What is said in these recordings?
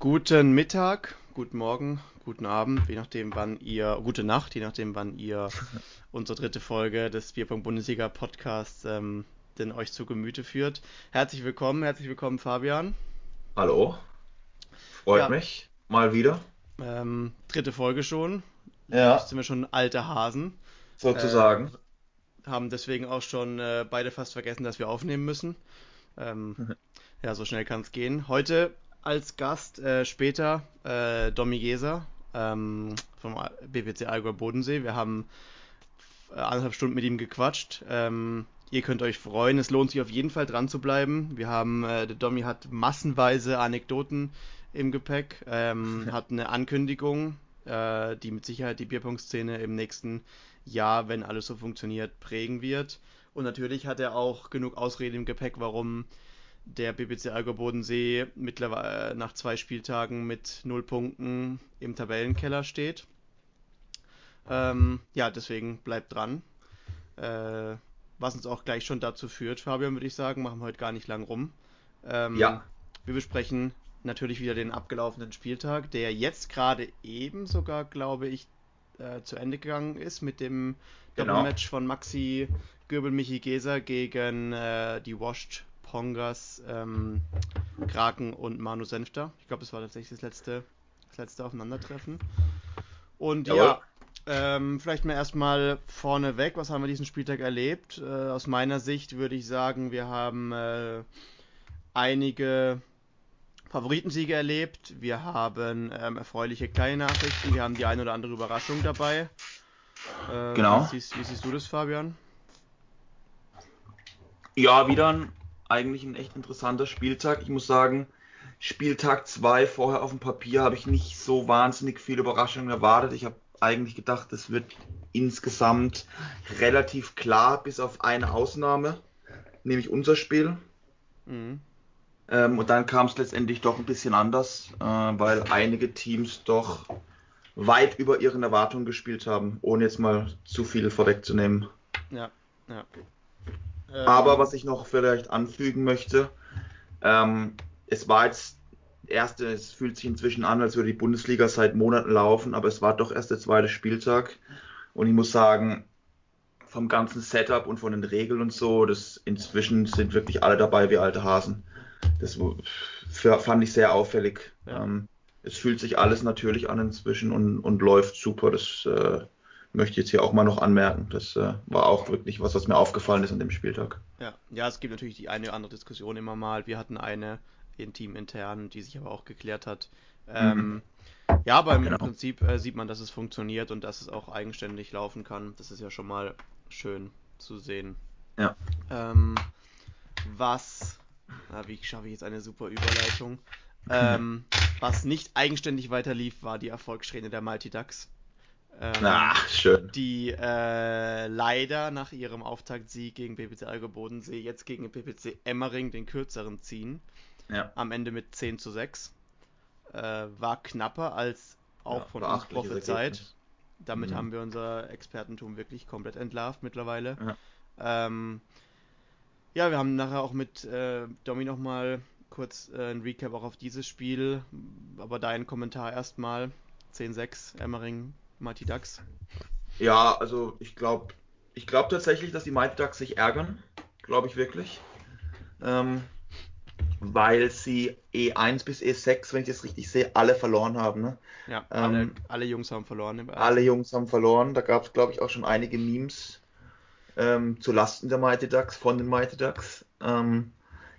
Guten Mittag, guten Morgen, guten Abend, je nachdem, wann ihr, gute Nacht, je nachdem, wann ihr unsere dritte Folge des Bierpunkt Bundesliga Podcasts ähm, denn euch zu Gemüte führt. Herzlich willkommen, herzlich willkommen, Fabian. Hallo, freut ja. mich mal wieder. Ähm, dritte Folge schon. Ja. Jetzt sind wir schon alte Hasen. Sozusagen. Äh, haben deswegen auch schon äh, beide fast vergessen, dass wir aufnehmen müssen. Ähm, ja, so schnell kann es gehen. Heute als Gast äh, später äh, Domi Geser ähm, vom BPC Allgäu Bodensee. Wir haben äh, anderthalb Stunden mit ihm gequatscht. Ähm, ihr könnt euch freuen. Es lohnt sich auf jeden Fall dran zu bleiben. Wir haben, äh, der Domi hat massenweise Anekdoten im Gepäck, ähm, hat eine Ankündigung, äh, die mit Sicherheit die Bierpunktszene im nächsten Jahr, wenn alles so funktioniert, prägen wird. Und natürlich hat er auch genug Ausrede im Gepäck, warum der BBC Allgäu Bodensee mittlerweile nach zwei Spieltagen mit null Punkten im Tabellenkeller steht. Ähm, ja, deswegen bleibt dran. Äh, was uns auch gleich schon dazu führt, Fabian, würde ich sagen, machen wir heute gar nicht lang rum. Ähm, ja. Wir besprechen natürlich wieder den abgelaufenen Spieltag, der jetzt gerade eben sogar, glaube ich, äh, zu Ende gegangen ist mit dem genau. Doppelmatch von Maxi Gürbel Michi Geser gegen äh, die Washed Pongas, ähm, Kraken und Manu Senfter. Ich glaube, es war tatsächlich das letzte, das letzte Aufeinandertreffen. Und Jawohl. ja, ähm, vielleicht mal erstmal vorneweg, was haben wir diesen Spieltag erlebt? Äh, aus meiner Sicht würde ich sagen, wir haben äh, einige Favoritensiege erlebt. Wir haben ähm, erfreuliche kleine Nachrichten. Wir haben die eine oder andere Überraschung dabei. Äh, genau. Wie siehst, wie siehst, du das, Fabian? Ja, wieder ein eigentlich ein echt interessanter Spieltag. Ich muss sagen, Spieltag 2 vorher auf dem Papier habe ich nicht so wahnsinnig viele Überraschungen erwartet. Ich habe eigentlich gedacht, es wird insgesamt relativ klar, bis auf eine Ausnahme, nämlich unser Spiel. Mhm. Ähm, und dann kam es letztendlich doch ein bisschen anders, äh, weil einige Teams doch weit über ihren Erwartungen gespielt haben, ohne jetzt mal zu viel vorwegzunehmen. Ja, ja. Ähm, Aber was ich noch vielleicht anfügen möchte, ähm, es war jetzt erste, es fühlt sich inzwischen an, als würde die Bundesliga seit Monaten laufen, aber es war doch erst der zweite Spieltag. Und ich muss sagen, vom ganzen Setup und von den Regeln und so, das inzwischen sind wirklich alle dabei wie alte Hasen. Das fand ich sehr auffällig. Ja. Ähm, es fühlt sich alles natürlich an inzwischen und, und läuft super. Das äh, möchte ich jetzt hier auch mal noch anmerken. Das äh, war auch wirklich was, was mir aufgefallen ist an dem Spieltag. Ja, ja, es gibt natürlich die eine oder andere Diskussion immer mal. Wir hatten eine im Team intern, die sich aber auch geklärt hat. Ähm, mhm. Ja, aber im genau. Prinzip äh, sieht man, dass es funktioniert und dass es auch eigenständig laufen kann. Das ist ja schon mal schön zu sehen. Ja. Ähm, was, na, wie schaffe ich jetzt eine super Überleitung? Ähm, was nicht eigenständig weiterlief, war die Erfolgssträhne der Mighty Ducks. Ähm, Ach, schön. Die äh, leider nach ihrem Auftaktsieg gegen PPC Algo Bodensee jetzt gegen PPC Emmering den kürzeren ziehen. Ja. Am Ende mit 10 zu 6. Äh, war knapper als auch ja, von uns prophezeit. Damit mhm. haben wir unser Expertentum wirklich komplett entlarvt mittlerweile. Ja, ähm, ja wir haben nachher auch mit äh, Domi nochmal kurz äh, ein Recap auch auf dieses Spiel. Aber dein Kommentar erstmal. 10-6 Emmering Mighty Ducks? Ja, also ich glaube ich glaube tatsächlich, dass die Mighty Ducks sich ärgern. Glaube ich wirklich. Ähm, weil sie E1 bis E6, wenn ich das richtig sehe, alle verloren haben. Ne? Ja, ähm, alle, alle, Jungs haben verloren. Alle Jungs haben verloren. Da gab es, glaube ich, auch schon einige Memes ähm, zu Lasten der Mighty Ducks, von den Mighty Ducks. Ähm,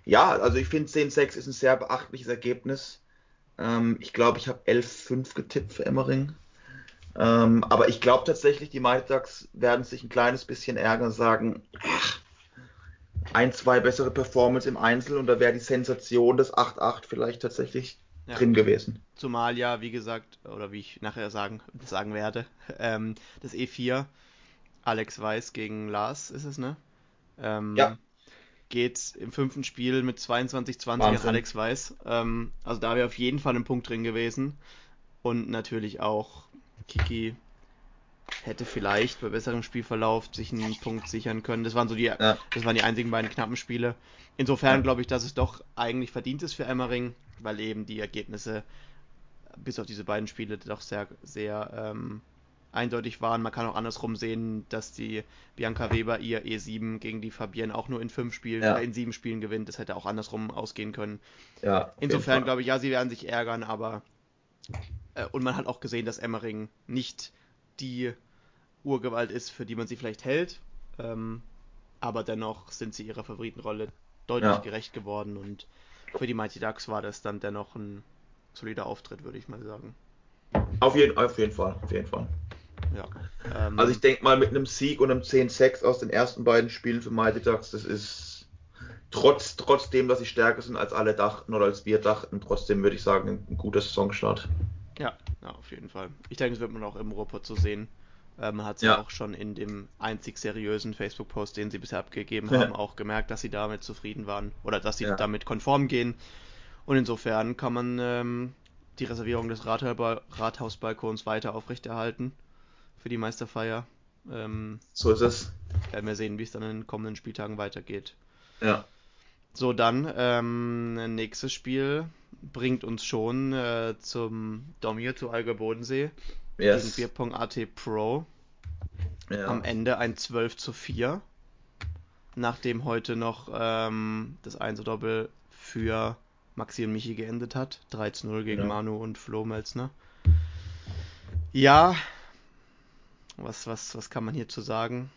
ja, also ich finde 10-6 ist ein sehr beachtliches Ergebnis. Ähm, ich glaube, ich habe 11-5 getippt für Emmering. Ähm, aber ich glaube tatsächlich, die Mighty Ducks werden sich ein kleines bisschen ärgern und sagen, ach, ein, zwei bessere Performance im Einzel und da wäre die Sensation des 8-8 vielleicht tatsächlich ja. drin gewesen. Zumal ja, wie gesagt, oder wie ich nachher sagen, sagen werde, ähm, das E4, Alex Weiß gegen Lars ist es, ne? Ähm, ja. Geht im fünften Spiel mit 22-20 an Alex Weiß. Ähm, also da wäre auf jeden Fall ein Punkt drin gewesen. Und natürlich auch Kiki hätte vielleicht bei besserem Spielverlauf sich einen Punkt sichern können. Das waren so die, ja. das waren die einzigen beiden knappen Spiele. Insofern ja. glaube ich, dass es doch eigentlich verdient ist für Emmering, weil eben die Ergebnisse bis auf diese beiden Spiele doch sehr, sehr ähm, eindeutig waren. Man kann auch andersrum sehen, dass die Bianca Weber ihr E7 gegen die Fabienne auch nur in fünf Spielen, ja. in sieben Spielen gewinnt. Das hätte auch andersrum ausgehen können. Insofern glaube ich, ja, sie werden sich ärgern, aber äh, und man hat auch gesehen, dass Emmering nicht die Urgewalt ist, für die man sie vielleicht hält. Ähm, aber dennoch sind sie ihrer Favoritenrolle deutlich ja. gerecht geworden und für die Mighty Ducks war das dann dennoch ein solider Auftritt, würde ich mal sagen. Auf jeden, auf jeden Fall, auf jeden Fall. Ja. Ähm, also ich denke mal mit einem Sieg und einem 10-6 aus den ersten beiden Spielen für Mighty Ducks, das ist trotz, trotzdem, dass sie stärker sind als alle dachten oder als wir dachten, trotzdem würde ich sagen, ein guter Saisonstart. Ja, ja, auf jeden Fall. Ich denke, das wird man auch im Robot so sehen. Äh, man hat es ja. ja. auch schon in dem einzig seriösen Facebook-Post, den sie bisher abgegeben ja. haben, auch gemerkt, dass sie damit zufrieden waren oder dass sie ja. damit konform gehen. Und insofern kann man ähm, die Reservierung des Rathausbalkons weiter aufrechterhalten für die Meisterfeier. Ähm, so ist es. Werden wir sehen, wie es dann in den kommenden Spieltagen weitergeht. Ja. So, dann ähm, nächstes Spiel bringt uns schon äh, zum Domir zu Alger Bodensee. Yes. Gegen Bierpong AT Pro. Ja. Am Ende ein 12 zu 4. Nachdem heute noch ähm, das 1 Doppel für Maxi und Michi geendet hat. 3 zu 0 gegen ja. Manu und Flo Melzner. Ja, was, was, was kann man hierzu sagen?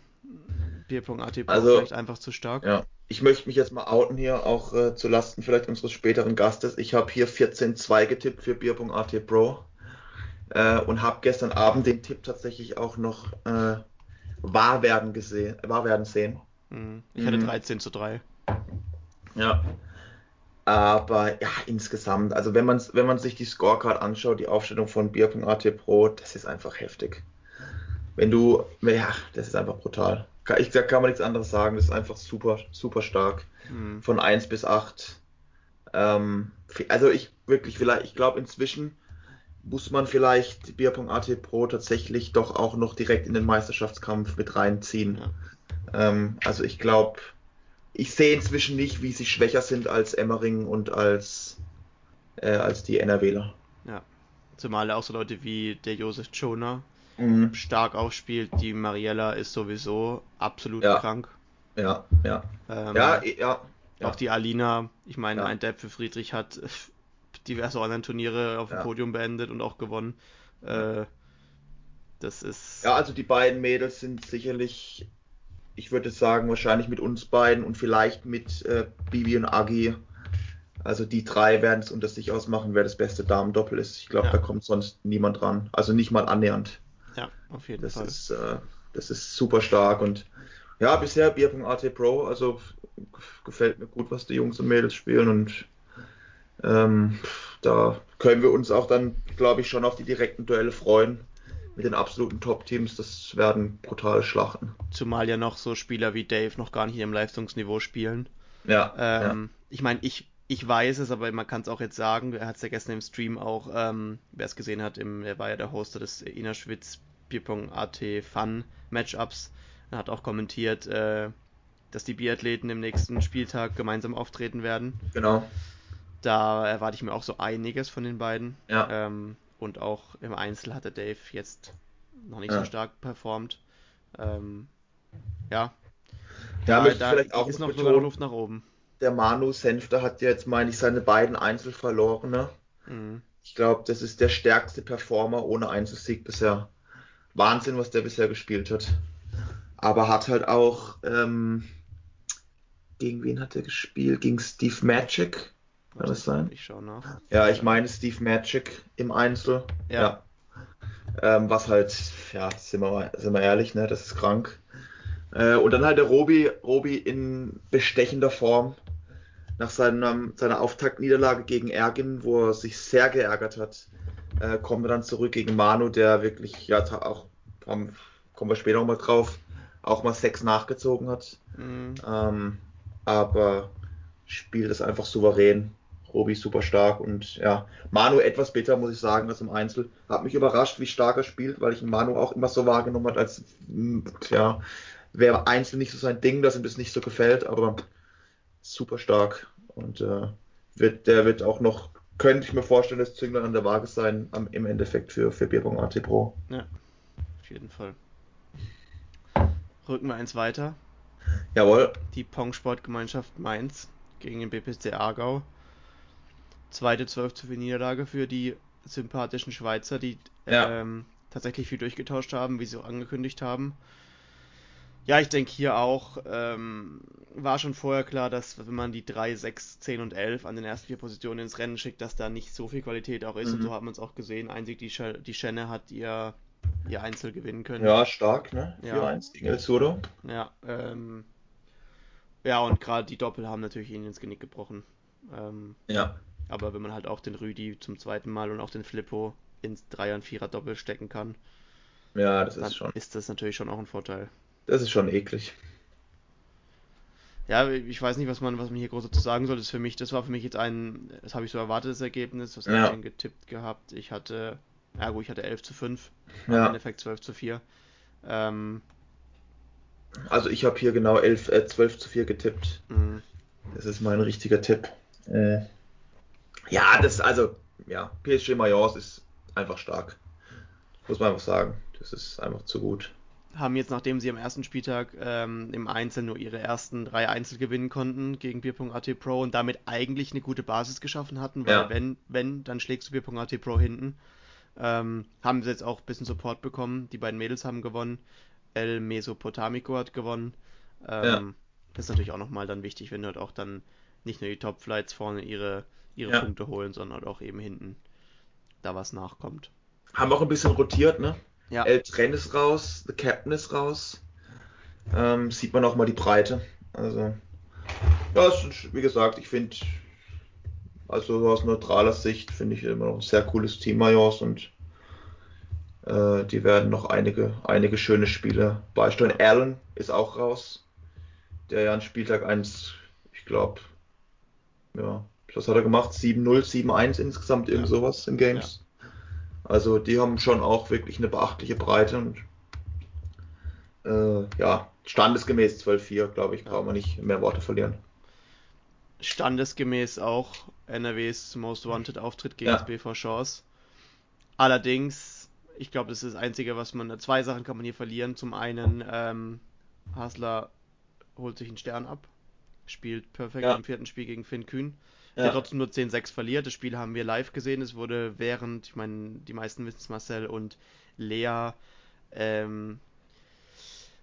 Bierpong AT Pro also, vielleicht einfach zu stark. Ja, ich möchte mich jetzt mal outen hier, auch äh, zu Lasten vielleicht unseres späteren Gastes. Ich habe hier 14-2 getippt für Bierpong AT Pro äh, und habe gestern Abend den Tipp tatsächlich auch noch äh, wahr, werden gesehen, wahr werden sehen. Mhm. Ich hatte 13 mhm. zu 3. Ja. Aber ja, insgesamt, also wenn man, wenn man sich die Scorecard anschaut, die Aufstellung von Bier.at Pro, das ist einfach heftig. Wenn du, ja, das ist einfach brutal. Ich sag, kann man nichts anderes sagen, das ist einfach super, super stark. Mhm. Von 1 bis 8. Ähm, also ich wirklich vielleicht, ich glaube inzwischen muss man vielleicht Bier.at Pro tatsächlich doch auch noch direkt in den Meisterschaftskampf mit reinziehen. Ja. Ähm, also ich glaube, ich sehe inzwischen nicht, wie sie schwächer sind als Emmering und als, äh, als die NRWler. Ja. Zumal auch so Leute wie der Josef Jonah mhm. stark aufspielt. Die Mariella ist sowieso absolut ja. krank. Ja, ja. Ähm, ja, ja. Auch die Alina, ich meine, ja. ein Depp für Friedrich hat diverse Online-Turniere auf dem. Podium beendet und auch gewonnen. Äh, das ist. Ja, also die beiden Mädels sind sicherlich, ich würde sagen, wahrscheinlich mit uns beiden und vielleicht mit äh, Bibi und Agi. Also die drei werden es unter sich ausmachen, wer das beste Damendoppel ist. Ich glaube, ja. da kommt sonst niemand dran. Also nicht mal annähernd. Auf jeden das Fall. Ist, äh, das ist super stark und ja, bisher Bier.at Pro, also gefällt mir gut, was die Jungs und Mädels spielen und ähm, da können wir uns auch dann, glaube ich, schon auf die direkten Duelle freuen mit den absoluten Top-Teams. Das werden brutale Schlachten. Zumal ja noch so Spieler wie Dave noch gar nicht im Leistungsniveau spielen. Ja. Ähm, ja. Ich meine, ich, ich weiß es, aber man kann es auch jetzt sagen. Er hat es ja gestern im Stream auch, ähm, wer es gesehen hat, im, er war ja der Hoster des Ina Schwitz Bierpong AT Fun Matchups. Er hat auch kommentiert, äh, dass die Biathleten im nächsten Spieltag gemeinsam auftreten werden. Genau. Da erwarte ich mir auch so einiges von den beiden. Ja. Ähm, und auch im Einzel hatte Dave jetzt noch nicht ja. so stark performt. Ähm, ja. Da, ja, da vielleicht auch ist noch betonen, Luft nach oben. Der Manu Senfter hat jetzt, meine ich, seine beiden Einzel verloren. Ne? Mhm. Ich glaube, das ist der stärkste Performer ohne Einzelsieg bisher. Wahnsinn, was der bisher gespielt hat. Aber hat halt auch, ähm, gegen wen hat er gespielt? Gegen Steve Magic kann das sein? Ich schau nach. Ja, ich meine Steve Magic im Einzel. Ja. ja. Ähm, was halt, ja, sind wir, sind wir ehrlich, ne, das ist krank. Äh, und dann halt der Robi, Robi in bestechender Form nach seinem, seiner Auftaktniederlage gegen Ergin, wo er sich sehr geärgert hat, äh, kommt er dann zurück gegen Manu, der wirklich, ja, auch, kommen wir später nochmal drauf, auch mal sechs nachgezogen hat. Mhm. Ähm, aber spielt es einfach souverän. Robi super stark und ja, Manu etwas bitter, muss ich sagen, als im Einzel. Hat mich überrascht, wie stark er spielt, weil ich Manu auch immer so wahrgenommen habe, als ja, wäre Einzel nicht so sein Ding, dass ihm das nicht so gefällt, aber super stark und äh, wird, der wird auch noch könnte ich mir vorstellen, dass Zünglein an der Waage sein am, im Endeffekt für, für Bierbong AT Pro. Ja, auf jeden Fall. Rücken wir eins weiter. Jawohl. Die Pong-Sportgemeinschaft Mainz gegen den BPC Aargau. Zweite 12 zu 4 Niederlage für die sympathischen Schweizer, die ja. ähm, tatsächlich viel durchgetauscht haben, wie sie auch angekündigt haben. Ja, ich denke hier auch, ähm, war schon vorher klar, dass wenn man die 3, 6, 10 und 11 an den ersten vier Positionen ins Rennen schickt, dass da nicht so viel Qualität auch ist. Mhm. Und so hat man es auch gesehen. Einzig die, Sch die Schenne hat ihr, ihr Einzel gewinnen können. Ja, stark, ne? 4-1 gegen El Surdo. Ja, ähm, ja, und gerade die Doppel haben natürlich ihn ins Genick gebrochen. Ähm, ja. Aber wenn man halt auch den Rüdi zum zweiten Mal und auch den Flippo ins Dreier- und Vierer-Doppel stecken kann, ja, das ist schon. Ist das natürlich schon auch ein Vorteil. Das ist schon eklig. Ja, ich weiß nicht, was man, was man hier groß dazu sagen soll. Das für mich, das war für mich jetzt ein, das habe ich so erwartet, das Ergebnis, was ja. ich getippt gehabt. Ich hatte, ja gut, ich hatte 11 zu 5, ja. im Endeffekt 12 zu 4. Ähm, also ich habe hier genau 11, äh, 12 zu 4 getippt. Mhm. Das ist mein richtiger Tipp. Äh, ja, das, also, ja, PSG Mayors ist einfach stark. Muss man einfach sagen. Das ist einfach zu gut haben jetzt, nachdem sie am ersten Spieltag ähm, im Einzel nur ihre ersten drei Einzel gewinnen konnten gegen Bier.at Pro und damit eigentlich eine gute Basis geschaffen hatten, weil ja. wenn, wenn, dann schlägst du Bier.at Pro hinten. Ähm, haben sie jetzt auch ein bisschen Support bekommen. Die beiden Mädels haben gewonnen. El Mesopotamico hat gewonnen. Ähm, ja. Das ist natürlich auch nochmal dann wichtig, wenn du halt auch dann nicht nur die Top-Flights vorne ihre, ihre ja. Punkte holen, sondern halt auch eben hinten da was nachkommt. Haben auch ein bisschen rotiert, ne? Ja. El Tren ist raus, The Captain ist raus. Ähm, sieht man auch mal die Breite. Also, ja, ist, wie gesagt, ich finde, also aus neutraler Sicht finde ich immer noch ein sehr cooles Team Majors und äh, die werden noch einige, einige schöne Spiele beisteuern. Allen ist auch raus, der ja an Spieltag 1, ich glaube, ja, was hat er gemacht? 7-0, 7-1 insgesamt, irgend ja. sowas im Games. Ja. Also die haben schon auch wirklich eine beachtliche Breite und äh, ja, standesgemäß 12-4, glaube ich, brauchen wir nicht mehr Worte verlieren. Standesgemäß auch NRWs Most Wanted Auftritt gegen ja. das BV Chance. Allerdings, ich glaube, das ist das Einzige, was man, zwei Sachen kann man hier verlieren. Zum einen, ähm, Hasler holt sich einen Stern ab, spielt perfekt ja. im vierten Spiel gegen Finn Kühn ja. Der trotzdem nur 10-6 verliert. Das Spiel haben wir live gesehen. Es wurde während, ich meine, die meisten wissen es, Marcel und Lea, ähm,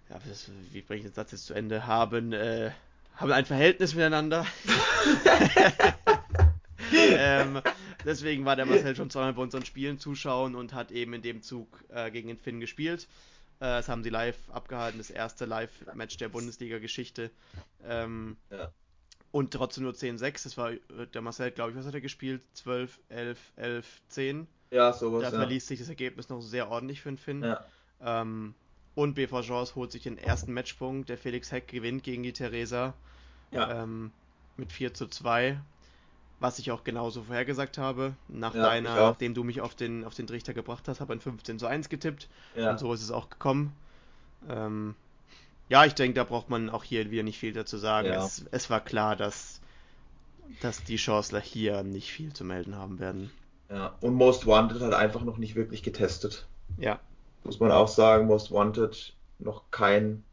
ja, das, wie bringe ich den Satz jetzt zu Ende, haben, äh, haben ein Verhältnis miteinander. ähm, deswegen war der Marcel schon zweimal bei unseren Spielen zuschauen und hat eben in dem Zug äh, gegen den Finn gespielt. Äh, das haben sie live abgehalten, das erste Live-Match der Bundesliga-Geschichte. Ähm, ja und trotzdem nur 10-6. Das war äh, der Marcel, glaube ich, was hat er gespielt? 12, 11, 11, 10. Ja, sowas. Da ja. verliest sich das Ergebnis noch sehr ordentlich für den Finn. Ja. Ähm, und BV Jaws holt sich den ersten Matchpunkt. Der Felix Heck gewinnt gegen die Theresa. Ja. Ähm, mit 4 zu 2. Was ich auch genauso vorhergesagt habe. Nach ja, deiner, nachdem du mich auf den, auf den Trichter gebracht hast, habe ein 15 zu 1 getippt. Ja. Und so ist es auch gekommen. Ähm, ja, ich denke, da braucht man auch hier wieder nicht viel dazu sagen. Ja. Es, es, war klar, dass, dass die Chancellor hier nicht viel zu melden haben werden. Ja, und Most Wanted hat einfach noch nicht wirklich getestet. Ja. Muss man auch sagen, Most Wanted noch kein,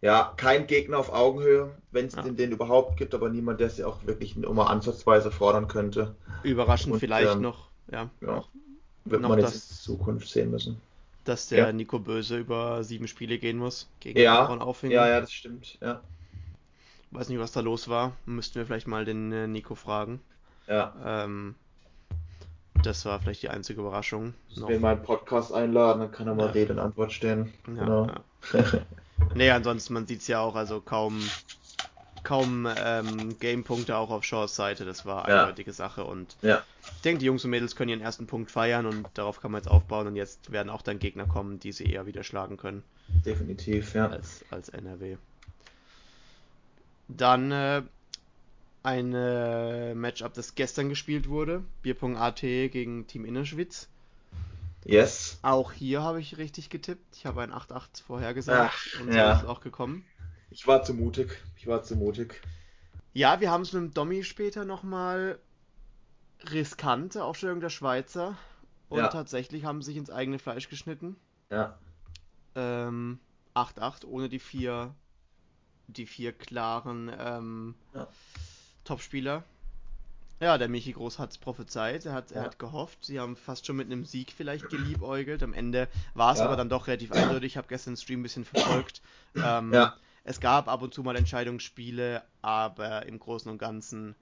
ja, kein Gegner auf Augenhöhe, wenn es ja. den, den überhaupt gibt, aber niemand, der sie auch wirklich nur mal ansatzweise fordern könnte. Überraschend und, vielleicht ähm, noch, ja. ja wird noch man jetzt in Zukunft sehen müssen dass der ja. Nico Böse über sieben Spiele gehen muss gegen ja. Aaron Aufhängen. Ja, ja, das stimmt, ja. Weiß nicht, was da los war. Müssten wir vielleicht mal den äh, Nico fragen. Ja. Ähm, das war vielleicht die einzige Überraschung. Noch. Wir mal einen Podcast einladen, dann kann er mal ja. Rede und Antwort stellen. Ja, genau. ja. nee, ansonsten, man sieht es ja auch, also kaum kaum ähm, Game-Punkte auch auf Shaws Seite. Das war eine eindeutige Sache. Und ja. ich denke, die Jungs und Mädels können ihren ersten Punkt feiern und darauf kann man jetzt aufbauen. Und jetzt werden auch dann Gegner kommen, die sie eher wieder schlagen können. Definitiv, ja. Als, als NRW. Dann äh, ein äh, Matchup, das gestern gespielt wurde. Bierpunkt.at gegen Team Innerschwitz. Yes. Auch hier habe ich richtig getippt. Ich habe ein 8-8 vorhergesagt Ach, und so ja. ist auch gekommen. Ich war zu mutig. Ich war zu mutig. Ja, wir haben es mit dem Dommy später nochmal riskante Aufstellung der Schweizer. Und ja. tatsächlich haben sie sich ins eigene Fleisch geschnitten. Ja. Ähm, 8-8, ohne die vier, die vier klaren ähm, ja. Topspieler. Ja, der Michi Groß hat es prophezeit, er hat, ja. er hat gehofft. Sie haben fast schon mit einem Sieg vielleicht geliebäugelt. Am Ende war es ja. aber dann doch relativ eindeutig. Ich habe gestern den Stream ein bisschen verfolgt. Ähm, ja. Es gab ab und zu mal Entscheidungsspiele, aber im Großen und Ganzen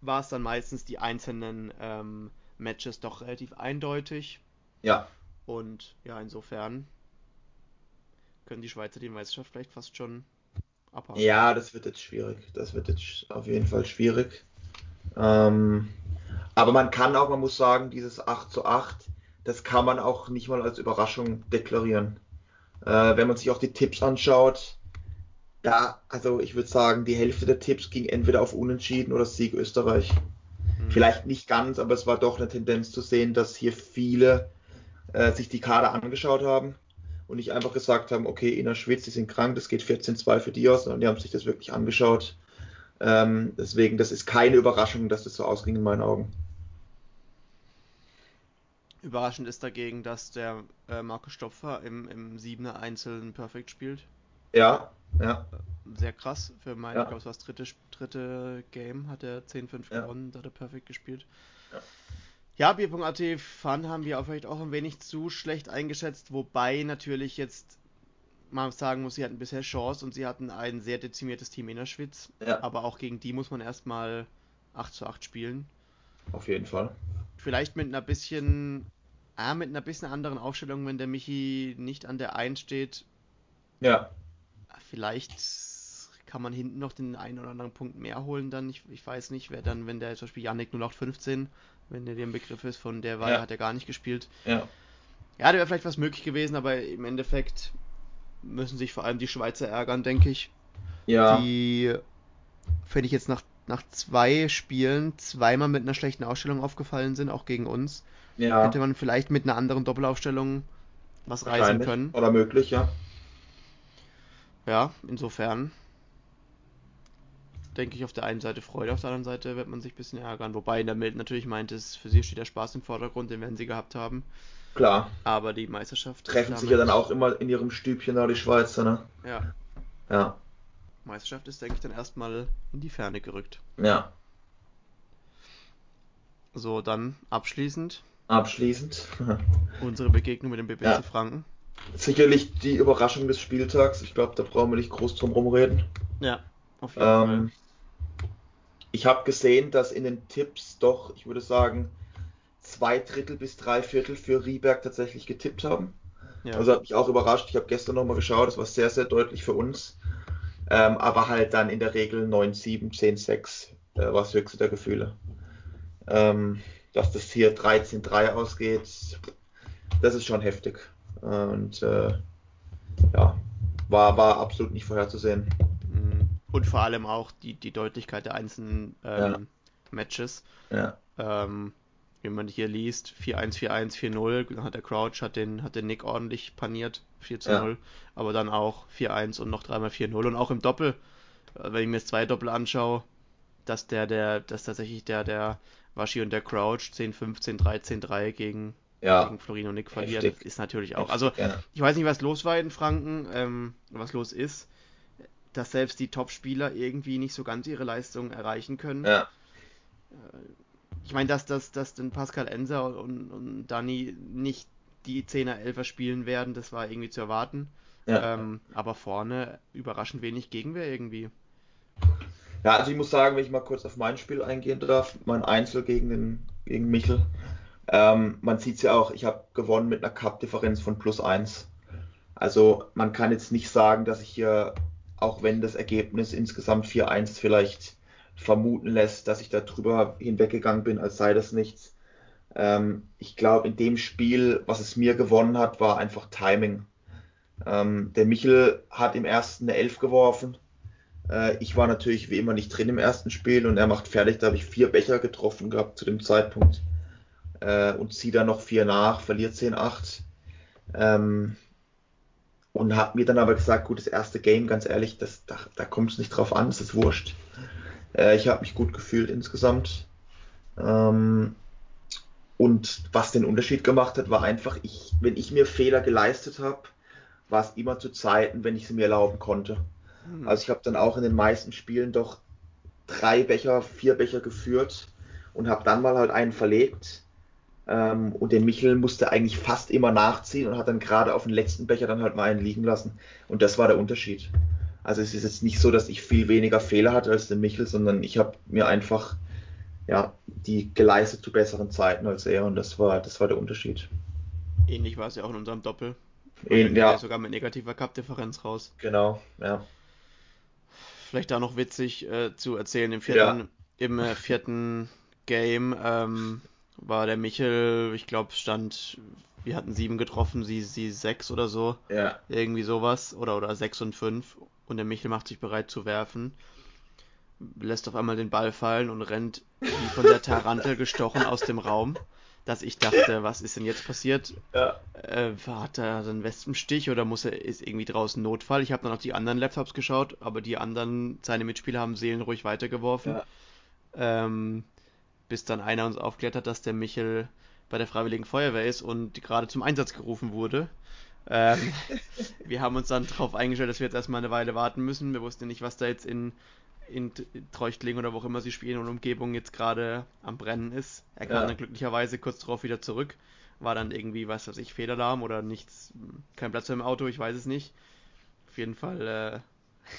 war es dann meistens die einzelnen ähm, Matches doch relativ eindeutig. Ja. Und ja, insofern können die Schweizer die Meisterschaft vielleicht fast schon abhaben. Ja, das wird jetzt schwierig. Das wird jetzt auf jeden Fall schwierig. Ähm, aber man kann auch, man muss sagen, dieses 8 zu 8, das kann man auch nicht mal als Überraschung deklarieren. Äh, wenn man sich auch die Tipps anschaut, da, also ich würde sagen, die Hälfte der Tipps ging entweder auf Unentschieden oder Sieg Österreich. Mhm. Vielleicht nicht ganz, aber es war doch eine Tendenz zu sehen, dass hier viele äh, sich die Kader angeschaut haben und nicht einfach gesagt haben, okay, Ina Schwitz, die sind krank, das geht 14-2 für die aus, sondern die haben sich das wirklich angeschaut ähm, deswegen, das ist keine Überraschung, dass das so ausging in meinen Augen. Überraschend ist dagegen, dass der äh, Marco Stopfer im, im Siebener Einzelnen Perfekt spielt. Ja, ja. Sehr krass. Für mein, ja. ich glaube, es war das dritte, dritte Game, hat er 10-5 ja. gewonnen, da hat er Perfekt gespielt. Ja. Ja, Bier.at Fun haben wir vielleicht auch ein wenig zu schlecht eingeschätzt, wobei natürlich jetzt man sagen muss, sie hatten bisher Chance und sie hatten ein sehr dezimiertes Team in der Schwitz. Ja. Aber auch gegen die muss man erstmal 8 zu 8 spielen. Auf jeden Fall. Vielleicht mit einer bisschen, ah, mit einer bisschen anderen Aufstellung, wenn der Michi nicht an der 1 steht. Ja. Vielleicht kann man hinten noch den einen oder anderen Punkt mehr holen dann. Ich, ich weiß nicht, wer dann, wenn der zum Beispiel Yannick 0815, wenn der dem Begriff ist, von der war, ja. hat er gar nicht gespielt. Ja. Ja, da wäre vielleicht was möglich gewesen, aber im Endeffekt müssen sich vor allem die Schweizer ärgern, denke ich. Ja. Die, wenn ich jetzt nach, nach zwei Spielen zweimal mit einer schlechten Ausstellung aufgefallen sind, auch gegen uns, ja. hätte man vielleicht mit einer anderen Doppelaufstellung was reißen können. Oder möglich, ja. Ja, insofern denke ich auf der einen Seite Freude, auf der anderen Seite wird man sich ein bisschen ärgern. Wobei in der Mild natürlich meint, es für sie steht der Spaß im Vordergrund, den werden sie gehabt haben. Klar. Aber die Meisterschaft. Treffen sich ja dann auch immer in ihrem Stübchen da die Schweizer, ne? Ja. Ja. Meisterschaft ist, denke ich, dann erstmal in die Ferne gerückt. Ja. So, dann abschließend. Abschließend. unsere Begegnung mit dem BBC ja. Franken. Sicherlich die Überraschung des Spieltags. Ich glaube, da brauchen wir nicht groß drum rumreden. Ja, auf jeden ähm, Fall. Ich habe gesehen, dass in den Tipps doch, ich würde sagen, zwei Drittel bis drei Viertel für Rieberg tatsächlich getippt haben. Ja. Also hat mich auch überrascht. Ich habe gestern nochmal geschaut, das war sehr, sehr deutlich für uns. Ähm, aber halt dann in der Regel 9-7, 10-6 äh, war das höchste der Gefühle. Ähm, dass das hier 13-3 ausgeht, das ist schon heftig. Und äh, ja, war, war absolut nicht vorherzusehen. Mhm. Und vor allem auch die, die Deutlichkeit der einzelnen ähm, ja. Matches. Ja. Ähm, wie man hier liest, 4-1, 4-1, 4-0, dann hat der Crouch, hat den, hat den Nick ordentlich paniert, 4 0, ja. aber dann auch 4-1 und noch dreimal 4-0 und auch im Doppel, äh, wenn ich mir jetzt zwei Doppel anschaue, dass der, der, dass tatsächlich der, der Waschi und der Crouch 10, 15, 13, 3 gegen, ja. gegen Florin und Nick verlieren, Heftig. ist natürlich auch, also ja. ich weiß nicht, was los war in Franken, ähm, was los ist, dass selbst die Top-Spieler irgendwie nicht so ganz ihre Leistung erreichen können. Ja. Äh, ich meine, dass, dass, dass dann Pascal Enser und, und Dani nicht die 10er 11er spielen werden, das war irgendwie zu erwarten. Ja. Ähm, aber vorne überraschend wenig Gegenwehr irgendwie. Ja, also ich muss sagen, wenn ich mal kurz auf mein Spiel eingehen darf, mein Einzel gegen, den, gegen Michel. Ähm, man sieht es ja auch, ich habe gewonnen mit einer Cup-Differenz von plus 1. Also man kann jetzt nicht sagen, dass ich hier, auch wenn das Ergebnis insgesamt 4-1 vielleicht vermuten lässt, dass ich da drüber hinweggegangen bin, als sei das nichts. Ähm, ich glaube, in dem Spiel, was es mir gewonnen hat, war einfach Timing. Ähm, der Michel hat im ersten eine Elf geworfen. Äh, ich war natürlich wie immer nicht drin im ersten Spiel und er macht fertig. Da habe ich vier Becher getroffen gehabt zu dem Zeitpunkt äh, und zieht dann noch vier nach, verliert 10-8. Ähm, und hat mir dann aber gesagt, gut, das erste Game, ganz ehrlich, das, da, da kommt es nicht drauf an, es ist wurscht. Äh, ich habe mich gut gefühlt insgesamt. Ähm, und was den Unterschied gemacht hat, war einfach, ich, wenn ich mir Fehler geleistet habe, war es immer zu Zeiten, wenn ich sie mir erlauben konnte. Mhm. Also ich habe dann auch in den meisten Spielen doch drei Becher, vier Becher geführt und habe dann mal halt einen verlegt. Ähm, und den Michel musste eigentlich fast immer nachziehen und hat dann gerade auf den letzten Becher dann halt mal einen liegen lassen. Und das war der Unterschied. Also es ist jetzt nicht so, dass ich viel weniger Fehler hatte als der Michel, sondern ich habe mir einfach ja, die geleistet zu besseren Zeiten als er und das war, das war der Unterschied. Ähnlich war es ja auch in unserem Doppel. Ähn, ja. Sogar mit negativer Cup-Differenz raus. Genau, ja. Vielleicht da noch witzig äh, zu erzählen, im vierten, ja. im äh, vierten Game ähm, war der Michel, ich glaube, stand, wir hatten sieben getroffen, sie, sie sechs oder so. Ja. Irgendwie sowas. Oder, oder sechs und fünf. Und der Michel macht sich bereit zu werfen. Lässt auf einmal den Ball fallen und rennt wie von der Tarantel gestochen aus dem Raum. Dass ich dachte, was ist denn jetzt passiert? Ja. Äh, hat er einen Wespenstich oder muss er, ist irgendwie draußen Notfall? Ich habe dann auf die anderen Laptops geschaut, aber die anderen, seine Mitspieler haben seelenruhig weitergeworfen. Ja. Ähm, bis dann einer uns aufklärt hat, dass der Michel bei der Freiwilligen Feuerwehr ist und gerade zum Einsatz gerufen wurde. Ähm, wir haben uns dann darauf eingestellt, dass wir jetzt erstmal eine Weile warten müssen. Wir wussten nicht, was da jetzt in, in Treuchtling oder wo auch immer sie spielen und Umgebung jetzt gerade am Brennen ist. Er kam ja. dann glücklicherweise kurz darauf wieder zurück. War dann irgendwie, was weiß ich, Federalarm oder nichts, kein Platz im Auto, ich weiß es nicht. Auf jeden Fall äh,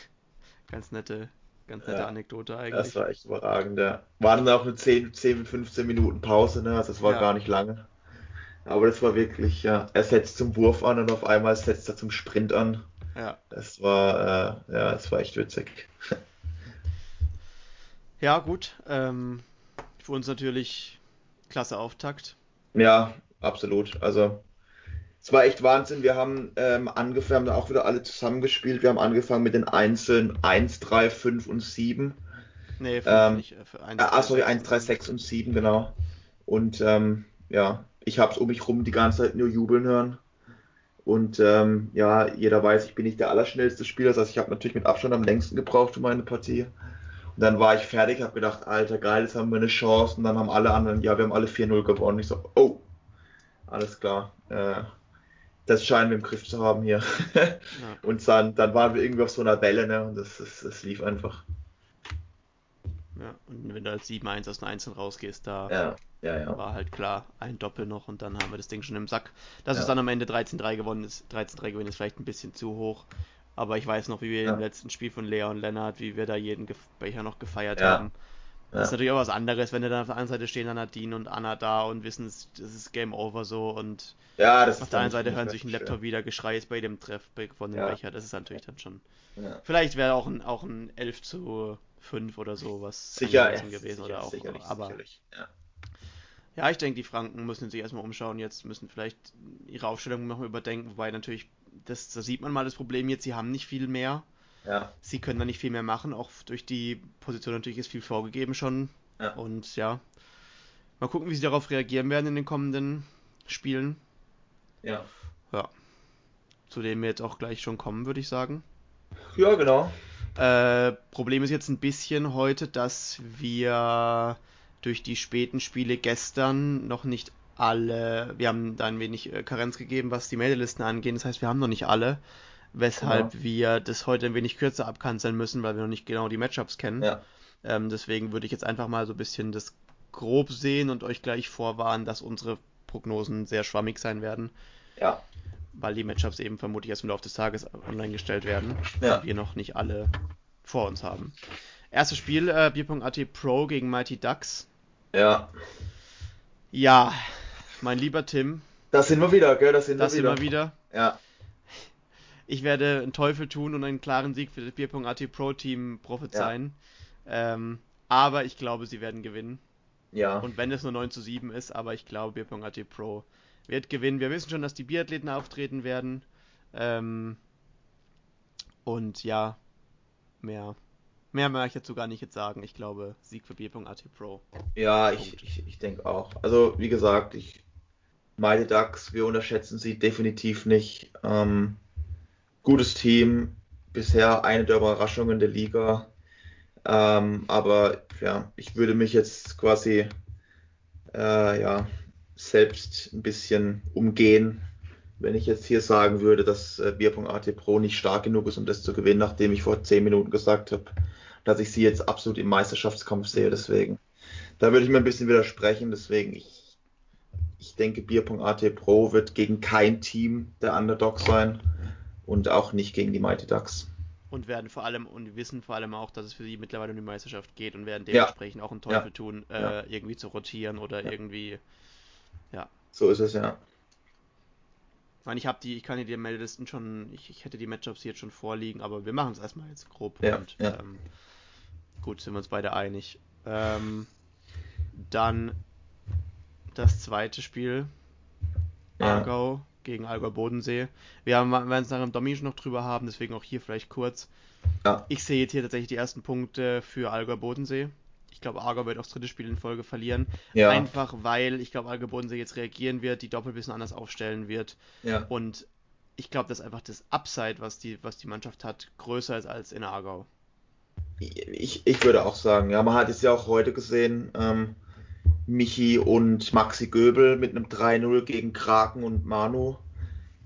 ganz nette Ganz nette ja, Anekdote eigentlich. Das war echt überragend, ja. Waren dann auch eine 10, 10, 15 Minuten Pause, ne? Also das war ja. gar nicht lange. Aber das war wirklich, ja, er setzt zum Wurf an und auf einmal setzt er zum Sprint an. Ja. Das war, äh, ja, das war echt witzig. Ja, gut. Ähm, für uns natürlich klasse Auftakt. Ja, absolut. Also es war echt Wahnsinn. Wir haben ähm, angefangen, haben auch wieder alle zusammengespielt. Wir haben angefangen mit den Einzelnen 1, 3, 5 und 7. Nee, 5 ähm, nicht. Äh, für 1, ah, sorry, 1, 3, 6 und 7, genau. Und ähm, ja, ich habe es um mich rum die ganze Zeit nur jubeln hören. Und ähm, ja, jeder weiß, ich bin nicht der allerschnellste Spieler. Das heißt, ich habe natürlich mit Abstand am längsten gebraucht für meine Partie. Und dann war ich fertig, habe gedacht, Alter, geil, jetzt haben wir eine Chance. Und dann haben alle anderen, ja, wir haben alle 4-0 gewonnen. Ich so, oh, alles klar. Äh, das scheinen wir im Griff zu haben hier. Ja. Und dann, dann waren wir irgendwie auf so einer Welle, ne? Und das, das, das lief einfach. Ja, und wenn du als 7-1 aus einer Einzel rausgehst, da ja, ja, ja. war halt klar ein Doppel noch und dann haben wir das Ding schon im Sack. Dass es dann am Ende 13-3 gewonnen ist, 13-3 gewinnen ist vielleicht ein bisschen zu hoch. Aber ich weiß noch, wie wir im letzten Spiel von Lea und Lennart, wie wir da jeden Becher noch gefeiert haben. Das ist natürlich auch was anderes, wenn du dann auf der einen Seite stehen dann Nadine und Anna da und wissen, das ist Game Over so und ja, das auf der einen Seite hören sich ein Laptop schön. wieder Geschrei bei dem Treff von dem ja. Becher. Das ist natürlich dann schon. Ja. Vielleicht wäre auch ein, auch ein 11 zu 5 oder so was sicher gewesen sicher, oder auch. Sicherlich, aber sicherlich. Ja. ja, ich denke, die Franken müssen sich erstmal umschauen. Jetzt müssen vielleicht ihre Aufstellung noch überdenken, wobei natürlich, das, da sieht man mal das Problem jetzt, sie haben nicht viel mehr. Ja. Sie können da nicht viel mehr machen, auch durch die Position natürlich ist viel vorgegeben schon. Ja. Und ja, mal gucken, wie sie darauf reagieren werden in den kommenden Spielen. Ja. Ja. Zu dem wir jetzt auch gleich schon kommen, würde ich sagen. Ja, genau. Äh, Problem ist jetzt ein bisschen heute, dass wir durch die späten Spiele gestern noch nicht alle, wir haben da ein wenig äh, Karenz gegeben, was die Meldelisten angeht. Das heißt, wir haben noch nicht alle weshalb genau. wir das heute ein wenig kürzer abkanzeln müssen, weil wir noch nicht genau die Matchups kennen. Ja. Ähm, deswegen würde ich jetzt einfach mal so ein bisschen das grob sehen und euch gleich vorwarnen, dass unsere Prognosen sehr schwammig sein werden. Ja. Weil die Matchups eben vermutlich erst im Laufe des Tages online gestellt werden, ja. wir noch nicht alle vor uns haben. Erstes Spiel, äh, Bier.at Pro gegen Mighty Ducks. Ja. Ja, mein lieber Tim. Da sind wir wieder, gell? Da sind das wir wieder. Sind wir wieder. Ja. Ich werde einen Teufel tun und einen klaren Sieg für das Bier.at Pro Team prophezeien. Ja. Ähm, aber ich glaube, sie werden gewinnen. Ja. Und wenn es nur 9 zu 7 ist, aber ich glaube, Bier.at Pro wird gewinnen. Wir wissen schon, dass die Biathleten auftreten werden. Ähm, und ja, mehr, mehr möchte ich dazu gar nicht jetzt sagen. Ich glaube, Sieg für Bier.at Pro. Ja, ich, ich, ich denke auch. Also, wie gesagt, ich meine Ducks, wir unterschätzen sie definitiv nicht. Ähm, gutes Team, bisher eine der Überraschungen der Liga. Ähm, aber ja, ich würde mich jetzt quasi äh, ja, selbst ein bisschen umgehen, wenn ich jetzt hier sagen würde, dass äh, Bierpunkt.at Pro nicht stark genug ist, um das zu gewinnen, nachdem ich vor zehn Minuten gesagt habe, dass ich sie jetzt absolut im Meisterschaftskampf sehe. Deswegen, da würde ich mir ein bisschen widersprechen. Deswegen, ich, ich denke, Bier.at Pro wird gegen kein Team der Underdog sein und auch nicht gegen die Mighty Ducks. Und werden vor allem und wissen vor allem auch, dass es für sie mittlerweile um die Meisterschaft geht und werden dementsprechend ja. auch einen Teufel ja. tun, äh, ja. irgendwie zu rotieren oder irgendwie. Ja. So ist es, ja. Ich meine, ich habe die, ich kann dir die Meldelisten schon, ich, ich hätte die Matchups jetzt schon vorliegen, aber wir machen es erstmal jetzt grob. Ja, und, ähm, gut, sind wir uns beide einig. Ähm, dann das zweite Spiel. Aargau gegen Allgäu Bodensee. Wir haben, werden es nachher im Domi noch drüber haben, deswegen auch hier vielleicht kurz. Ja. Ich sehe jetzt hier tatsächlich die ersten Punkte für Allgäu Bodensee. Ich glaube, Aargau wird auch das dritte Spiel in Folge verlieren. Ja. Einfach weil ich glaube, Allgäu Bodensee jetzt reagieren wird, die Doppel ein bisschen anders aufstellen wird. Ja. Und ich glaube, dass einfach das Upside, was die, was die Mannschaft hat, größer ist als in Aargau. Ich, ich würde auch sagen, ja, man hat es ja auch heute gesehen, ähm, Michi und Maxi Göbel mit einem 3-0 gegen Kraken und Manu.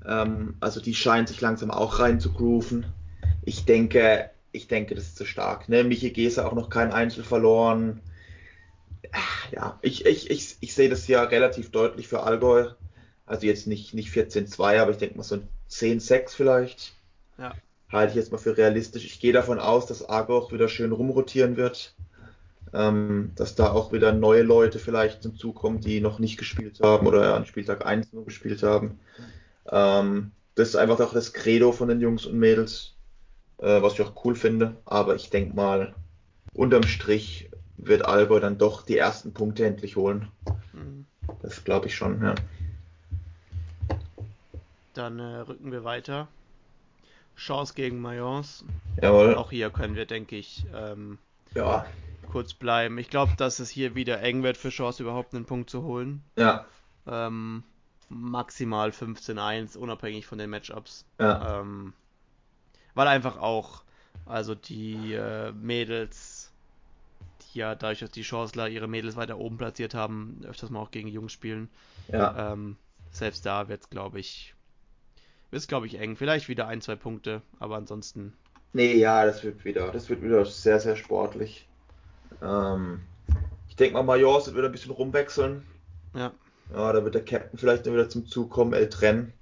Ähm, also die scheinen sich langsam auch rein zu grooven. Ich denke, ich denke, das ist zu stark. Ne? Michi Gese auch noch kein Einzel verloren. Ja, ich, ich, ich, ich sehe das ja relativ deutlich für Allgäu. Also jetzt nicht, nicht 14-2, aber ich denke mal so ein 10-6 vielleicht. Ja. Halte ich jetzt mal für realistisch. Ich gehe davon aus, dass Allgäu auch wieder schön rumrotieren wird ähm, dass da auch wieder neue Leute vielleicht zum Zug kommen, die noch nicht gespielt haben oder an Spieltag 1 nur gespielt haben. Ähm, das ist einfach auch das Credo von den Jungs und Mädels, äh, was ich auch cool finde. Aber ich denke mal, unterm Strich wird Allgäu dann doch die ersten Punkte endlich holen. Mhm. Das glaube ich schon, ja. Dann äh, rücken wir weiter. Chance gegen Mayence. Jawohl. Auch hier können wir, denke ich, ähm, ja kurz bleiben. Ich glaube, dass es hier wieder eng wird für Chance, überhaupt einen Punkt zu holen. Ja. Ähm, maximal 15-1, unabhängig von den Matchups. Ja. Ähm, weil einfach auch, also die äh, Mädels, die ja dadurch, dass die Chancellor ihre Mädels weiter oben platziert haben, öfters mal auch gegen Jungs spielen. Ja. Ähm, selbst da wird es, glaube ich, wird glaube ich eng. Vielleicht wieder ein, zwei Punkte, aber ansonsten. Nee, ja, das wird wieder, das wird wieder sehr, sehr sportlich. Ähm, ich denke mal, Majors wird wieder ein bisschen rumwechseln. Ja. Ja, da wird der Captain vielleicht wieder zum Zug kommen, El Tren.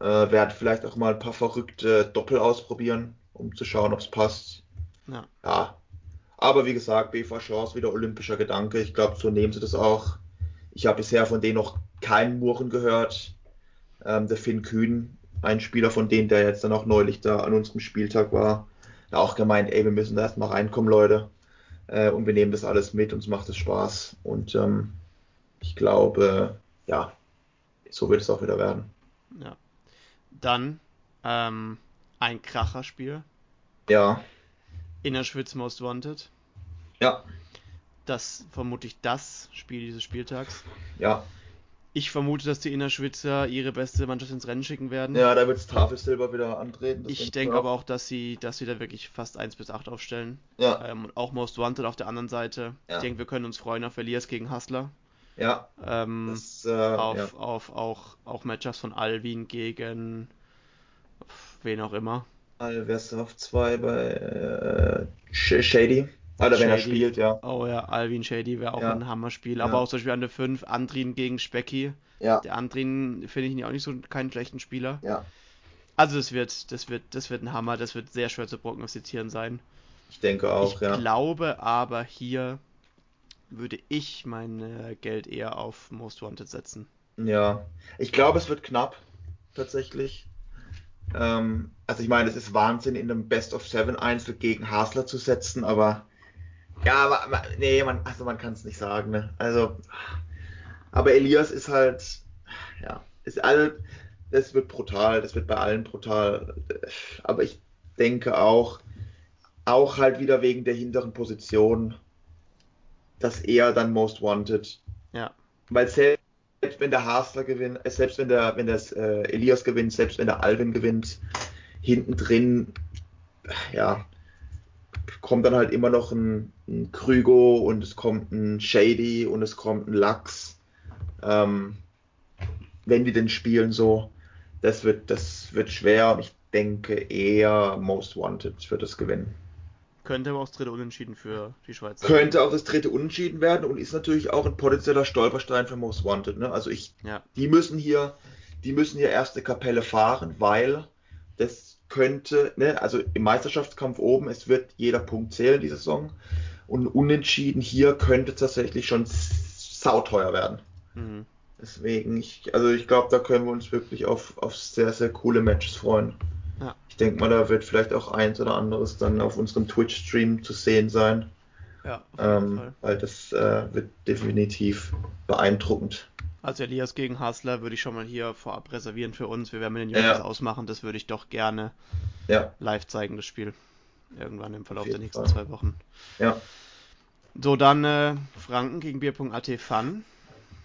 Äh, werde vielleicht auch mal ein paar verrückte Doppel ausprobieren, um zu schauen, ob es passt. Ja. ja. Aber wie gesagt, BV Chance wieder olympischer Gedanke. Ich glaube, so nehmen sie das auch. Ich habe bisher von denen noch keinen Murren gehört. Ähm, der Finn Kühn, ein Spieler von denen, der jetzt dann auch neulich da an unserem Spieltag war, da auch gemeint, ey, wir müssen da erstmal reinkommen, Leute äh, und wir nehmen das alles mit, uns macht es Spaß und ähm, ich glaube, ja, so wird es auch wieder werden. Ja. Dann ähm, ein Kracherspiel. Ja. Innerschwitz Most Wanted. Ja. Das vermutlich das Spiel dieses Spieltags. Ja. Ich vermute, dass die Innerschwitzer ihre beste Mannschaft ins Rennen schicken werden. Ja, da wird es Tafelsilber wieder antreten. Ich denke aber auch, dass sie, dass sie da wirklich fast 1 bis 8 aufstellen. Ja. Ähm, und auch Most Wanted auf der anderen Seite. Ja. Ich denke, wir können uns freuen auf Elias gegen Hustler. Ja. Ähm, das, äh, auf, ja. auf auch, auch Matchups von Alvin gegen wen auch immer. Alves auf 2 bei äh, Shady. Oder wenn er spielt, ja. Oh ja, Alvin Shady wäre auch ja. ein Hammerspiel. Aber ja. auch zum Beispiel an der 5, Andrin gegen Specky. Ja. Der Andrin finde ich auch nicht so keinen schlechten Spieler. Ja. Also das wird, das wird, das wird ein Hammer, das wird sehr schwer zu prognostizieren sein. Ich denke auch, ich ja. Ich glaube aber hier würde ich mein äh, Geld eher auf Most Wanted setzen. Ja, ich glaube, es wird knapp, tatsächlich. Ähm, also ich meine, es ist Wahnsinn, in einem Best of Seven Einzel gegen Hasler zu setzen, aber ja, aber nee, man, also man kann es nicht sagen, ne? Also, aber Elias ist halt, ja, ist all, das wird brutal, das wird bei allen brutal. Aber ich denke auch, auch halt wieder wegen der hinteren Position, dass er dann Most Wanted. Ja. Weil selbst wenn der Hasler gewinnt, äh, selbst wenn der, wenn das äh, Elias gewinnt, selbst wenn der Alvin gewinnt, hinten drin, ja, kommt dann halt immer noch ein, ein Krügo und es kommt ein Shady und es kommt ein Lachs. Ähm, wenn die denn spielen so, das wird, das wird schwer und ich denke eher Most Wanted wird das gewinnen. Könnte aber auch das dritte Unentschieden für die Schweiz sein. Könnte auch das dritte Unentschieden werden und ist natürlich auch ein potenzieller Stolperstein für Most Wanted. Ne? Also ich, ja. die müssen hier, die müssen hier erste Kapelle fahren, weil das könnte, ne, also im Meisterschaftskampf oben, es wird jeder Punkt zählen diese Saison und Unentschieden hier könnte tatsächlich schon sauteuer werden. Mhm. Deswegen, ich, also ich glaube, da können wir uns wirklich auf, auf sehr, sehr coole Matches freuen. Ja. Ich denke mal, da wird vielleicht auch eins oder anderes dann auf unserem Twitch-Stream zu sehen sein. Ja, ähm, weil das äh, wird definitiv beeindruckend. Also Elias gegen Hasler würde ich schon mal hier vorab reservieren für uns. Wir werden mit den Jungs ja. ausmachen. Das würde ich doch gerne ja. live zeigen, das Spiel. Irgendwann im Verlauf der nächsten Fall. zwei Wochen. Ja. So, dann äh, Franken gegen Bier.at Fun.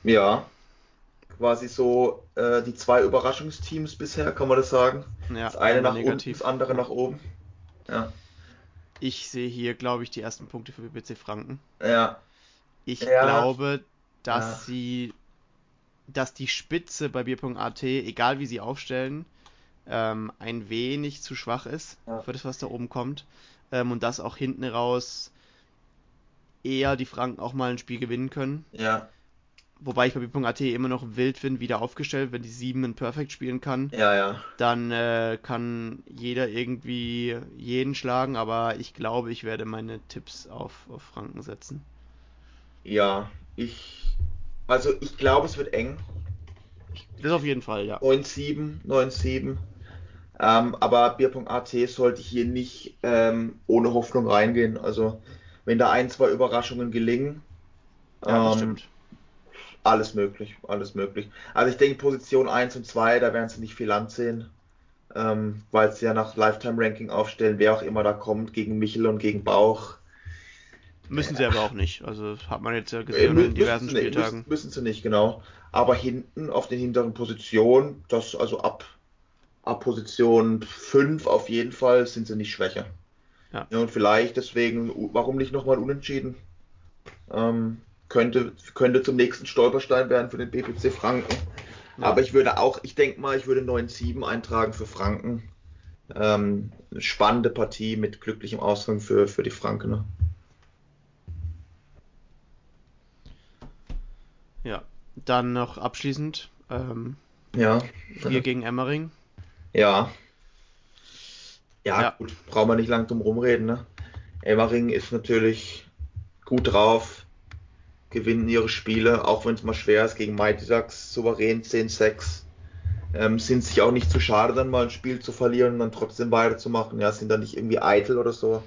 Ja, quasi so äh, die zwei Überraschungsteams bisher, kann man das sagen? Ja, das eine nach negativ. unten, das andere nach oben. Ja. Ich sehe hier, glaube ich, die ersten Punkte für BBC Franken. Ja. Ich ja. glaube, dass sie, dass die Spitze bei Bier.at, egal wie sie aufstellen, ähm, ein wenig zu schwach ist ja. für das, was da oben kommt. Ähm, und dass auch hinten raus eher die Franken auch mal ein Spiel gewinnen können. Ja. Wobei ich bei B.at immer noch wild finde, wieder aufgestellt, wenn die 7 in Perfect spielen kann. Ja, ja. Dann äh, kann jeder irgendwie jeden schlagen, aber ich glaube, ich werde meine Tipps auf, auf Franken setzen. Ja, ich. Also ich glaube, es wird eng. Das auf jeden Fall, ja. 9-7, 9-7. Ähm, aber Bier.at sollte hier nicht ähm, ohne Hoffnung reingehen. Also wenn da ein, zwei Überraschungen gelingen. Ja, ähm, stimmt alles möglich, alles möglich. Also ich denke Position 1 und 2, da werden sie nicht viel ansehen, ähm, weil sie ja nach Lifetime-Ranking aufstellen, wer auch immer da kommt, gegen Michel und gegen Bauch. Müssen sie aber auch nicht, also hat man jetzt ja gesehen äh, in diversen Spieltagen. Müssen, müssen, sie nicht, genau. Aber hinten auf den hinteren Positionen, das also ab, ab Position 5 auf jeden Fall sind sie nicht schwächer. Ja. ja und vielleicht deswegen, warum nicht nochmal unentschieden? Ähm, könnte, könnte zum nächsten Stolperstein werden für den BPC Franken. Ja. Aber ich würde auch, ich denke mal, ich würde 9-7 eintragen für Franken. Ähm, eine spannende Partie mit glücklichem Ausgang für, für die Frankener. Ja, dann noch abschließend. Ähm, ja. Wir gegen Emmering. Ja. ja. Ja, gut, brauchen wir nicht lang drum rumreden. Ne? Emmering ist natürlich gut drauf gewinnen ihre Spiele, auch wenn es mal schwer ist, gegen Mighty Ducks souverän 10-6. Ähm, sind sich auch nicht zu schade, dann mal ein Spiel zu verlieren und dann trotzdem weiterzumachen. Ja, sind dann nicht irgendwie eitel oder so.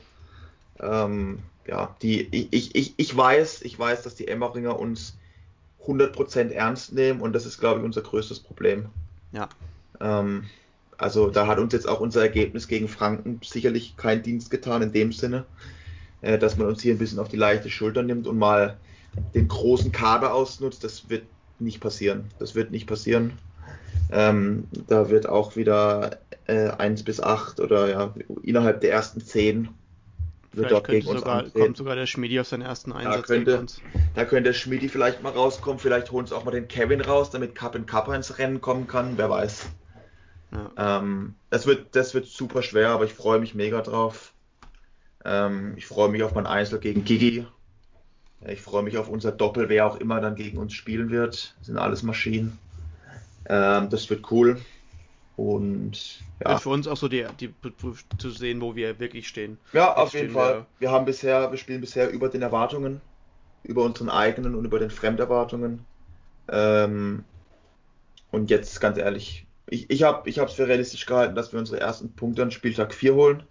Ähm, ja, die, ich, ich, ich weiß, ich weiß, dass die Emmeringer uns 100% ernst nehmen und das ist, glaube ich, unser größtes Problem. Ja. Ähm, also da hat uns jetzt auch unser Ergebnis gegen Franken sicherlich keinen Dienst getan in dem Sinne, äh, dass man uns hier ein bisschen auf die leichte Schulter nimmt und mal den großen Kader ausnutzt, das wird nicht passieren. Das wird nicht passieren. Ähm, da wird auch wieder äh, 1 bis 8 oder ja, innerhalb der ersten 10 wird gegen uns sogar, kommt sogar der Schmidi auf seinen ersten Einsatz da könnte. Da könnte der Schmidi vielleicht mal rauskommen, vielleicht holen sie auch mal den Kevin raus, damit Cup in Cup ins Rennen kommen kann, wer weiß. Ja. Ähm, das, wird, das wird super schwer, aber ich freue mich mega drauf. Ähm, ich freue mich auf mein Einzel gegen Gigi. Ich freue mich auf unser Doppel, wer auch immer dann gegen uns spielen wird. Das sind alles Maschinen. Ähm, das wird cool. Und ja. Wird für uns auch so die, die, zu sehen, wo wir wirklich stehen. Ja, auf jeden Fall. Wir, wir haben bisher, wir spielen bisher über den Erwartungen, über unseren eigenen und über den Fremderwartungen. Ähm, und jetzt ganz ehrlich, ich, ich habe es für realistisch gehalten, dass wir unsere ersten Punkte an Spieltag 4 holen.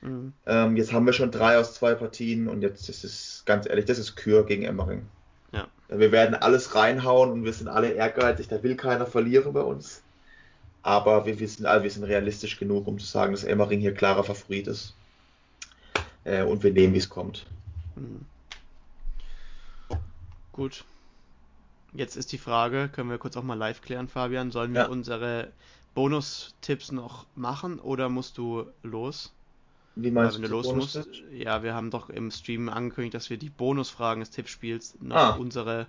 Mhm. Ähm, jetzt haben wir schon drei aus zwei Partien und jetzt ist es ganz ehrlich, das ist Kür gegen Emmering. Ja. Wir werden alles reinhauen und wir sind alle ehrgeizig, da will keiner verlieren bei uns. Aber wir wissen, also wir sind realistisch genug, um zu sagen, dass Emmering hier klarer Favorit ist. Äh, und wir nehmen, wie es kommt. Mhm. Gut. Jetzt ist die Frage, können wir kurz auch mal live klären, Fabian, sollen wir ja. unsere Bonus-Tipps noch machen oder musst du los? Wie meinst ja, wenn du los musst? Ja, wir haben doch im Stream angekündigt, dass wir die Bonusfragen des Tippspiels noch ah. unsere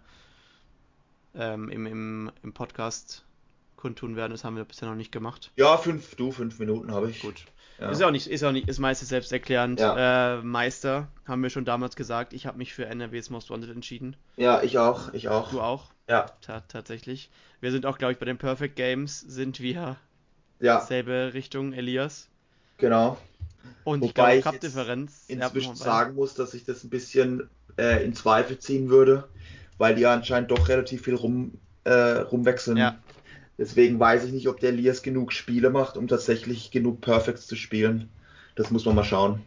ähm, im, im, im Podcast kundtun werden. Das haben wir bisher noch nicht gemacht. Ja, fünf, du, fünf Minuten habe ich. Gut. Ja. Ist auch nicht, ist auch nicht, ist meistens selbsterklärend. Ja. Äh, Meister, haben wir schon damals gesagt. Ich habe mich für NRWs Most Wanted entschieden. Ja, ich auch, ich auch. Du auch? Ja. Ta tatsächlich. Wir sind auch, glaube ich, bei den Perfect Games sind wir ja. selbe Richtung, Elias. Genau. Und Wobei ich glaube, Cup-Differenz. Inzwischen sagen muss, dass ich das ein bisschen äh, in Zweifel ziehen würde, weil die anscheinend doch relativ viel rum, äh, rumwechseln. Ja. Deswegen weiß ich nicht, ob der Elias genug Spiele macht, um tatsächlich genug Perfects zu spielen. Das muss man mal schauen.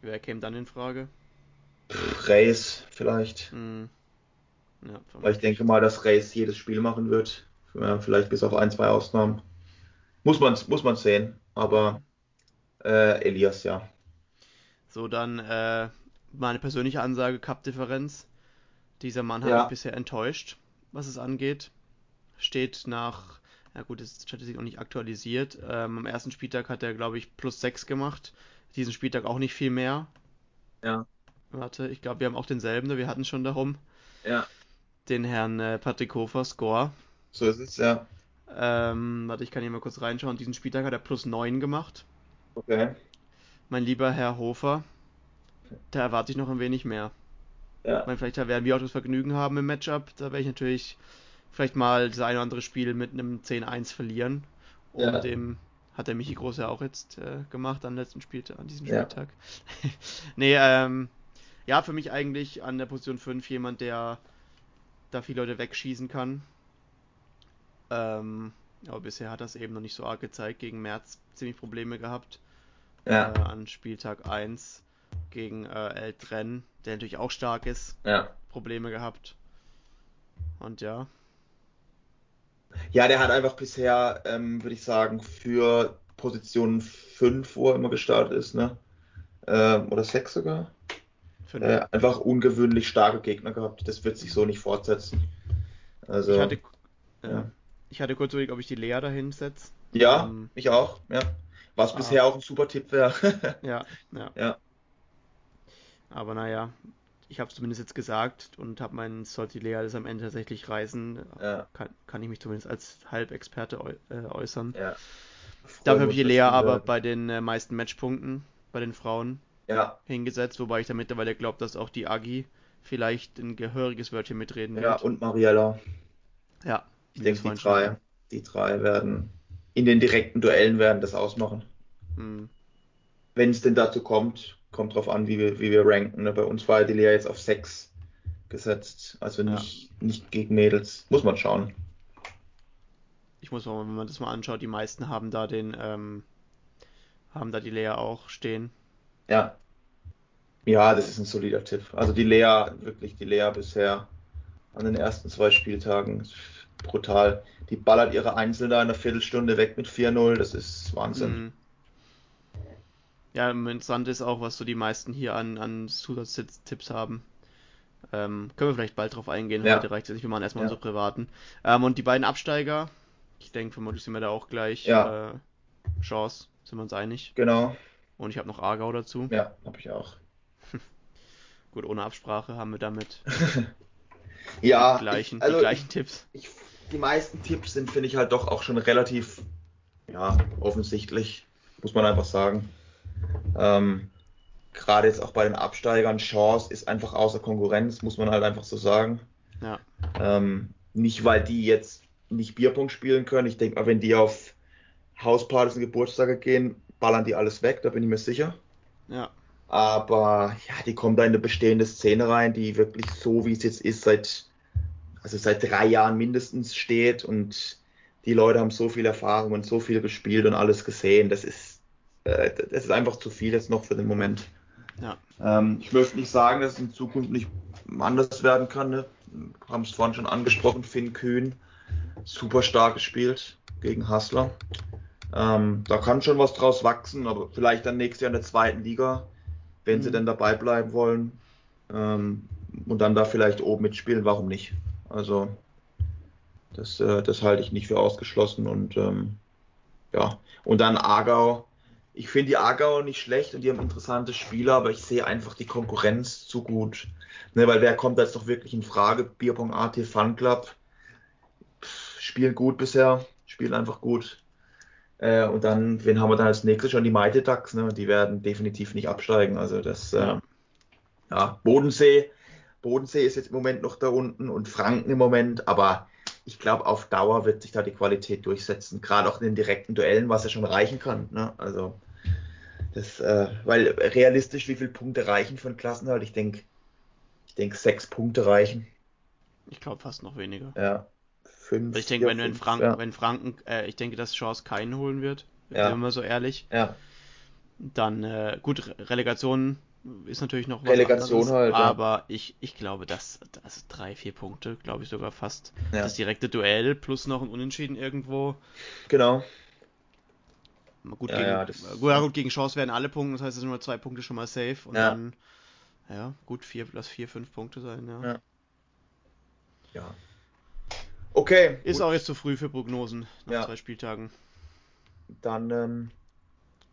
Wer käme dann in Frage? Pff, Reis vielleicht. Hm. Ja, Weil ich denke mal, dass Reis jedes Spiel machen wird. Vielleicht bis auf ein, zwei Ausnahmen. Muss man muss man sehen. Aber äh, Elias, ja. So, dann äh, meine persönliche Ansage, Cup-Differenz. Dieser Mann hat ja. mich bisher enttäuscht, was es angeht. Steht nach ja gut, ist die Statistik noch nicht aktualisiert. Ähm, am ersten Spieltag hat er, glaube ich, plus 6 gemacht. Diesen Spieltag auch nicht viel mehr. Ja. Warte, ich glaube, wir haben auch denselben, ne? wir hatten schon darum. Ja. Den Herrn äh, Patrick Hofer, Score. So ist es, ja. Ähm, warte, ich kann hier mal kurz reinschauen. Diesen Spieltag hat er plus 9 gemacht. Okay. Mein lieber Herr Hofer, da erwarte ich noch ein wenig mehr. Ja. Ich meine, vielleicht werden wir auch das Vergnügen haben im Matchup. Da wäre ich natürlich vielleicht mal das eine oder andere Spiel mit einem 10-1 verlieren. Und ja. dem hat der Michi Groß ja auch jetzt äh, gemacht am letzten Spieltag, an diesem Spieltag. Ja. nee, ähm, ja, für mich eigentlich an der Position 5 jemand, der da viele Leute wegschießen kann. Ähm, aber bisher hat das eben noch nicht so arg gezeigt. Gegen März ziemlich Probleme gehabt. Ja. Äh, an Spieltag 1 gegen äh, El Tren, der natürlich auch stark ist. Ja. Probleme gehabt. Und ja, ja, der hat einfach bisher, ähm, würde ich sagen, für Position 5, wo er immer gestartet ist, ne? Ähm, oder 6 sogar. Äh, einfach ungewöhnlich starke Gegner gehabt. Das wird sich so nicht fortsetzen. Also, ich hatte, ja. ich hatte kurz überlegt, ob ich die Lea dahin setze. Ja, ähm, ich auch, ja. Was ah. bisher auch ein super Tipp wäre. ja, ja. Ja. Aber naja, ich habe es zumindest jetzt gesagt und habe meinen sollte Lea das am Ende tatsächlich reisen, ja. kann, kann ich mich zumindest als Halbexperte äu äh, äußern. Ja. Dafür habe ich Lea aber bei den äh, meisten Matchpunkten bei den Frauen ja. hingesetzt, wobei ich da mittlerweile glaube, dass auch die Agi vielleicht ein gehöriges Wörtchen mitreden wird. Ja, und Mariella. Ja. Ich denke, die drei, die drei werden in den direkten Duellen werden das ausmachen. Hm. Wenn es denn dazu kommt, kommt drauf an, wie wir, wie wir ranken. Ne? Bei uns war die Lea jetzt auf 6 gesetzt, also nicht, ja. nicht gegen Mädels. Muss man schauen. Ich muss mal, wenn man das mal anschaut, die meisten haben da den, ähm, haben da die Lea auch stehen. Ja. Ja, das ist ein solider Tipp. Also die Lea, wirklich die Lea bisher an den ersten zwei Spieltagen brutal. Die ballert ihre Einzel da in einer Viertelstunde weg mit 4-0, das ist Wahnsinn. Mhm. Ja, interessant ist auch, was so die meisten hier an, an Zusatztipps haben. Ähm, können wir vielleicht bald drauf eingehen. Ja. Heute reicht es nicht, wir machen erstmal ja. unsere privaten. Ähm, und die beiden Absteiger, ich denke, vermutlich sind wir da auch gleich. Ja. Äh, Chance, sind wir uns einig. Genau. Und ich habe noch Aargau dazu. Ja, habe ich auch. Gut, ohne Absprache haben wir damit ja, die gleichen, ich, also die gleichen ich, Tipps. Ich, die meisten Tipps sind, finde ich, halt doch auch schon relativ ja, offensichtlich, muss man einfach sagen. Ähm, Gerade jetzt auch bei den Absteigern, Chance ist einfach außer Konkurrenz, muss man halt einfach so sagen. Ja. Ähm, nicht, weil die jetzt nicht Bierpunkt spielen können. Ich denke mal, wenn die auf Hauspartys und Geburtstage gehen, ballern die alles weg, da bin ich mir sicher. Ja. Aber ja, die kommen da in eine bestehende Szene rein, die wirklich so, wie es jetzt ist, seit, also seit drei Jahren mindestens steht und die Leute haben so viel Erfahrung und so viel gespielt und alles gesehen. Das ist, äh, das ist einfach zu viel jetzt noch für den Moment. Ja. Ähm, ich möchte nicht sagen, dass es in Zukunft nicht anders werden kann. Ne? Wir haben es vorhin schon angesprochen, Finn Kühn, super stark gespielt gegen Hassler. Ähm, da kann schon was draus wachsen, aber vielleicht dann nächstes Jahr in der zweiten Liga, wenn mhm. sie denn dabei bleiben wollen. Ähm, und dann da vielleicht oben mitspielen, warum nicht? Also das, äh, das halte ich nicht für ausgeschlossen und ähm, ja. Und dann Aargau, ich finde die Aargauer nicht schlecht und die haben interessante Spieler, aber ich sehe einfach die Konkurrenz zu gut. Ne, weil wer kommt jetzt doch wirklich in Frage? Bierpong AT Fun Club. spielen gut bisher, spielen einfach gut. Äh, und dann, wen haben wir dann als nächstes schon? Die Mighty Ducks, ne? Die werden definitiv nicht absteigen. Also das, äh, ja, Bodensee. Bodensee ist jetzt im Moment noch da unten und Franken im Moment, aber ich glaube, auf Dauer wird sich da die Qualität durchsetzen, gerade auch in den direkten Duellen, was ja schon reichen kann. Ne? Also, das, äh, weil realistisch, wie viele Punkte reichen für einen Klassenhalt? Ich denke, ich denke, sechs Punkte reichen. Ich glaube fast noch weniger. Ja. Fünf, ich denke, wenn, fünf, Franken, ja. wenn Franken, äh, ich denke, dass Chance keinen holen wird, ja. sind wir mal so ehrlich. Ja. Dann, äh, gut, Relegation ist natürlich noch was Relegation anderes, halt, aber ja. ich, ich glaube, dass, dass drei, vier Punkte, glaube ich sogar fast. Ja. Das direkte Duell plus noch ein Unentschieden irgendwo. Genau. Gut, ja, gegen, ja, das, gut, gut, gegen Chance werden alle Punkte, das heißt, es sind nur zwei Punkte schon mal safe und dann, ja, gut, vier, lass vier, fünf Punkte sein, ja. Ja. Okay. Ist gut. auch jetzt zu früh für Prognosen nach zwei Spieltagen. Dann, ähm,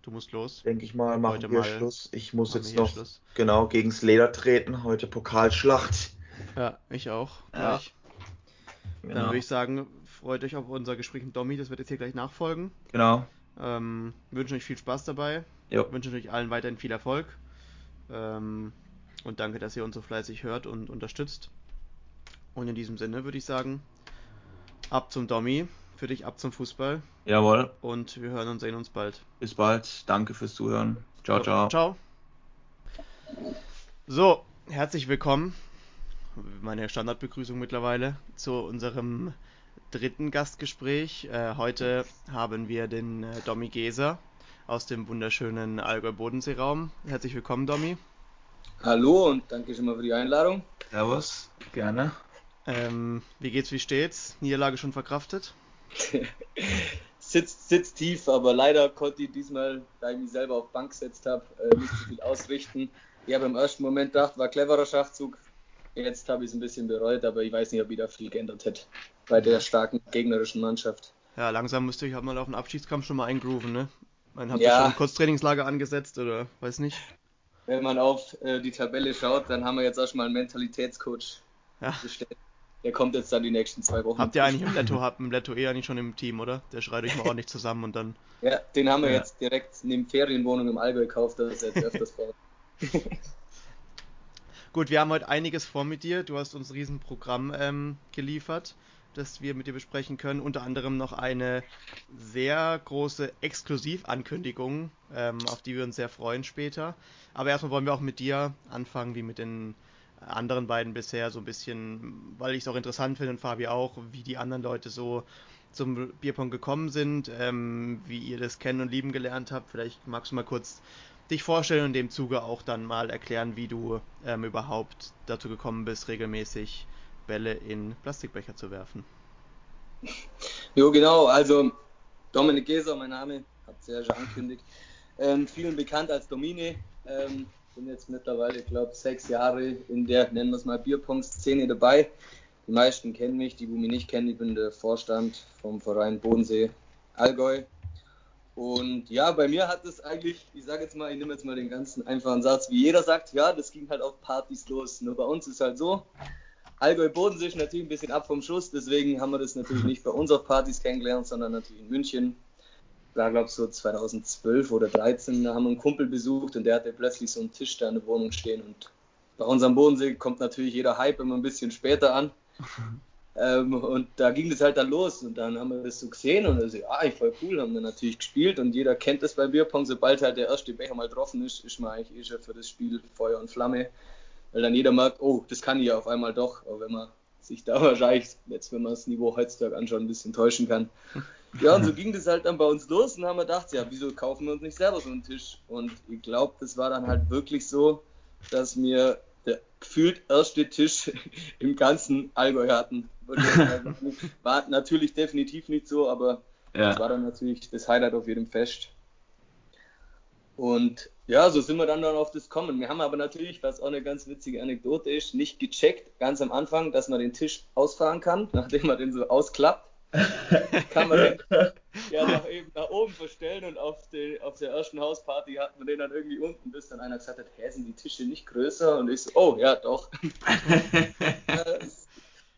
Du musst los. Denke ich mal, machen Heute wir mal Schluss. Ich muss jetzt noch Schluss. genau gegens Leder treten. Heute Pokalschlacht. Ja, ich auch. Ja. Genau. Dann würde ich sagen, freut euch auf unser Gespräch mit Domi. Das wird jetzt hier gleich nachfolgen. Genau. Ähm, wünsche euch viel Spaß dabei. Jo. Wünsche euch allen weiterhin viel Erfolg. Ähm, und danke, dass ihr uns so fleißig hört und unterstützt. Und in diesem Sinne würde ich sagen, ab zum Dommi für dich ab zum Fußball. Jawohl. Und wir hören und sehen uns bald. Bis bald. Danke fürs Zuhören. Ciao, ciao. Ciao. So, herzlich willkommen. Meine Standardbegrüßung mittlerweile zu unserem dritten Gastgespräch. Äh, heute haben wir den äh, Domi Geser aus dem wunderschönen Allgäu-Bodensee-Raum. Herzlich willkommen, Domi. Hallo und danke schon mal für die Einladung. Servus, gerne. Ähm, wie geht's, wie steht's? Niederlage schon verkraftet? sitzt, sitzt tief, aber leider konnte ich diesmal, da ich mich selber auf Bank gesetzt habe, äh, nicht so viel ausrichten. Ich habe im ersten Moment gedacht, war cleverer Schachzug. Jetzt habe ich es ein bisschen bereut, aber ich weiß nicht, ob ich da viel geändert hätte bei der starken gegnerischen Mannschaft. Ja, langsam müsste ich halt mal auf den Abschiedskampf schon mal eingrooven, ne? Man hat ja schon ein Kurztrainingslager angesetzt oder weiß nicht. Wenn man auf äh, die Tabelle schaut, dann haben wir jetzt auch schon mal einen Mentalitätscoach ja. bestellt. Der kommt jetzt dann die nächsten zwei Wochen. Habt ihr eigentlich im Letto, habt im Letto eh eigentlich schon im Team, oder? Der schreit euch mal ordentlich zusammen und dann. Ja, den haben wir ja. jetzt direkt neben Ferienwohnung im Allgäu gekauft, das ist jetzt öfters vor. Gut, wir haben heute einiges vor mit dir. Du hast uns ein Riesenprogramm ähm, geliefert, das wir mit dir besprechen können. Unter anderem noch eine sehr große Exklusivankündigung, ähm, auf die wir uns sehr freuen später. Aber erstmal wollen wir auch mit dir anfangen, wie mit den anderen beiden bisher so ein bisschen, weil ich es auch interessant finde und Fabi auch, wie die anderen Leute so zum Bierpong gekommen sind, ähm, wie ihr das kennen und lieben gelernt habt. Vielleicht magst du mal kurz dich vorstellen und dem Zuge auch dann mal erklären, wie du ähm, überhaupt dazu gekommen bist, regelmäßig Bälle in Plastikbecher zu werfen. Jo, genau. Also Dominik Geser, mein Name, habt ihr ja schon angekündigt. Ähm, vielen bekannt als Domine. Ähm, bin jetzt mittlerweile, ich glaube, sechs Jahre in der, nennen wir es mal, Bierpong-Szene dabei. Die meisten kennen mich, die, die mich nicht kennen, ich bin der Vorstand vom Verein Bodensee Allgäu. Und ja, bei mir hat es eigentlich, ich sage jetzt mal, ich nehme jetzt mal den ganzen einfachen Satz, wie jeder sagt, ja, das ging halt auf Partys los. Nur bei uns ist halt so, Allgäu Bodensee ist natürlich ein bisschen ab vom Schuss, deswegen haben wir das natürlich nicht bei uns auf Partys kennengelernt, sondern natürlich in München war, glaube ich, so 2012 oder 2013, da haben wir einen Kumpel besucht und der hatte plötzlich so einen Tisch da in der Wohnung stehen. Und bei unserem Bodensee kommt natürlich jeder Hype immer ein bisschen später an. ähm, und da ging das halt dann los. Und dann haben wir das so gesehen und dann so, ah, ich voll cool, haben wir natürlich gespielt. Und jeder kennt das beim Bierpong, sobald halt der erste Becher mal getroffen ist, ist man eigentlich eh schon für das Spiel Feuer und Flamme, weil dann jeder merkt, oh, das kann ich ja auf einmal doch, aber wenn man sich da wahrscheinlich, jetzt wenn man das Niveau heutzutage anschaut, ein bisschen täuschen kann, ja, und so ging das halt dann bei uns los und haben wir gedacht, ja, wieso kaufen wir uns nicht selber so einen Tisch? Und ich glaube, das war dann halt wirklich so, dass wir der gefühlt erste Tisch im ganzen Allgäu hatten. War natürlich definitiv nicht so, aber ja. das war dann natürlich das Highlight auf jedem Fest. Und ja, so sind wir dann, dann auf das kommen. Wir haben aber natürlich, was auch eine ganz witzige Anekdote ist, nicht gecheckt, ganz am Anfang, dass man den Tisch ausfahren kann, nachdem man den so ausklappt kann man den, ja, nach, eben nach oben verstellen und auf, die, auf der ersten Hausparty hat man den dann irgendwie unten, bis dann einer gesagt hat, hä, sind die Tische nicht größer? Und ich so, oh, ja, doch.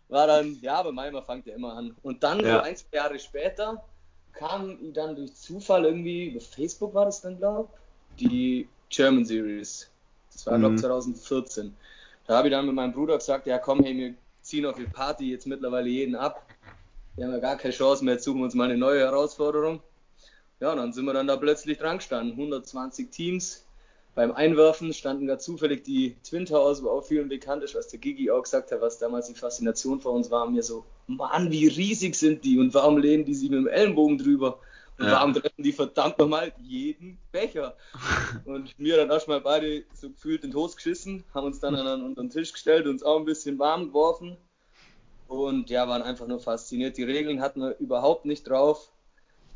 war dann, ja, aber manchmal fängt er immer an. Und dann, ja. so ein, zwei Jahre später, kam dann durch Zufall irgendwie, über Facebook war das dann, glaube ich, die German Series. Das war, glaube ich, 2014. Da habe ich dann mit meinem Bruder gesagt, ja komm, hey, wir ziehen auf die Party jetzt mittlerweile jeden ab. Wir haben ja gar keine Chance mehr, jetzt suchen wir uns mal eine neue Herausforderung. Ja, und dann sind wir dann da plötzlich dran gestanden. 120 Teams. Beim Einwerfen standen da zufällig die Twin Towers, wo auch vielen bekannt ist, was der Gigi auch gesagt hat, was damals die Faszination für uns war. Mir so, Mann, wie riesig sind die und warum lehnen die sich mit dem Ellenbogen drüber? Und ja. warum treffen die verdammt nochmal jeden Becher? Und wir dann erstmal beide so gefühlt in den Toast geschissen, haben uns dann an unseren Tisch gestellt, uns auch ein bisschen warm geworfen und ja, waren einfach nur fasziniert. Die Regeln hatten wir überhaupt nicht drauf.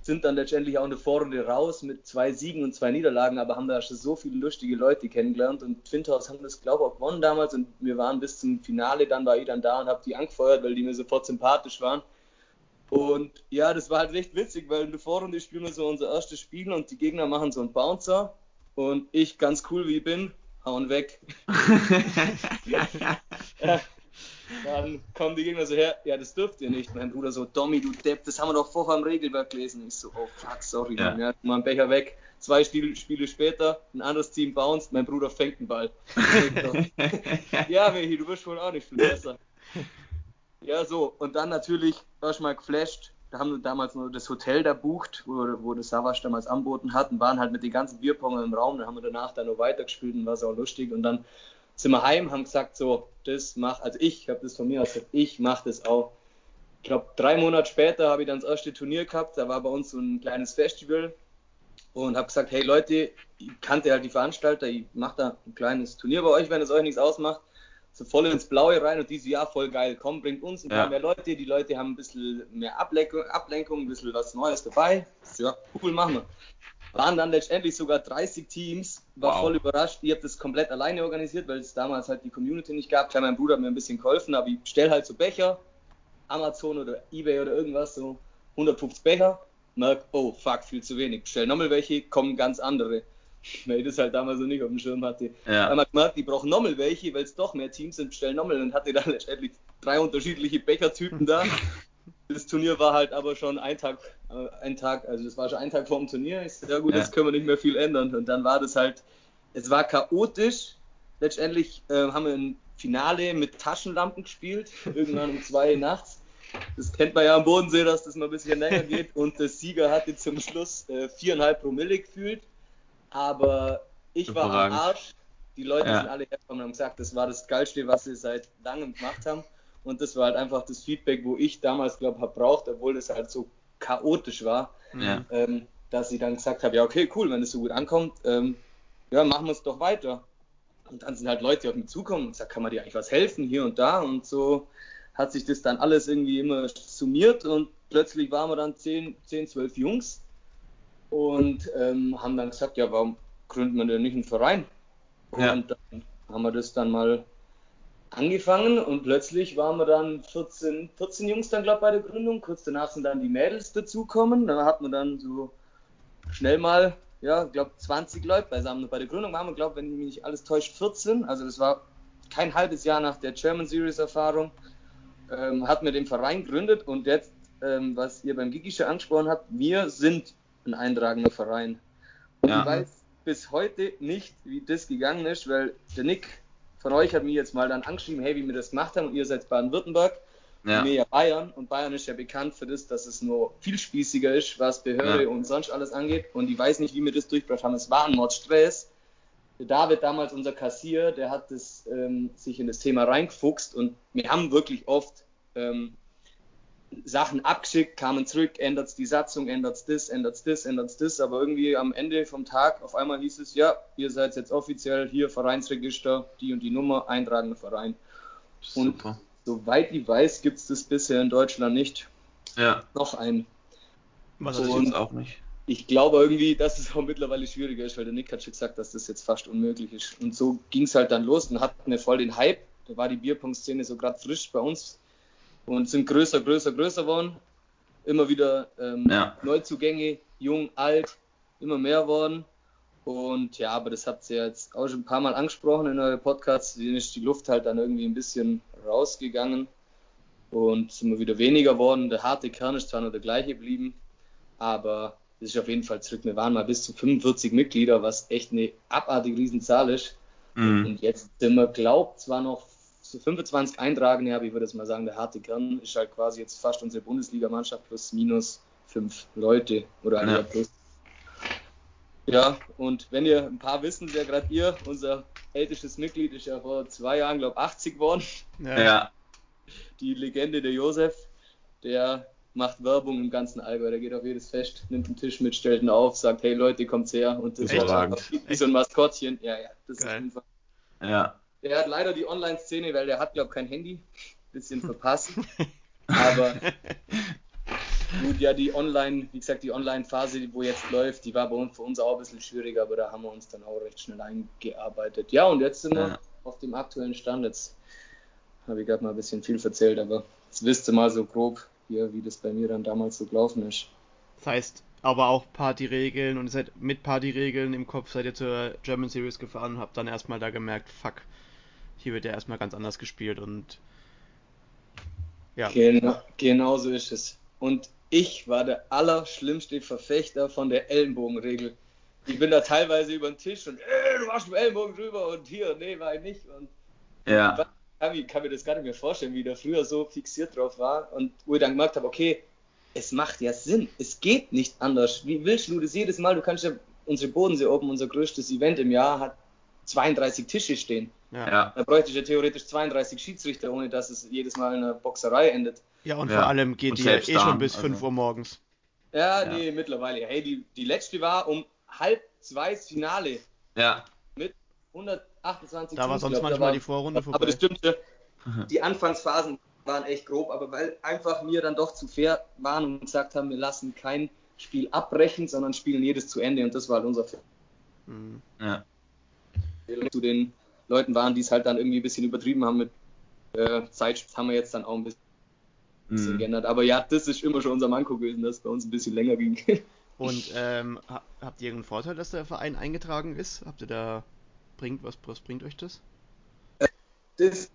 Sind dann letztendlich auch eine Vorrunde raus mit zwei Siegen und zwei Niederlagen, aber haben da schon so viele lustige Leute kennengelernt. Und Twin Towers haben das, glaube ich, auch gewonnen damals. Und wir waren bis zum Finale, dann war ich dann da und habe die angefeuert, weil die mir sofort sympathisch waren. Und ja, das war halt recht witzig, weil in der Vorrunde spielen wir so unser erstes Spiel und die Gegner machen so einen Bouncer. Und ich, ganz cool wie ich bin, hauen weg. ja, dann kommen die Gegner so her, ja, das dürft ihr nicht. Mein Bruder so, Dommy, du Depp, das haben wir doch vorher im Regelwerk gelesen. Ich so, oh fuck, sorry, ja. ja mal einen Becher weg. Zwei Spiele, Spiele später, ein anderes Team bounced, mein Bruder fängt den Ball. ja, Michi, du wirst wohl auch nicht viel besser. Ja, so, und dann natürlich erstmal geflasht. Da haben wir damals nur das Hotel da bucht, wo, wo das Savas damals anboten hat und waren halt mit den ganzen Bierpongern im Raum. Da haben wir danach dann nur weitergespielt und war es auch lustig. Und dann sind wir heim, haben gesagt, so, das mach, also ich habe das von mir aus gesagt, ich mache das auch. Ich glaube, drei Monate später habe ich dann das erste Turnier gehabt, da war bei uns so ein kleines Festival und habe gesagt, hey Leute, ich kannte halt die Veranstalter, ich mache da ein kleines Turnier bei euch, wenn es euch nichts ausmacht. So voll ins Blaue rein und dieses Jahr voll geil. Komm, bringt uns ein paar ja. mehr Leute. Die Leute haben ein bisschen mehr Ablenkung, Ablenkung, ein bisschen was Neues dabei. Ja, cool, machen wir waren dann letztendlich sogar 30 Teams. War wow. voll überrascht. Ich habe das komplett alleine organisiert, weil es damals halt die Community nicht gab. Klar, mein Bruder hat mir ein bisschen geholfen, aber ich stelle halt so Becher, Amazon oder Ebay oder irgendwas, so 150 Becher. Merk, oh fuck, viel zu wenig. Bestell nochmal welche, kommen ganz andere. Weil ich das halt damals so nicht auf dem Schirm hatte. Ja. Dann habe gemerkt, die brauchen nochmal welche, weil es doch mehr Teams sind, bestellen nochmal und hatte dann letztendlich drei unterschiedliche Bechertypen da. das Turnier war halt aber schon ein Tag, äh, ein Tag, also das war schon ein Tag vor dem Turnier. Ich ja gut, ja. jetzt können wir nicht mehr viel ändern. Und dann war das halt, es war chaotisch. Letztendlich äh, haben wir ein Finale mit Taschenlampen gespielt, irgendwann um zwei nachts. Das kennt man ja am Bodensee, dass das mal ein bisschen länger geht. Und der Sieger hatte zum Schluss äh, viereinhalb Promille gefühlt. Aber ich war am Arsch. Die Leute ja. sind alle hergekommen und haben gesagt, das war das Geilste, was sie seit langem gemacht haben. Und das war halt einfach das Feedback, wo ich damals, glaube ich, braucht, obwohl das halt so chaotisch war, ja. ähm, dass ich dann gesagt habe, ja, okay, cool, wenn es so gut ankommt, ähm, ja, machen wir es doch weiter. Und dann sind halt Leute auf mich zukommen und sagen, kann man dir eigentlich was helfen hier und da? Und so hat sich das dann alles irgendwie immer summiert und plötzlich waren wir dann 10, 10 12 Jungs und ähm, haben dann gesagt, ja, warum gründen wir denn nicht einen Verein? Ja. Und dann haben wir das dann mal angefangen und plötzlich waren wir dann 14, 14 Jungs dann, glaube ich, bei der Gründung. Kurz danach sind dann die Mädels dazukommen. Da hat man dann so schnell mal, ja, glaube 20 Leute beisammen. Und bei der Gründung waren wir, glaube wenn ich mich nicht alles täuscht, 14. Also das war kein halbes Jahr nach der German Series Erfahrung. Ähm, hat mir den Verein gegründet und jetzt, ähm, was ihr beim Gigi schon angesprochen habt, wir sind ein eintragender Verein. Und ja. ich weiß bis heute nicht, wie das gegangen ist, weil der Nick von euch hat mir jetzt mal dann angeschrieben, hey, wie wir das gemacht haben und ihr seid Baden-Württemberg. Ja. Mir ja Bayern und Bayern ist ja bekannt für das, dass es nur viel spießiger ist, was Behörde ja. und sonst alles angeht. Und ich weiß nicht, wie wir das durchgebracht haben. Es war ein Mordstress. Der David, damals unser Kassier, der hat das, ähm, sich in das Thema reingefuchst und wir haben wirklich oft ähm, Sachen abgeschickt, kamen zurück, ändert die Satzung, ändert das, ändert das, ändert das, aber irgendwie am Ende vom Tag auf einmal hieß es, ja, ihr seid jetzt offiziell hier Vereinsregister, die und die Nummer, eintragender Verein. Super. Und soweit ich weiß, gibt es das bisher in Deutschland nicht. Ja. Noch ein. Was das jetzt auch nicht. Ich glaube irgendwie, dass es auch mittlerweile schwieriger ist, weil der Nick hat schon gesagt, dass das jetzt fast unmöglich ist. Und so ging es halt dann los und hatten wir voll den Hype. Da war die Bierpong-Szene so gerade frisch bei uns und sind größer, größer, größer geworden. immer wieder ähm, ja. Neuzugänge, jung, alt, immer mehr worden. Und ja, aber das habt ihr jetzt auch schon ein paar Mal angesprochen in eurem Podcast. Denen ist die Luft halt dann irgendwie ein bisschen rausgegangen und ist immer wieder weniger worden. Der harte Kern ist zwar noch der gleiche geblieben, aber es ist auf jeden Fall zurück. Wir waren mal bis zu 45 Mitglieder, was echt eine abartige Riesenzahl ist. Mhm. Und jetzt sind wir, glaubt, zwar noch so 25 Eintragende, aber ich würde jetzt mal sagen, der harte Kern ist halt quasi jetzt fast unsere Bundesligamannschaft plus minus fünf Leute oder ja. plus. Ja, und wenn ihr ein paar wissen, wer gerade ihr, unser ältestes Mitglied, ist ja vor zwei Jahren, glaube ich, 80 geworden. Ja. ja. Die Legende der Josef, der macht Werbung im ganzen Allgäu. Der geht auf jedes Fest, nimmt einen Tisch mit, stellt ihn auf, sagt, hey Leute, kommt her. Und das ist wie so ein Maskottchen. Ja, ja, das Geil. ist einfach. Ja. Der hat leider die Online-Szene, weil der hat, glaube ich, kein Handy. Bisschen verpasst. Aber gut, ja, die Online, wie gesagt, die Online-Phase, wo jetzt läuft, die war bei uns für uns auch ein bisschen schwieriger, aber da haben wir uns dann auch recht schnell eingearbeitet. Ja, und jetzt sind wir ja. auf dem aktuellen Stand. Jetzt habe ich gerade mal ein bisschen viel erzählt, aber jetzt wisst ihr mal so grob, hier, wie das bei mir dann damals so gelaufen ist. Das heißt, aber auch Partyregeln und ihr seid mit Partyregeln im Kopf seid ihr zur German Series gefahren und habt dann erstmal da gemerkt, fuck, hier wird ja erstmal ganz anders gespielt und ja. Genau, genau so ist es. Und ich war der allerschlimmste Verfechter von der Ellenbogenregel. Ich bin da teilweise über den Tisch und äh, du warst mit dem Ellenbogen drüber und hier, nee, war ich nicht. Und ja ich kann mir das gar nicht mehr vorstellen, wie der früher so fixiert drauf war und wo ich dann gemerkt habe, okay, es macht ja Sinn, es geht nicht anders. Wie willst du das jedes Mal? Du kannst ja, unsere Bodensee Open, unser größtes Event im Jahr, hat 32 Tische stehen. Ja. Da bräuchte ich ja theoretisch 32 Schiedsrichter, ohne dass es jedes Mal in einer Boxerei endet. Ja, und ja. vor allem geht die ja eh schon bis also. 5 Uhr morgens. Ja, ja, nee, mittlerweile. Hey, die, die letzte war um halb zwei das Finale. Ja. Mit 100 28 Da war sonst glaub, manchmal war, die Vorrunde vorbei. Aber das stimmte. Die Anfangsphasen waren echt grob, aber weil einfach wir dann doch zu fair waren und gesagt haben, wir lassen kein Spiel abbrechen, sondern spielen jedes zu Ende und das war halt unser Film. Mhm. Ja. Zu den Leuten waren, die es halt dann irgendwie ein bisschen übertrieben haben mit äh, Zeit, haben wir jetzt dann auch ein bisschen, mhm. geändert. Aber ja, das ist immer schon unser Manko gewesen, dass es bei uns ein bisschen länger ging. Und ähm, habt ihr irgendeinen Vorteil, dass der Verein eingetragen ist? Habt ihr da bringt, was, was bringt euch das? Das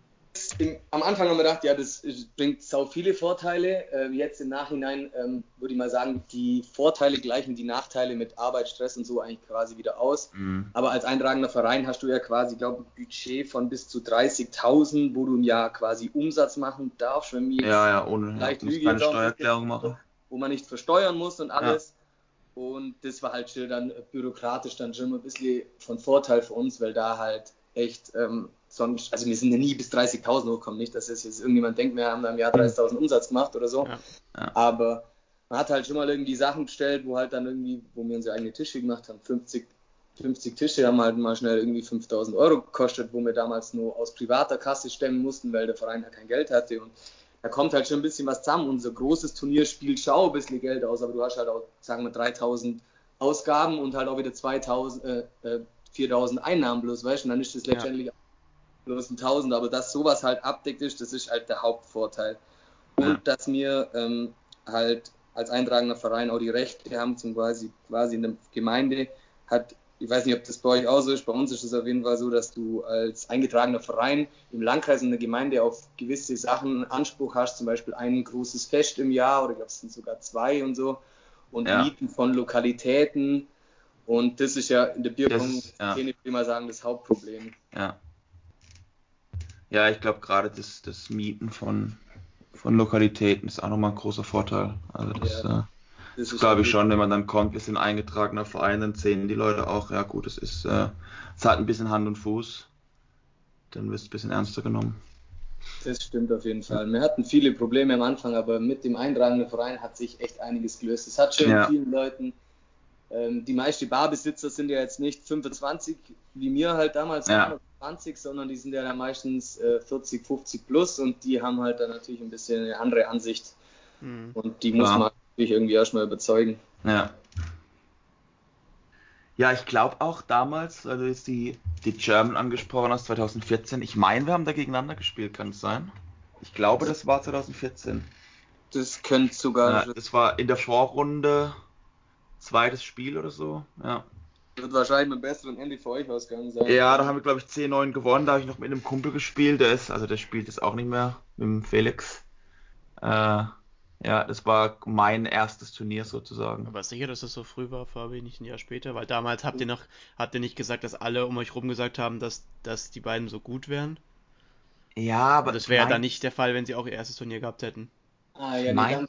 im, am Anfang haben wir gedacht, ja, das bringt sau viele Vorteile. Ähm, jetzt im Nachhinein ähm, würde ich mal sagen, die Vorteile gleichen die Nachteile mit Arbeit, Stress und so eigentlich quasi wieder aus. Mhm. Aber als eintragender Verein hast du ja quasi, glaube ich, ein Budget von bis zu 30.000, wo du im Jahr quasi Umsatz machen darfst, wenn wir ja, ja, ohne leicht ja, keine Steuererklärung machen. Wo man nicht versteuern muss und alles. Ja. Und das war halt schon dann bürokratisch dann schon ein bisschen von Vorteil für uns, weil da halt echt ähm, sonst, also wir sind ja nie bis 30.000 hochgekommen, nicht, dass jetzt irgendjemand denkt, wir haben da im Jahr 30.000 Umsatz gemacht oder so. Ja. Ja. Aber man hat halt schon mal irgendwie Sachen bestellt, wo halt dann irgendwie, wo wir unsere eigene Tische gemacht haben, 50, 50 Tische haben halt mal schnell irgendwie 5000 Euro gekostet, wo wir damals nur aus privater Kasse stemmen mussten, weil der Verein ja kein Geld hatte und da kommt halt schon ein bisschen was zusammen. Unser großes Turnier spielt schau ein bisschen Geld aus, aber du hast halt auch, sagen wir, 3000 Ausgaben und halt auch wieder 2000, äh, 4000 äh, Einnahmen bloß, weißt du, und dann ist das letztendlich ja bloß ein Tausend, aber dass sowas halt abdeckt ist, das ist halt der Hauptvorteil. Und dass wir ähm, halt als eintragender Verein auch die Rechte haben, zum quasi, quasi in der Gemeinde hat, ich weiß nicht, ob das bei euch auch so ist, bei uns ist es auf jeden Fall so, dass du als eingetragener Verein im Landkreis und der Gemeinde auf gewisse Sachen Anspruch hast, zum Beispiel ein großes Fest im Jahr oder ich glaube, es sind sogar zwei und so und ja. Mieten von Lokalitäten und das ist ja in der Bierpunkt, ja. ich mal sagen, das Hauptproblem. Ja. Ja, ich glaube gerade das, das Mieten von, von Lokalitäten ist auch nochmal ein großer Vorteil. Also das, ja, äh, das, glaube ich schon, wenn man dann kommt, wir sind eingetragener Verein, dann sehen die Leute auch, ja gut, es ist, äh, es hat ein bisschen Hand und Fuß, dann wirst du ein bisschen ernster genommen. Das stimmt auf jeden Fall. Wir hatten viele Probleme am Anfang, aber mit dem eintragenden Verein hat sich echt einiges gelöst. Es hat schon ja. vielen Leuten ähm, die meisten Barbesitzer sind ja jetzt nicht 25 wie mir halt damals, ja. 20, sondern die sind ja dann meistens äh, 40, 50 plus und die haben halt dann natürlich ein bisschen eine andere Ansicht. Mhm. Und die muss ja. man natürlich irgendwie erstmal überzeugen. Ja. Ja, ich glaube auch damals, du jetzt die, die German angesprochen hast, 2014, ich meine, wir haben da gegeneinander gespielt, kann es sein? Ich glaube, das war 2014. Das könnte sogar. Ja, das war in der Vorrunde zweites Spiel oder so. Ja. Wird wahrscheinlich mit besseren Ende für euch ausgegangen sein. Ja, da haben wir, glaube ich, 10-9 gewonnen. Da habe ich noch mit einem Kumpel gespielt. Der ist, also der spielt jetzt auch nicht mehr mit dem Felix. Äh, ja, das war mein erstes Turnier sozusagen. Aber sicher, dass das so früh war, Fabi, nicht ein Jahr später? Weil damals habt ihr noch, habt ihr nicht gesagt, dass alle um euch rum gesagt haben, dass, dass die beiden so gut wären? Ja, aber. das wäre ja dann nicht der Fall, wenn sie auch ihr erstes Turnier gehabt hätten. Ah, ja, nee,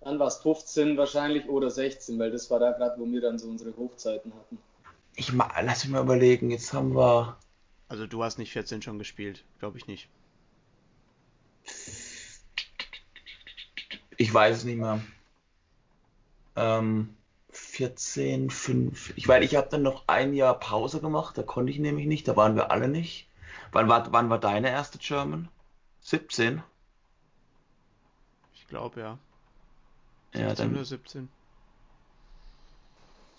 dann war es 15 wahrscheinlich oder 16, weil das war da gerade, wo wir dann so unsere Hochzeiten hatten. Ich mal, lass mich mal überlegen, jetzt haben wir. Also du hast nicht 14 schon gespielt, glaube ich nicht. Ich weiß es nicht mehr. Ähm, 14, 5. Ich weiß, ich habe dann noch ein Jahr Pause gemacht, da konnte ich nämlich nicht, da waren wir alle nicht. Wann war, wann war deine erste German? 17? Ich glaube ja. 17 ja, dann, oder 17?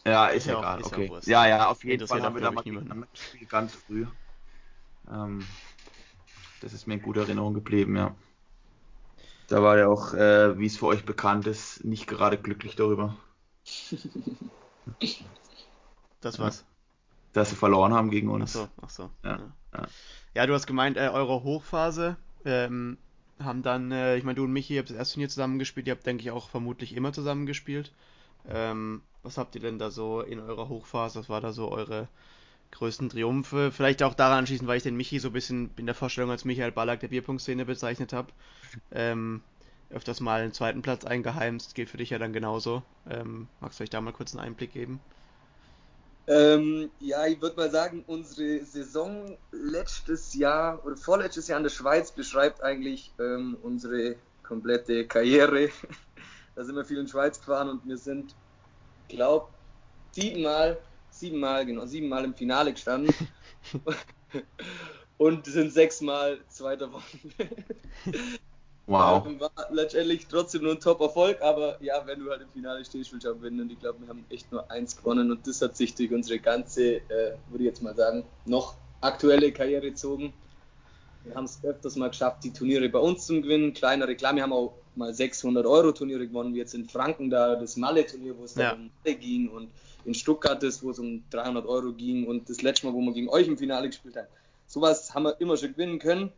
Ja, ist, ja egal, okay. Ja, ja, auf jeden Fall haben wir da mal gespielt, ganz früh. Ähm, das ist mir in guter Erinnerung geblieben, ja. Da war ja auch, äh, wie es für euch bekannt ist, nicht gerade glücklich darüber. das was? Dass sie verloren haben gegen uns. Ach so, ach so. Ja, ja. ja du hast gemeint, äh, eure Hochphase ähm, haben dann, äh, ich meine, du und Michi habt das erste Turnier zusammengespielt, ihr habt, denke ich, auch vermutlich immer zusammengespielt. Ähm, was habt ihr denn da so in eurer Hochphase? Was war da so eure größten Triumphe? Vielleicht auch daran anschließend, weil ich den Michi so ein bisschen in der Vorstellung als Michael Ballack der Bierpunktszene bezeichnet habe. Ähm, öfters mal einen zweiten Platz eingeheimst, geht für dich ja dann genauso. Ähm, magst du euch da mal kurz einen Einblick geben? Ähm, ja, ich würde mal sagen, unsere Saison letztes Jahr oder vorletztes Jahr in der Schweiz beschreibt eigentlich ähm, unsere komplette Karriere. da sind wir viel in die Schweiz gefahren und wir sind glaube, siebenmal, siebenmal, genau, siebenmal im Finale gestanden. und sind sechsmal Zweiter geworden. Wow. War letztendlich trotzdem nur ein Top-Erfolg, aber ja, wenn du halt im Finale stehst, willst du auch gewinnen. Und ich glaube, wir haben echt nur eins gewonnen und das hat sich durch unsere ganze, äh, würde ich jetzt mal sagen, noch aktuelle Karriere gezogen. Wir haben es öfters mal geschafft, die Turniere bei uns zu gewinnen. Kleinere, klar, wir haben auch mal 600 Euro Turniere gewonnen, wie jetzt in Franken da das Malle-Turnier, wo es ja. um Malle ging und in Stuttgart das, wo es um 300 Euro ging und das letzte Mal, wo wir gegen euch im Finale gespielt haben. Sowas haben wir immer schon gewinnen können,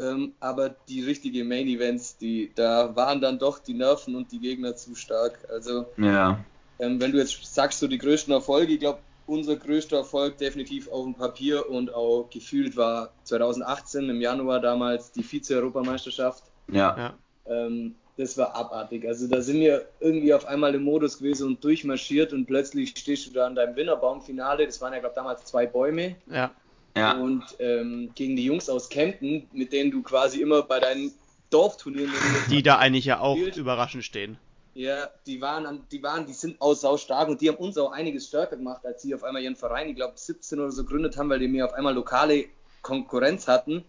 ähm, aber die richtigen Main Events, die, da waren dann doch die Nerven und die Gegner zu stark. Also, ja. ähm, wenn du jetzt sagst, so die größten Erfolge, ich glaube, unser größter Erfolg definitiv auf dem Papier und auch gefühlt war 2018 im Januar damals die Vize-Europameisterschaft. Ja. ja. Ähm, das war abartig. Also da sind wir irgendwie auf einmal im Modus gewesen und durchmarschiert und plötzlich stehst du da an deinem Winterbaumfinale. Das waren ja, glaube ich, damals zwei Bäume. Ja. Ja. Und ähm, gegen die Jungs aus Kempten, mit denen du quasi immer bei deinen Dorfturnieren. Die da eigentlich ja auch spielt. überraschend stehen. Ja, die waren, die waren, die sind auch sau stark und die haben uns auch einiges stärker gemacht, als sie auf einmal ihren Verein, ich glaube 17 oder so gegründet haben, weil die mir auf einmal lokale Konkurrenz hatten.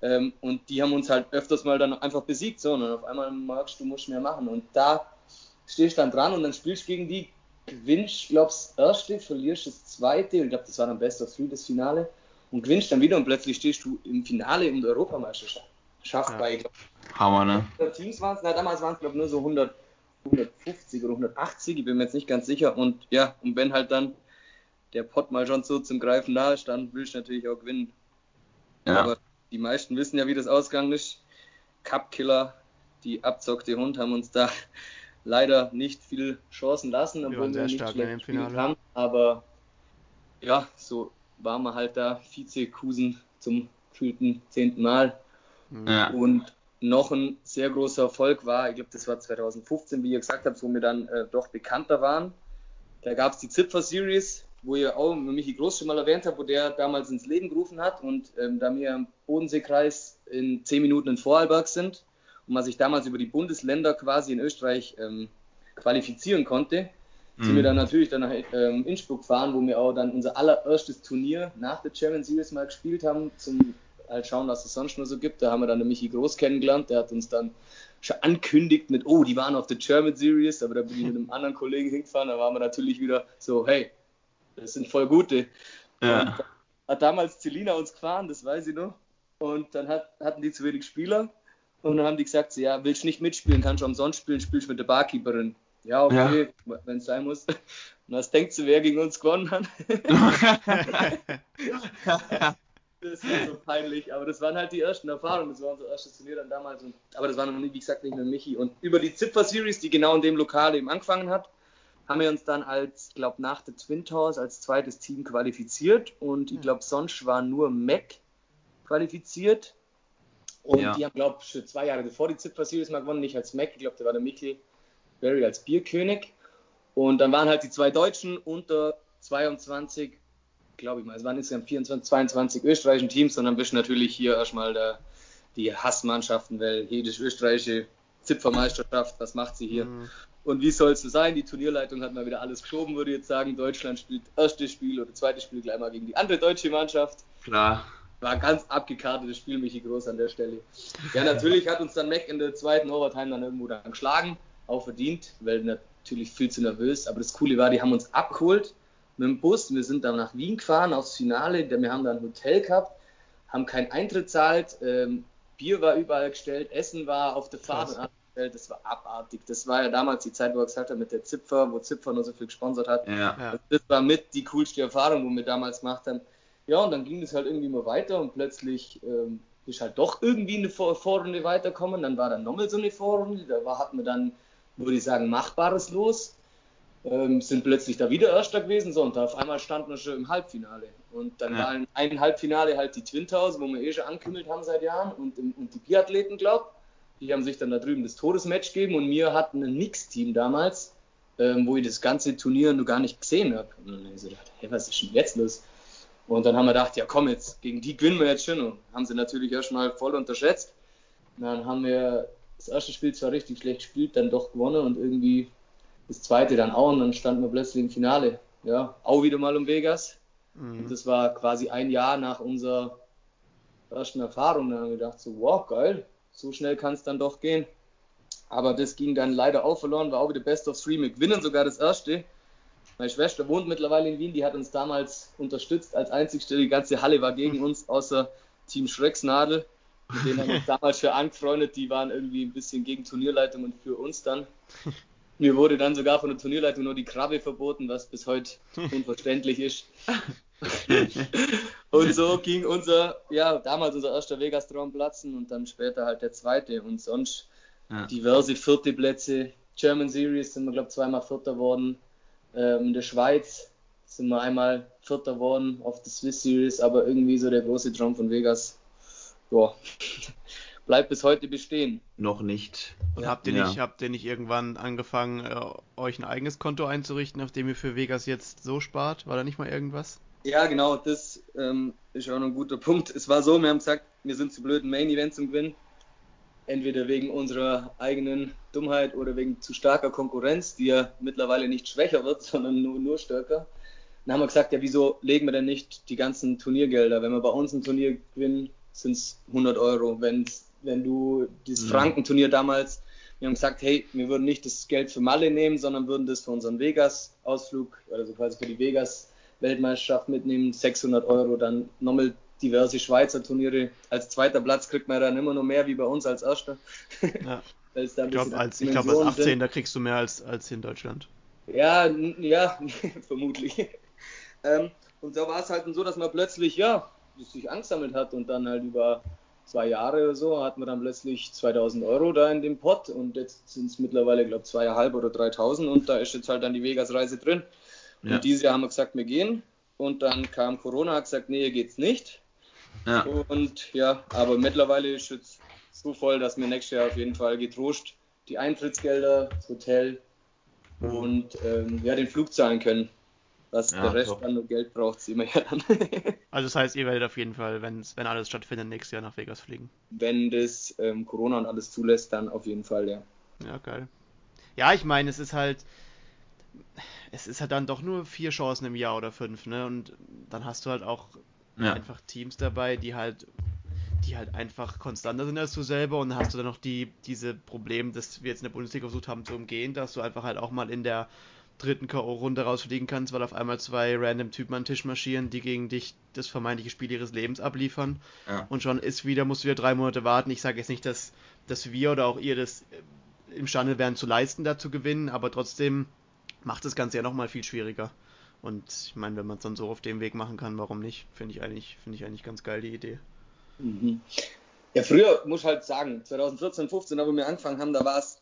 Ähm, und die haben uns halt öfters mal dann einfach besiegt, so, und auf einmal merkst du, musst mehr machen. Und da stehst du dann dran und dann spielst du gegen die, gewinnst, glaubst das erste, verlierst das zweite, und ich glaube, das war dann Best of Three, das Finale, und gewinnst dann wieder und plötzlich stehst du im Finale um die Europameisterschaft. Schafft ja. bei, ich glaube, Hammer, ne? Teams waren es, na, damals waren es, glaube ich, nur so 100, 150 oder 180, ich bin mir jetzt nicht ganz sicher. Und ja, und wenn halt dann der Pot mal schon so zum Greifen nahe stand, willst du natürlich auch gewinnen. Ja. Aber die meisten wissen ja, wie das ausgegangen ist. Cup-Killer, die abzockte Hund, haben uns da leider nicht viel Chancen lassen, obwohl wir, wir nicht schlecht im Finale. haben. Aber ja, so waren wir halt da Vize-Kusen zum gefühlten zehnten Mal. Ja. Und noch ein sehr großer Erfolg war, ich glaube, das war 2015, wie ihr gesagt habt, wo wir dann äh, doch bekannter waren. Da gab es die Zipfer Series, wo ihr auch Michi Groß schon mal erwähnt habt, wo der damals ins Leben gerufen hat. Und ähm, da wir im Bodenseekreis in zehn Minuten in Vorarlberg sind und man sich damals über die Bundesländer quasi in Österreich ähm, qualifizieren konnte, mhm. sind wir dann natürlich dann nach ähm, Innsbruck gefahren, wo wir auch dann unser allererstes Turnier nach der German Series mal gespielt haben, zum halt schauen, was es sonst nur so gibt. Da haben wir dann den Michi Groß kennengelernt, der hat uns dann schon ankündigt mit, oh, die waren auf der German Series, aber da bin ich mit einem anderen Kollegen hingefahren, da waren wir natürlich wieder so, hey, das sind voll gute. Ja. hat damals Celina uns gefahren, das weiß ich noch. Und dann hat, hatten die zu wenig Spieler. Und dann haben die gesagt, so, ja, willst du nicht mitspielen, kannst du umsonst spielen, spielst mit der Barkeeperin. Ja, okay, ja. wenn es sein muss. Und was denkst du, wer gegen uns gewonnen hat? das war so peinlich, aber das waren halt die ersten Erfahrungen, das war unser erstes Turnier dann damals. Und, aber das war noch nie, wie gesagt, nicht mit Michi. Und über die Zipfer Series, die genau in dem Lokal eben angefangen hat, haben wir uns dann als, glaube nach der Twin Towers als zweites Team qualifiziert und ich glaube, sonst war nur Mac qualifiziert. Und ja. die haben, glaube ich, zwei Jahre bevor die Zipfer Series mal gewonnen, nicht als Mac, ich glaube, der war der Michi Berry als Bierkönig. Und dann waren halt die zwei Deutschen unter 22, glaube ich mal, es waren insgesamt 24, 22 österreichischen Teams, sondern bist natürlich hier erstmal der, die Hassmannschaften, weil jede österreichische Zipfermeisterschaft, was macht sie hier? Mhm. Und wie soll es so sein? Die Turnierleitung hat mal wieder alles geschoben, würde ich jetzt sagen. Deutschland spielt erstes Spiel oder zweites Spiel gleich mal gegen die andere deutsche Mannschaft. Klar. War ein ganz abgekartetes Spiel, Michi Groß an der Stelle. Ja, natürlich hat uns dann Mac in der zweiten Overtime dann irgendwo dann geschlagen, auch verdient, weil natürlich viel zu nervös. Aber das Coole war, die haben uns abgeholt mit dem Bus. Wir sind dann nach Wien gefahren aufs Finale. Wir haben da ein Hotel gehabt, haben keinen Eintritt zahlt. Ähm, Bier war überall gestellt, Essen war auf der Fahrt das war abartig. Das war ja damals die Zeit, wo er gesagt hat, mit der Zipfer, wo Zipfer nur so viel gesponsert hat. Ja. Also das war mit die coolste Erfahrung, wo wir damals gemacht haben. Ja, und dann ging es halt irgendwie mal weiter und plötzlich ähm, ist halt doch irgendwie eine Vor Vorrunde weiterkommen. Dann war dann nochmal so eine Vorrunde, da war, hatten wir dann, würde ich sagen, Machbares los. Ähm, sind plötzlich da wieder Erster gewesen, so, und auf einmal standen wir schon im Halbfinale. Und dann ja. war in einem Halbfinale halt die Twin Towers, wo wir eh schon angekündigt haben seit Jahren, und, und die Biathleten, glaub die haben sich dann da drüben das Todesmatch gegeben und wir hatten ein Nix-Team damals, ähm, wo ich das ganze Turnier nur gar nicht gesehen habe. Und dann habe ich so gedacht, hey, was ist denn jetzt los? Und dann haben wir gedacht, ja komm jetzt, gegen die gewinnen wir jetzt schon. Und haben sie natürlich erstmal voll unterschätzt. Und dann haben wir das erste Spiel zwar richtig schlecht gespielt, dann doch gewonnen und irgendwie das zweite dann auch. Und dann standen wir plötzlich im Finale. Ja, auch wieder mal um Vegas. Mhm. Und das war quasi ein Jahr nach unserer ersten Erfahrung. Da haben wir gedacht, so, wow, geil, so schnell kann es dann doch gehen. Aber das ging dann leider auch verloren, war auch wieder Best of Three. Wir gewinnen sogar das erste. Meine Schwester wohnt mittlerweile in Wien, die hat uns damals unterstützt als einzigste. Die ganze Halle war gegen uns, außer Team Schrecksnadel. Mit denen haben wir uns damals für angefreundet. Die waren irgendwie ein bisschen gegen Turnierleitung und für uns dann. Mir wurde dann sogar von der Turnierleitung nur die Krabbe verboten, was bis heute unverständlich ist. und so ging unser, ja, damals unser erster Vegas-Traum platzen und dann später halt der zweite und sonst ja. diverse vierte Plätze. German Series sind wir, glaube ich, zweimal Vierter worden. Ähm, in der Schweiz sind wir einmal Vierter worden auf der Swiss Series, aber irgendwie so der große Traum von Vegas, ja, bleibt bis heute bestehen. Noch nicht. Und ja. habt, ihr nicht, ja. habt ihr nicht irgendwann angefangen, äh, euch ein eigenes Konto einzurichten, auf dem ihr für Vegas jetzt so spart? War da nicht mal irgendwas? Ja, genau, das ähm, ist auch noch ein guter Punkt. Es war so, wir haben gesagt, wir sind zu blöd, ein Main Event zum Gewinnen. Entweder wegen unserer eigenen Dummheit oder wegen zu starker Konkurrenz, die ja mittlerweile nicht schwächer wird, sondern nur, nur stärker. Dann haben wir gesagt, ja, wieso legen wir denn nicht die ganzen Turniergelder? Wenn wir bei uns ein Turnier gewinnen, sind es 100 Euro. Wenn's, wenn du das mhm. Frankenturnier damals, wir haben gesagt, hey, wir würden nicht das Geld für Malle nehmen, sondern würden das für unseren Vegas-Ausflug, also quasi für die Vegas- Weltmeisterschaft mitnehmen, 600 Euro, dann nochmal diverse Schweizer Turniere. Als zweiter Platz kriegt man dann immer noch mehr wie bei uns als erster. Ja. ich glaube, als, glaub, als 18. da kriegst du mehr als, als in Deutschland. Ja, ja, vermutlich. Ähm, und so war es halt so, dass man plötzlich, ja, sich angesammelt hat und dann halt über zwei Jahre oder so hat man dann plötzlich 2000 Euro da in dem Pot und jetzt sind es mittlerweile, glaube ich, zweieinhalb oder 3000 und da ist jetzt halt dann die Vegas-Reise drin. Ja. Und dieses Jahr haben wir gesagt, wir gehen. Und dann kam Corona, hat gesagt, nee, hier geht's nicht. Ja. Und ja, aber mittlerweile ist es so voll, dass wir nächstes Jahr auf jeden Fall getrost die Eintrittsgelder, das Hotel mhm. und ähm, ja, den Flug zahlen können. Was ja, der Rest top. dann nur Geld braucht, sehen wir ja dann. also das heißt, ihr werdet auf jeden Fall, wenn alles stattfindet, nächstes Jahr nach Vegas fliegen. Wenn das ähm, Corona und alles zulässt, dann auf jeden Fall, ja. Ja, geil. Ja, ich meine, es ist halt, es ist halt dann doch nur vier Chancen im Jahr oder fünf, ne? Und dann hast du halt auch ja. einfach Teams dabei, die halt, die halt einfach konstanter sind als du selber und dann hast du dann noch die, diese Probleme, dass wir jetzt in der Bundesliga versucht haben zu umgehen, dass du einfach halt auch mal in der dritten K.O.-Runde rausfliegen kannst, weil auf einmal zwei random Typen an den Tisch marschieren, die gegen dich das vermeintliche Spiel ihres Lebens abliefern. Ja. Und schon ist wieder, musst du wieder drei Monate warten. Ich sage jetzt nicht, dass, dass wir oder auch ihr das imstande wären zu leisten, da zu gewinnen, aber trotzdem macht das Ganze ja nochmal viel schwieriger. Und ich meine, wenn man es dann so auf dem Weg machen kann, warum nicht? Finde ich eigentlich, finde ich eigentlich ganz geil, die Idee. Mhm. Ja, früher muss ich halt sagen, 2014, 15, wo wir angefangen haben, da war es,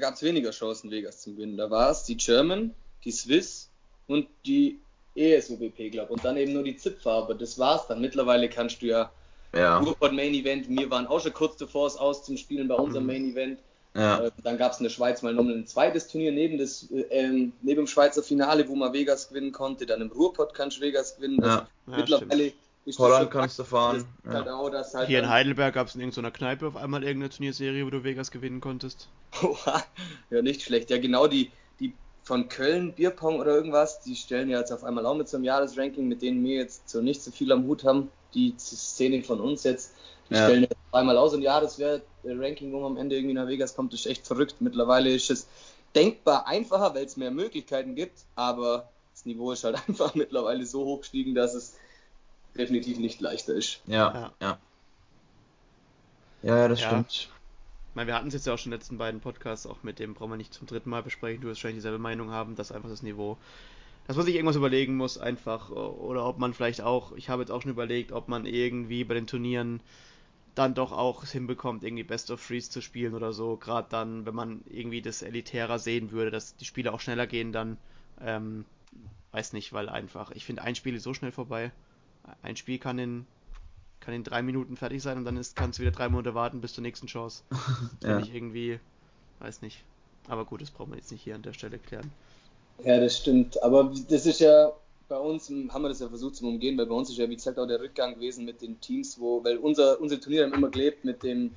gab es weniger Chancen, Vegas zu gewinnen. Da war es die German, die Swiss und die ESUBP, glaube Und dann eben nur die Zipfarbe. Das war's dann. Mittlerweile kannst du ja, ja. Ruhrpott Main Event, wir waren auch schon kurz davor, es aus zum Spielen bei unserem mhm. Main Event. Ja. Äh, dann gab es in der Schweiz mal nochmal ein zweites Turnier neben, das, äh, ähm, neben dem Schweizer Finale, wo man Vegas gewinnen konnte. Dann im Ruhrpott kannst du Vegas gewinnen. Ja. Ja, mittlerweile ist Holland kannst du fahren. Halt auch, halt Hier in Heidelberg gab es in irgendeiner Kneipe auf einmal irgendeine Turnierserie, wo du Vegas gewinnen konntest. ja, nicht schlecht. Ja, genau die, die von Köln, Bierpong oder irgendwas, die stellen ja jetzt auf einmal auch mit so einem Jahresranking, mit denen wir jetzt so nicht so viel am Hut haben. Die Szene von uns jetzt die ja. stellen einmal aus ein Jahreswert-Ranking, wo man am Ende irgendwie nach Vegas kommt, ist echt verrückt. Mittlerweile ist es denkbar einfacher, weil es mehr Möglichkeiten gibt, aber das Niveau ist halt einfach mittlerweile so hoch gestiegen, dass es definitiv nicht leichter ist. Ja, ja. Ja, ja, das ja. stimmt. Ich meine, wir hatten es jetzt ja auch schon in den letzten beiden Podcasts, auch mit dem brauchen wir nicht zum dritten Mal besprechen, du wirst wahrscheinlich dieselbe Meinung haben, dass einfach das Niveau dass man sich irgendwas überlegen muss, einfach, oder ob man vielleicht auch, ich habe jetzt auch schon überlegt, ob man irgendwie bei den Turnieren dann doch auch hinbekommt, irgendwie Best of Freeze zu spielen oder so. Gerade dann, wenn man irgendwie das elitärer sehen würde, dass die Spiele auch schneller gehen, dann ähm, weiß nicht, weil einfach, ich finde, ein Spiel ist so schnell vorbei. Ein Spiel kann in, kann in drei Minuten fertig sein und dann ist, kannst du wieder drei Monate warten bis zur nächsten Chance. ja. Finde ich irgendwie, weiß nicht. Aber gut, das brauchen wir jetzt nicht hier an der Stelle klären. Ja, das stimmt. Aber das ist ja, bei uns haben wir das ja versucht zu umgehen, weil bei uns ist ja wie gesagt auch der Rückgang gewesen mit den Teams, wo, weil unser, unser Turnier haben immer gelebt mit dem,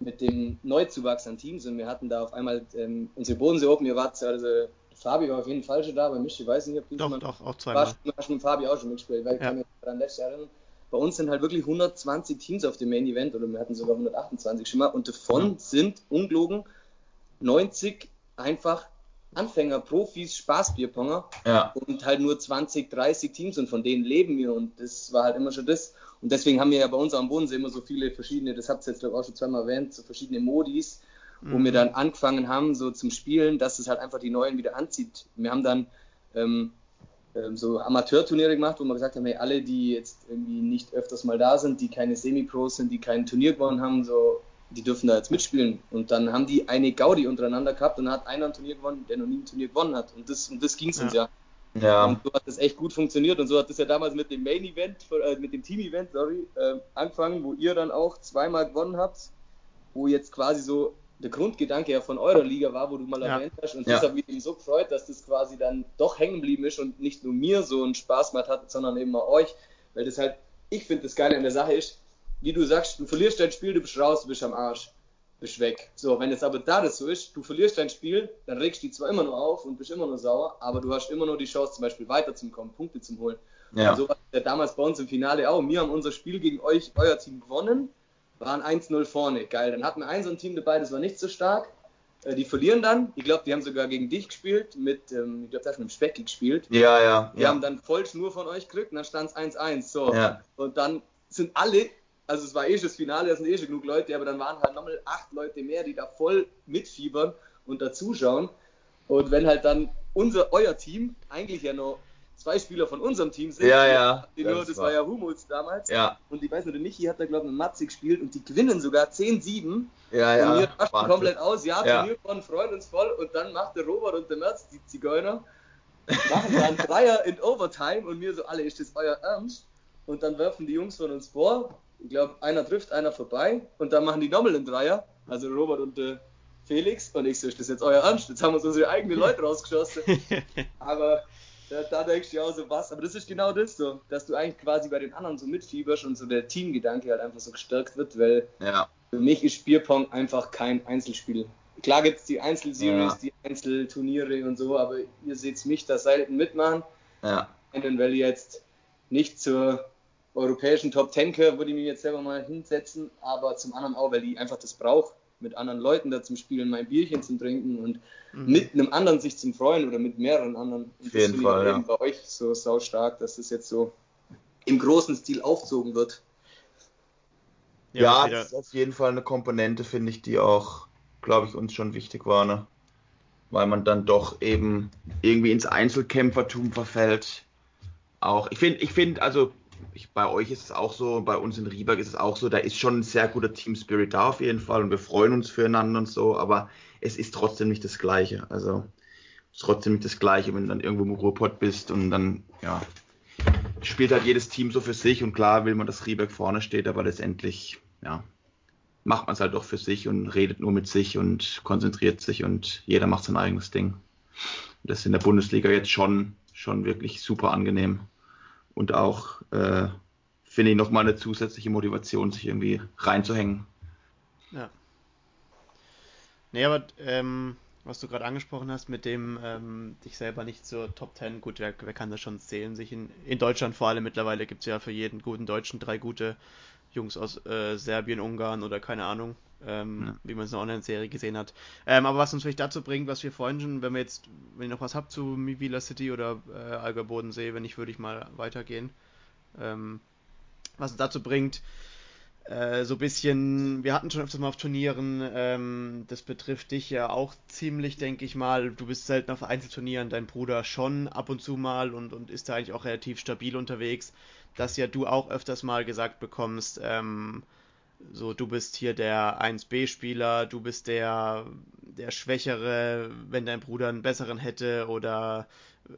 mit dem Neuzuwachs an Teams und wir hatten da auf einmal ähm, unsere Bodensee Open, ihr wart also Fabi war auf jeden Fall schon da, bei Mischi weiß nicht, ob du Doch, mal, doch, auch zweimal. War schon mit Fabi auch schon mitgespielt, weil ich kann daran letztes Jahr erinnern. Bei uns sind halt wirklich 120 Teams auf dem Main Event oder wir hatten sogar 128 schon mal und davon mhm. sind ungelogen 90 einfach Anfänger, Profis, Spaßbierponger ja. und halt nur 20, 30 Teams und von denen leben wir und das war halt immer schon das. Und deswegen haben wir ja bei uns am Bodensee immer so viele verschiedene, das habt ihr jetzt glaube ich auch schon zweimal erwähnt, so verschiedene Modis, mhm. wo wir dann angefangen haben, so zum Spielen, dass es halt einfach die Neuen wieder anzieht. Wir haben dann ähm, so Amateurturniere gemacht, wo wir gesagt haben, hey, alle, die jetzt irgendwie nicht öfters mal da sind, die keine Semi-Pros sind, die kein Turnier gewonnen haben, so die dürfen da jetzt mitspielen. Und dann haben die eine Gaudi untereinander gehabt und dann hat einer ein Turnier gewonnen, der noch nie ein Turnier gewonnen hat. Und das, um das ging es ja. uns ja. Ja. Und so hat das echt gut funktioniert und so hat das ja damals mit dem Main Event, äh, mit dem Team Event, sorry, äh, angefangen, wo ihr dann auch zweimal gewonnen habt, wo jetzt quasi so der Grundgedanke ja von eurer Liga war, wo du mal ja. erwähnt hast. Und ja. das hat mich eben so gefreut, dass das quasi dann doch hängen geblieben ist und nicht nur mir so einen Spaß gemacht hat, sondern eben auch euch. Weil das halt, ich finde das Geile an der Sache ist, wie du sagst, du verlierst dein Spiel, du bist raus, du bist am Arsch, bist weg. So, wenn es aber da das so ist, du verlierst dein Spiel, dann regst du dich zwar immer noch auf und bist immer noch sauer, aber du hast immer noch die Chance, zum Beispiel weiterzukommen, Punkte zu holen. Ja. Und so war es ja damals bei uns im Finale auch. Wir haben unser Spiel gegen euch, euer Team gewonnen, waren 1-0 vorne. Geil. Dann hatten wir ein so ein Team dabei, das war nicht so stark. Äh, die verlieren dann. Ich glaube, die haben sogar gegen dich gespielt, mit, ähm, ich glaube, da hast du mit dem Specki gespielt. Ja, ja. Die ja. haben dann voll Schnur von euch gekriegt und dann stand es 1-1. So. Ja. Und dann sind alle also es war eh schon das Finale, da sind eh schon genug Leute, aber dann waren halt nochmal acht Leute mehr, die da voll mitfiebern und da zuschauen. Und wenn halt dann unser, euer Team eigentlich ja noch zwei Spieler von unserem Team sind, ja, ja, die nur, das war, ja Humuls damals, ja. und ich weiß nur, der Michi hat da glaube ich mit Matzi gespielt und die gewinnen sogar 10-7 ja, ja, und wir rasten komplett aus, ja, ja. Turnier von freuen uns voll und dann macht der Robert und der Merz, die Zigeuner, machen dann Dreier in Overtime und mir so, alle, ist das euer Ernst? Und dann werfen die Jungs von uns vor ich glaube, einer trifft, einer vorbei und dann machen die nochmal einen Dreier, also Robert und äh, Felix. Und ich so, ist das jetzt euer Ernst? Jetzt haben wir uns unsere eigenen Leute rausgeschossen. Aber da, da denkst du ja auch so was. Aber das ist genau das so, dass du eigentlich quasi bei den anderen so mitfieberst und so der Teamgedanke halt einfach so gestärkt wird, weil ja. für mich ist Bierpong einfach kein Einzelspiel. Klar gibt es die Einzelseries, ja. die Einzelturniere und so, aber ihr seht mich da selten mitmachen. Ja. Weil ihr jetzt nicht zur europäischen Top Ten würde ich mich jetzt selber mal hinsetzen, aber zum anderen auch, weil ich einfach das brauche. Mit anderen Leuten da zum Spielen, mein Bierchen zum Trinken und mhm. mit einem anderen sich zum Freuen oder mit mehreren anderen. Und Auf jeden Fall, ja. bei euch so saustark, dass es jetzt so im großen Stil aufzogen wird. Ja, ja das ist auf jeden Fall eine Komponente, finde ich, die auch, glaube ich, uns schon wichtig war, ne? Weil man dann doch eben irgendwie ins Einzelkämpfertum verfällt. Auch, ich finde, ich finde, also ich, bei euch ist es auch so, bei uns in Rieberg ist es auch so, da ist schon ein sehr guter Team Spirit da auf jeden Fall und wir freuen uns füreinander und so, aber es ist trotzdem nicht das Gleiche. Also es ist trotzdem nicht das Gleiche, wenn du dann irgendwo im Ruhrpott bist und dann, ja, spielt halt jedes Team so für sich und klar will man, dass Rieberg vorne steht, aber letztendlich, ja, macht man es halt doch für sich und redet nur mit sich und konzentriert sich und jeder macht sein eigenes Ding. Das ist in der Bundesliga jetzt schon, schon wirklich super angenehm und auch, äh, finde ich, nochmal eine zusätzliche Motivation, sich irgendwie reinzuhängen. Ja. Nee, aber ähm, was du gerade angesprochen hast, mit dem ähm, dich selber nicht zur Top 10, gut, wer, wer kann das schon zählen? Sich in, in Deutschland vor allem mittlerweile gibt es ja für jeden guten Deutschen drei gute Jungs aus äh, Serbien, Ungarn oder keine Ahnung, ähm, ja. wie man es in der Online-Serie gesehen hat. Ähm, aber was uns vielleicht dazu bringt, was wir vorhin schon, wenn wir jetzt, wenn ihr noch was habt zu Mivila City oder äh, Alger Bodensee, wenn nicht, würde ich mal weitergehen. Ähm, was uns dazu bringt, äh, so ein bisschen, wir hatten schon öfters mal auf Turnieren, ähm, das betrifft dich ja auch ziemlich, denke ich mal. Du bist selten auf Einzelturnieren, dein Bruder schon ab und zu mal und, und ist da eigentlich auch relativ stabil unterwegs, dass ja du auch öfters mal gesagt bekommst, ähm, so, du bist hier der 1B-Spieler, du bist der, der Schwächere, wenn dein Bruder einen besseren hätte oder äh,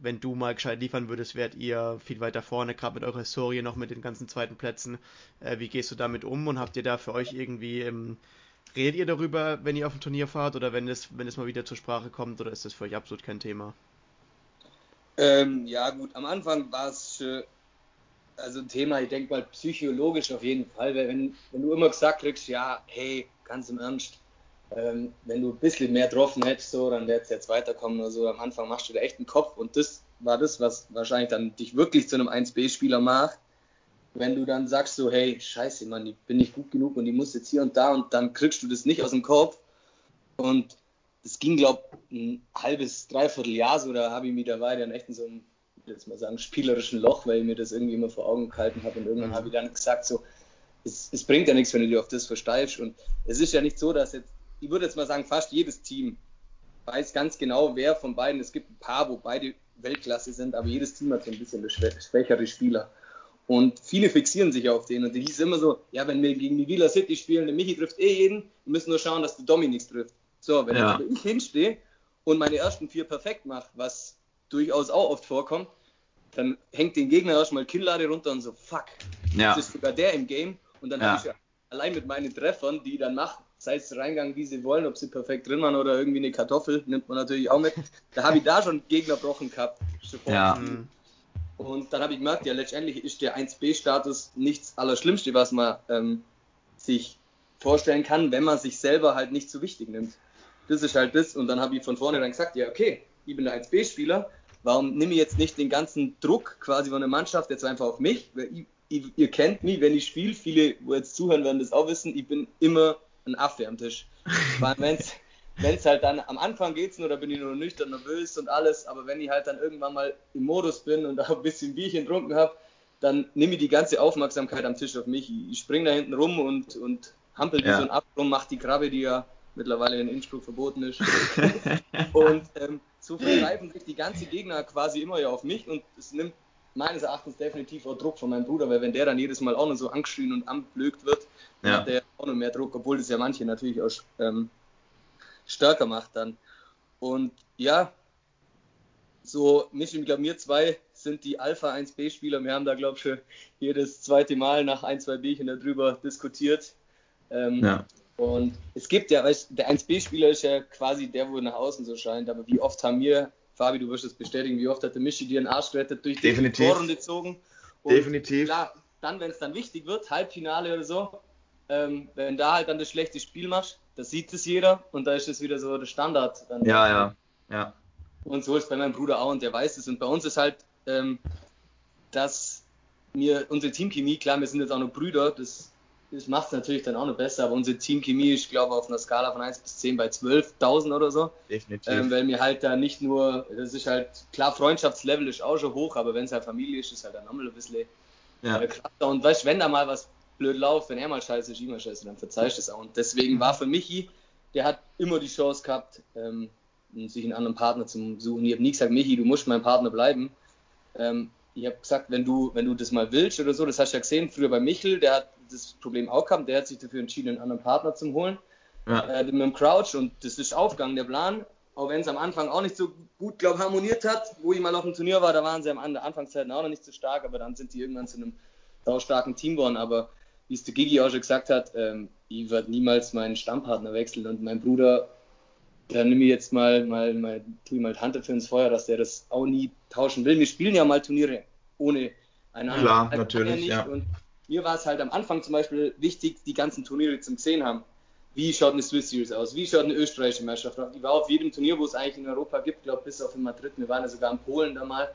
wenn du mal gescheit liefern würdest, wärt ihr viel weiter vorne, gerade mit eurer Historie noch mit den ganzen zweiten Plätzen. Äh, wie gehst du damit um und habt ihr da für euch irgendwie, ähm, redet ihr darüber, wenn ihr auf ein Turnier fahrt oder wenn es, wenn es mal wieder zur Sprache kommt oder ist das für euch absolut kein Thema? Ähm, ja gut, am Anfang war es äh, also ein Thema, ich denke mal psychologisch auf jeden Fall, weil wenn, wenn du immer gesagt kriegst, ja, hey, ganz im Ernst, ähm, wenn du ein bisschen mehr getroffen hättest, so, dann wird es jetzt weiterkommen oder so. Am Anfang machst du dir echt einen Kopf und das war das, was wahrscheinlich dann dich wirklich zu einem 1B-Spieler macht. Wenn du dann sagst so, hey, scheiße, Mann, ich bin nicht gut genug und ich muss jetzt hier und da und dann kriegst du das nicht aus dem Kopf. Und das ging, glaube ich, ein halbes, dreiviertel Jahr so, da habe ich mich dabei dann echt in so einem, jetzt mal sagen, spielerischen Loch, weil ich mir das irgendwie immer vor Augen gehalten habe und irgendwann mhm. habe ich dann gesagt so, es, es, bringt ja nichts, wenn du dir auf das versteifst und es ist ja nicht so, dass jetzt ich würde jetzt mal sagen, fast jedes Team weiß ganz genau, wer von beiden, es gibt ein paar, wo beide Weltklasse sind, aber jedes Team hat so ein bisschen schwächere Spieler. Und viele fixieren sich auf den. Und die hieß immer so, ja, wenn wir gegen die Villa City spielen, der Michi trifft eh jeden, wir müssen nur schauen, dass der Dominik trifft. So, wenn ja. ich hinstehe und meine ersten vier perfekt mache, was durchaus auch oft vorkommt, dann hängt den Gegner erstmal Killlade runter und so, fuck, ja. jetzt ist sogar der im Game. Und dann ja. habe ich ja allein mit meinen Treffern, die dann machen, sei es reingegangen, wie sie wollen, ob sie perfekt drin waren oder irgendwie eine Kartoffel, nimmt man natürlich auch mit. Da habe ich da schon Gegner gebrochen gehabt. Ja. Und dann habe ich gemerkt, ja, letztendlich ist der 1B-Status nichts Allerschlimmste, was man ähm, sich vorstellen kann, wenn man sich selber halt nicht so wichtig nimmt. Das ist halt das. Und dann habe ich von vornherein gesagt, ja, okay, ich bin der 1B-Spieler, warum nehme ich jetzt nicht den ganzen Druck quasi von der Mannschaft jetzt einfach auf mich? Weil ich, ihr kennt mich, wenn ich spiele, viele, wo jetzt zuhören, werden das auch wissen, ich bin immer ein Affe am Tisch. Wenn es halt dann am Anfang geht's nur, da bin ich nur nüchtern, nervös und alles, aber wenn ich halt dann irgendwann mal im Modus bin und da ein bisschen Bierchen getrunken habe, dann nehme ich die ganze Aufmerksamkeit am Tisch auf mich. Ich springe da hinten rum und, und hampel ja. wie so ein Abrum, mache die Krabbe, die ja mittlerweile in Innsbruck verboten ist. und ähm, so vergreifen sich die ganze Gegner quasi immer ja auf mich und es nimmt meines Erachtens definitiv auch Druck von meinem Bruder, weil wenn der dann jedes Mal auch noch so angeschrien und anblökt wird, ja. hat der auch noch mehr Druck, obwohl das ja manche natürlich auch ähm, stärker macht dann. Und ja, so Michi und glaube mir zwei sind die Alpha 1B-Spieler. Wir haben da, glaube ich, schon jedes zweite Mal nach ein, zwei Bierchen darüber diskutiert. Ähm, ja. Und es gibt ja, weißt, der 1B-Spieler ist ja quasi der, wo nach außen so scheint, aber wie oft haben wir Fabi, du wirst es bestätigen, wie oft hat der Mischi dir einen Arsch gerettet durch die Vorrunde gezogen. Und Definitiv. Klar, dann, wenn es dann wichtig wird, Halbfinale oder so, ähm, wenn da halt dann das schlechte Spiel machst, da sieht es jeder und da ist es wieder so der Standard. Dann ja, ja, ja. Und so ist es bei meinem Bruder auch und der weiß es. Und bei uns ist halt, ähm, dass mir unsere Teamchemie, klar, wir sind jetzt auch noch Brüder, das das macht es natürlich dann auch noch besser, aber unsere Teamchemie ist, glaube ich, auf einer Skala von 1 bis 10 bei 12.000 oder so. Definitiv. Ähm, weil mir halt da nicht nur, das ist halt, klar, Freundschaftslevel ist auch schon hoch, aber wenn es halt Familie ist, ist halt dann nochmal ein bisschen ja. äh, krasser. Und weißt wenn da mal was blöd läuft, wenn er mal scheiße ist, ich mal scheiße, dann verzeihst du es auch. Und deswegen war für Michi, der hat immer die Chance gehabt, ähm, sich einen anderen Partner zu suchen. Ich habe nie gesagt, Michi, du musst mein Partner bleiben. Ähm, ich habe gesagt, wenn du, wenn du das mal willst oder so, das hast du ja gesehen, früher bei Michel, der hat das Problem auch gehabt, der hat sich dafür entschieden, einen anderen Partner zu holen. Ja. Äh, mit dem Crouch und das ist aufgegangen, der Plan. Auch wenn es am Anfang auch nicht so gut, glaube harmoniert hat. Wo ich mal auf dem Turnier war, da waren sie am Anfangszeiten auch noch nicht so stark, aber dann sind die irgendwann zu einem starken Team geworden. Aber wie es der Gigi auch schon gesagt hat, ähm, ich werde niemals meinen Stammpartner wechseln und mein Bruder da nehme ich jetzt mal, mal, mal, tue ich mal Hand für ins Feuer, dass der das auch nie tauschen will. Wir spielen ja mal Turniere ohne einander. Klar, also natürlich, ja. Und mir war es halt am Anfang zum Beispiel wichtig, die ganzen Turniere zu sehen haben. Wie schaut eine Swiss Series aus? Wie schaut eine österreichische Meisterschaft aus? Ich war auf jedem Turnier, wo es eigentlich in Europa gibt, glaube bis auf in Madrid. Wir waren ja sogar in Polen da mal.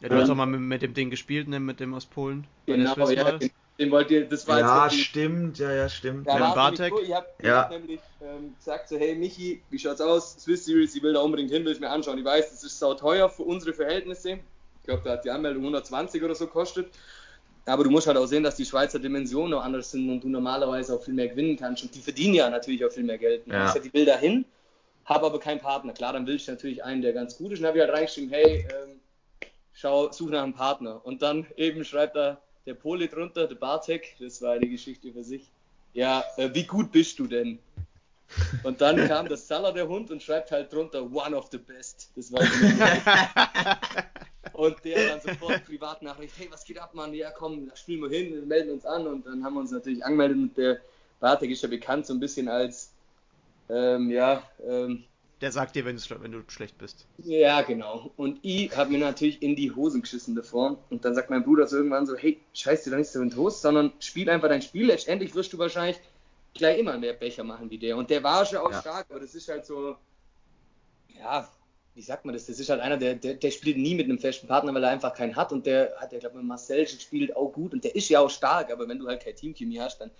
Ja, du hast auch mal mit, mit, dem Ding gespielt, ne? mit dem aus Polen. Genau, ja, den wollt ihr, das war Ja, stimmt, ja, ja, stimmt. Da ja, Bartek. So, ich habe ja. hab nämlich ähm, gesagt so, hey Michi, wie schaut's aus? Swiss Series, ich will da unbedingt hin, will ich mir anschauen. Ich weiß, das ist sau teuer für unsere Verhältnisse. Ich glaube, da hat die Anmeldung 120 oder so kostet. Aber du musst halt auch sehen, dass die Schweizer Dimensionen noch anders sind und du normalerweise auch viel mehr gewinnen kannst. Und die verdienen ja natürlich auch viel mehr Geld. Ja. Ich die Bilder hin, habe aber keinen Partner. Klar, dann will ich natürlich einen, der ganz gut ist. Und habe ich halt reingeschrieben, hey, ähm, schau, such nach einem Partner. Und dann eben schreibt er der Pole drunter, der Bartek, das war eine Geschichte für sich. Ja, äh, wie gut bist du denn? Und dann kam das Salah, der Hund, und schreibt halt drunter, one of the best. Das war Und der dann sofort Privatnachricht, hey, was geht ab, Mann? Ja, komm, spielen wir hin, wir melden uns an. Und dann haben wir uns natürlich angemeldet. Und der Bartek ist ja bekannt so ein bisschen als, ähm, ja, ähm, der sagt dir, wenn, wenn du schlecht bist. Ja, genau. Und ich habe mir natürlich in die Hosen geschissen davor. Und dann sagt mein Bruder so irgendwann so, hey, scheiß dir doch nicht so in den Toast, sondern spiel einfach dein Spiel. Letztendlich wirst du wahrscheinlich gleich immer mehr Becher machen wie der. Und der war schon auch ja. stark, aber das ist halt so, ja, wie sagt man das? Das ist halt einer, der, der, der spielt nie mit einem festen Partner, weil er einfach keinen hat. Und der hat ja, glaube ich, mit Marcel gespielt auch gut. Und der ist ja auch stark, aber wenn du halt kein Teamchemie hast, dann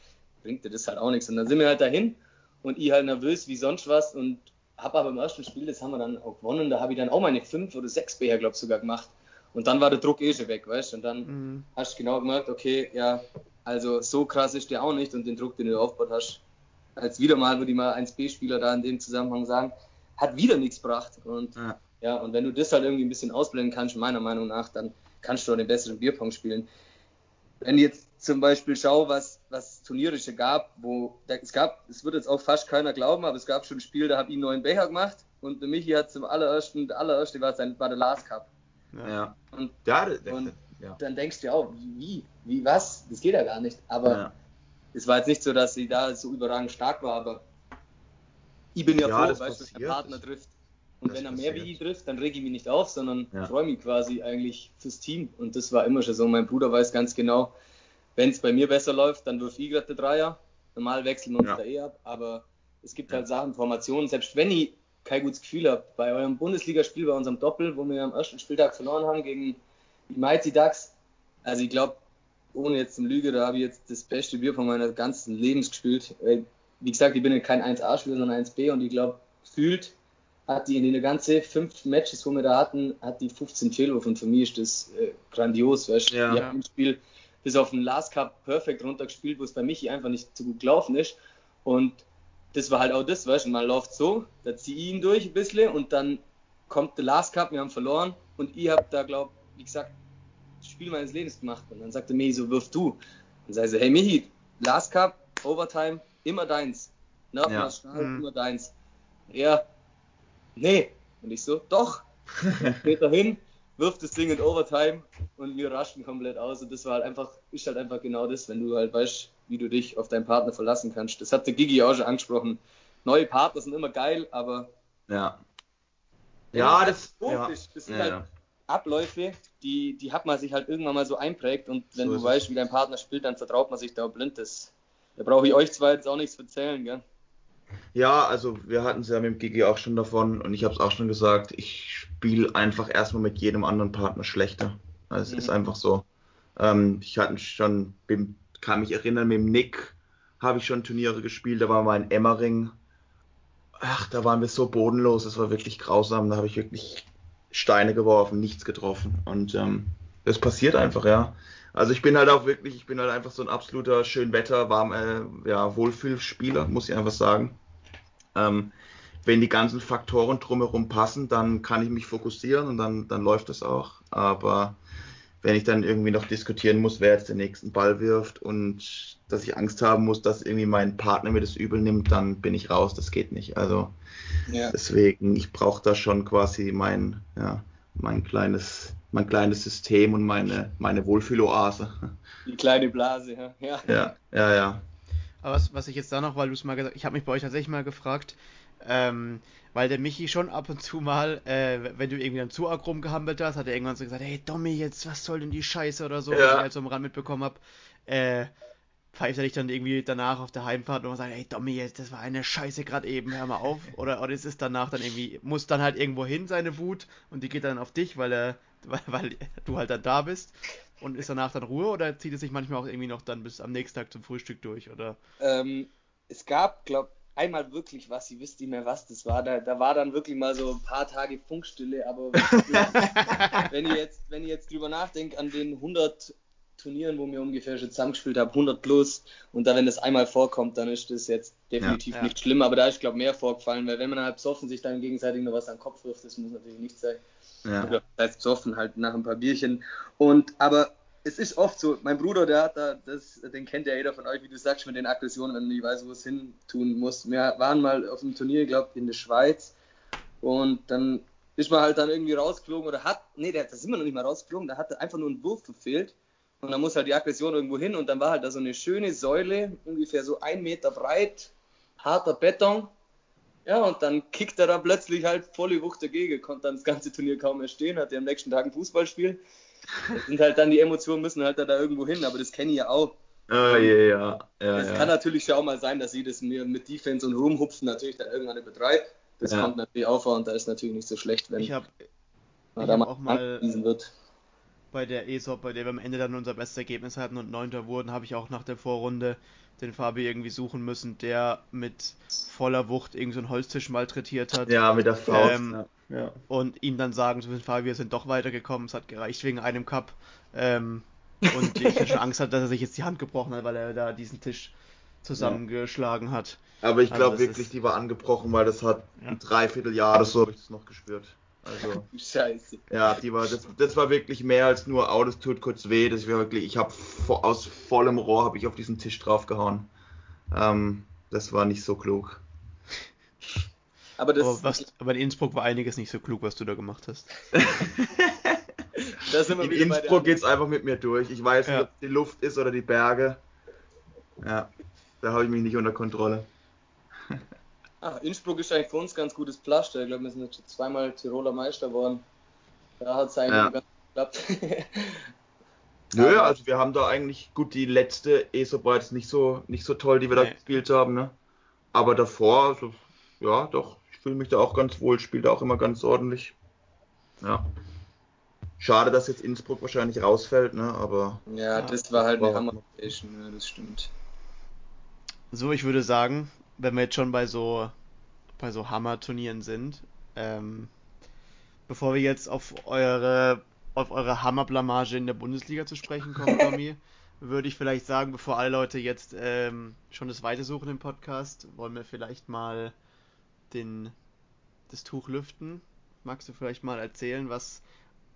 bringt dir das halt auch nichts. Und dann sind wir halt dahin und ich halt nervös wie sonst was und habe aber im ersten Spiel, das haben wir dann auch gewonnen, da habe ich dann auch meine fünf oder sechs Becher, glaube ich, sogar gemacht. Und dann war der Druck eh schon weg, weißt du? Und dann mhm. hast du genau gemerkt, okay, ja, also so krass ist der auch nicht und den Druck, den du aufgebaut hast, als wieder mal, würde ich mal 1B-Spieler da in dem Zusammenhang sagen, hat wieder nichts gebracht. Und ja. ja, und wenn du das halt irgendwie ein bisschen ausblenden kannst, meiner Meinung nach, dann kannst du auch den besseren Bierpong spielen. Wenn jetzt zum Beispiel schaue, was, was Turniere gab, wo es gab, es wird jetzt auch fast keiner glauben, aber es gab schon ein Spiel, da habe ich einen neuen Becher gemacht und der Michi hat zum allerersten, der allererste war, sein, war der Last Cup. Ja. Und, ja, und ja. dann denkst du auch, wie, wie, was? Das geht ja gar nicht. Aber ja. es war jetzt nicht so, dass sie da so überragend stark war, aber ich bin ja, ja froh, weißt du, dass Partner trifft. Und das wenn er mehr wie ich trifft, dann rege ich mich nicht auf, sondern ja. freue mich quasi eigentlich fürs Team. Und das war immer schon so. Mein Bruder weiß ganz genau, wenn es bei mir besser läuft, dann wirf ich gerade den Dreier. Normal wechseln wir uns ja. da eh ab, aber es gibt halt Sachen, Formationen, selbst wenn ich kein gutes Gefühl habe, bei eurem Bundesligaspiel, bei unserem Doppel, wo wir am ersten Spieltag verloren haben gegen die Mighty Ducks, also ich glaube, ohne jetzt zum Lüge, da habe ich jetzt das beste Bier von meiner ganzen Lebens gespielt. Wie gesagt, ich bin ja kein 1A-Spieler, sondern 1B und ich glaube, gefühlt hat die in den ganzen fünf Matches, wo wir da hatten, hat die 15 Fehlwürfe und für mich ist das äh, grandios, weißt du? Ja. Ich habe im Spiel bis auf den Last Cup perfekt runtergespielt, wo es bei Michi einfach nicht so gut gelaufen ist. Und das war halt auch das, weißt du, man läuft so, da ziehe ich ihn durch ein bisschen und dann kommt der Last Cup, wir haben verloren und ich habe da, glaube wie gesagt, das Spiel meines Lebens gemacht. Und dann sagte Michi so, wirf du. Und sei so, hey Michi, Last Cup, Overtime, immer deins. Ne, ja. Stahl, mhm. immer deins. Ja, nee. Und ich so, doch. Dann geht er hin, wirft das Ding in Overtime und wir raschen komplett aus. Und das war halt einfach, ist halt einfach genau das, wenn du halt weißt, wie du dich auf deinen Partner verlassen kannst. Das hat der Gigi auch schon angesprochen. Neue Partner sind immer geil, aber. Ja. Ja, das, ja. Ist, das sind ja, halt Abläufe, die, die hat man sich halt irgendwann mal so einprägt und wenn so du weißt, wie dein Partner spielt, dann vertraut man sich da blind. Das, da brauche ich euch zwar jetzt auch nichts erzählen, gell? Ja, also wir hatten es ja mit dem Gigi auch schon davon und ich habe es auch schon gesagt, ich spiele einfach erstmal mit jedem anderen Partner schlechter. Also es mhm. ist einfach so. Ähm, ich hatte schon, kann mich erinnern, mit dem Nick habe ich schon Turniere gespielt. Da war mal in Emmering. Ach, da waren wir so bodenlos. Das war wirklich grausam. Da habe ich wirklich Steine geworfen, nichts getroffen. Und ähm, das passiert einfach, ja. Also ich bin halt auch wirklich, ich bin halt einfach so ein absoluter Schönwetter, warm, äh, ja, Wohlfühlspieler, muss ich einfach sagen. Ähm, wenn die ganzen Faktoren drumherum passen, dann kann ich mich fokussieren und dann, dann läuft es auch. Aber wenn ich dann irgendwie noch diskutieren muss, wer jetzt den nächsten Ball wirft und dass ich Angst haben muss, dass irgendwie mein Partner mir das übel nimmt, dann bin ich raus. Das geht nicht. Also ja. deswegen, ich brauche da schon quasi mein, ja, mein kleines mein kleines System und meine, meine Wohlfühloase. Die kleine Blase, ja. Ja, ja, ja. ja. Aber was, was ich jetzt da noch, weil du es mal gesagt ich habe mich bei euch tatsächlich mal gefragt, ähm, weil der Michi schon ab und zu mal, äh, wenn du irgendwie dann zu arg rumgehampelt hast, hat er irgendwann so gesagt, hey Dommy, jetzt was soll denn die Scheiße oder so, ja. was ich halt so am Rand mitbekommen habe. Äh, pfeift er dich dann irgendwie danach auf der Heimfahrt und sagt, ey Dommy, jetzt, das war eine Scheiße gerade eben, hör mal auf. Oder, oder ist es danach dann irgendwie, muss dann halt irgendwo hin seine Wut und die geht dann auf dich, weil er, weil, weil du halt dann da bist und ist danach dann Ruhe oder zieht es sich manchmal auch irgendwie noch dann bis am nächsten Tag zum Frühstück durch, oder? Ähm, es gab, glaub, einmal wirklich was, ihr wisst nicht mehr, was das war. Da, da war dann wirklich mal so ein paar Tage Funkstille, aber wenn ihr jetzt, wenn ihr jetzt drüber nachdenkt an den 100 Turnieren, wo wir ungefähr schon zusammengespielt haben, 100 plus. Und da, wenn das einmal vorkommt, dann ist das jetzt definitiv ja, nicht schlimm. Aber da ist, glaube ich, mehr vorgefallen, weil wenn man halt besoffen sich dann gegenseitig noch was an den Kopf wirft, das muss natürlich nicht sein. Ja. Oder das heißt besoffen halt nach ein paar Bierchen. Und, aber es ist oft so, mein Bruder, der hat da, das, den kennt ja jeder von euch, wie du sagst, mit den Aggressionen, wenn man nicht weiß, wo es hin tun muss. Wir waren mal auf einem Turnier, glaube ich, in der Schweiz. Und dann ist man halt dann irgendwie rausgeflogen oder hat, nee, da sind wir noch nicht mal rausgeflogen, da hat einfach nur ein Wurf verfehlt. Und dann muss halt die Aggression irgendwo hin und dann war halt da so eine schöne Säule, ungefähr so ein Meter breit, harter Beton. Ja, und dann kickt er da plötzlich halt volle Wucht dagegen, konnte dann das ganze Turnier kaum mehr stehen, hatte am nächsten Tag ein Fußballspiel. Das sind halt dann die Emotionen, müssen halt da, da irgendwo hin, aber das kenne ich ja auch. Oh, yeah, ja, ja. Es ja. kann natürlich schon auch mal sein, dass sie das mir mit Defense und Rumhupfen natürlich dann irgendwann übertreibt. Das ja. kommt natürlich auch vor und da ist natürlich nicht so schlecht, wenn ich hab, ich da hab auch mal wird bei der ESOP, bei der wir am Ende dann unser bestes Ergebnis hatten und Neunter wurden, habe ich auch nach der Vorrunde den Fabi irgendwie suchen müssen, der mit voller Wucht irgendeinen so einen Holztisch malträtiert hat. Ja, mit der Faust. Ähm, ja. Und ihm dann sagen zu müssen, Fabi, wir sind doch weitergekommen, es hat gereicht wegen einem Cup. Ähm, und ich hatte schon Angst hat, dass er sich jetzt die Hand gebrochen hat, weil er da diesen Tisch zusammengeschlagen ja. hat. Aber ich glaube also wirklich, die war angebrochen, weil das hat ja. ein Dreivierteljahr oder so habe ich das noch gespürt. Also, Scheiße. Ja, die war, das, das war wirklich mehr als nur, oh, das tut kurz weh. Das war wirklich, ich habe aus vollem Rohr habe ich auf diesen Tisch draufgehauen. Ähm, das war nicht so klug. Aber, das, aber, was, aber in Innsbruck war einiges nicht so klug, was du da gemacht hast. in Innsbruck geht es einfach mit mir durch. Ich weiß ja. nicht, ob es die Luft ist oder die Berge. Ja, da habe ich mich nicht unter Kontrolle. Ach, Innsbruck ist eigentlich für uns ganz gutes Pflaster. Ich glaube, wir sind jetzt zweimal Tiroler Meister geworden. Da hat es eigentlich ja. ganz geklappt. Nö, also wir haben da eigentlich, gut, die letzte ESO war jetzt nicht so, nicht so toll, die wir nee. da gespielt haben, ne? Aber davor, also, ja, doch, fühle mich da auch ganz wohl, spiele da auch immer ganz ordentlich. Ja. Schade, dass jetzt Innsbruck wahrscheinlich rausfällt, ne? Aber. Ja, das war halt eine Hammer-Location, ja, das stimmt. So, ich würde sagen, wenn wir jetzt schon bei so bei so Hammer-Turnieren sind, ähm, bevor wir jetzt auf eure auf eure Hammerblamage in der Bundesliga zu sprechen kommen, Tommy, würde ich vielleicht sagen, bevor alle Leute jetzt ähm, schon das Weite suchen im Podcast, wollen wir vielleicht mal den das Tuch lüften. Magst du vielleicht mal erzählen, was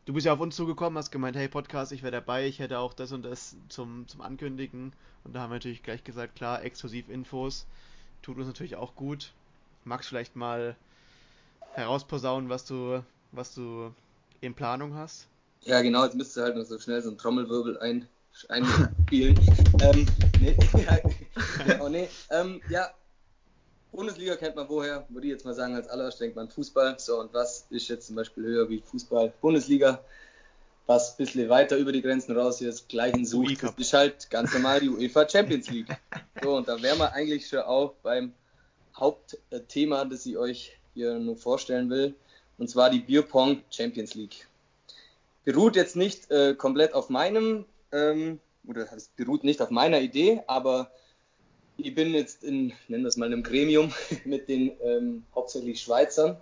du bist ja auf uns zugekommen, hast gemeint, hey Podcast, ich wäre dabei, ich hätte auch das und das zum, zum Ankündigen. Und da haben wir natürlich gleich gesagt, klar, exklusiv Infos tut uns natürlich auch gut. Magst vielleicht mal herausposaunen, was du, was du in Planung hast? Ja, genau, jetzt müsste halt noch so schnell so ein Trommelwirbel ein, einspielen. ähm, nee, ja, oh, nee. Ähm, ja, Bundesliga kennt man woher, würde ich jetzt mal sagen, als allererstes denkt man Fußball. So, und was ist jetzt zum Beispiel höher wie Fußball? Bundesliga was ein bisschen weiter über die Grenzen raus ist, gleichen sucht, das ist halt ganz normal die UEFA Champions League. So, und da wären wir eigentlich schon auch beim Hauptthema, das ich euch hier nur vorstellen will, und zwar die Bierpong Champions League. Beruht jetzt nicht äh, komplett auf meinem, ähm, oder es beruht nicht auf meiner Idee, aber ich bin jetzt in, nennen das mal, einem Gremium mit den ähm, hauptsächlich Schweizern.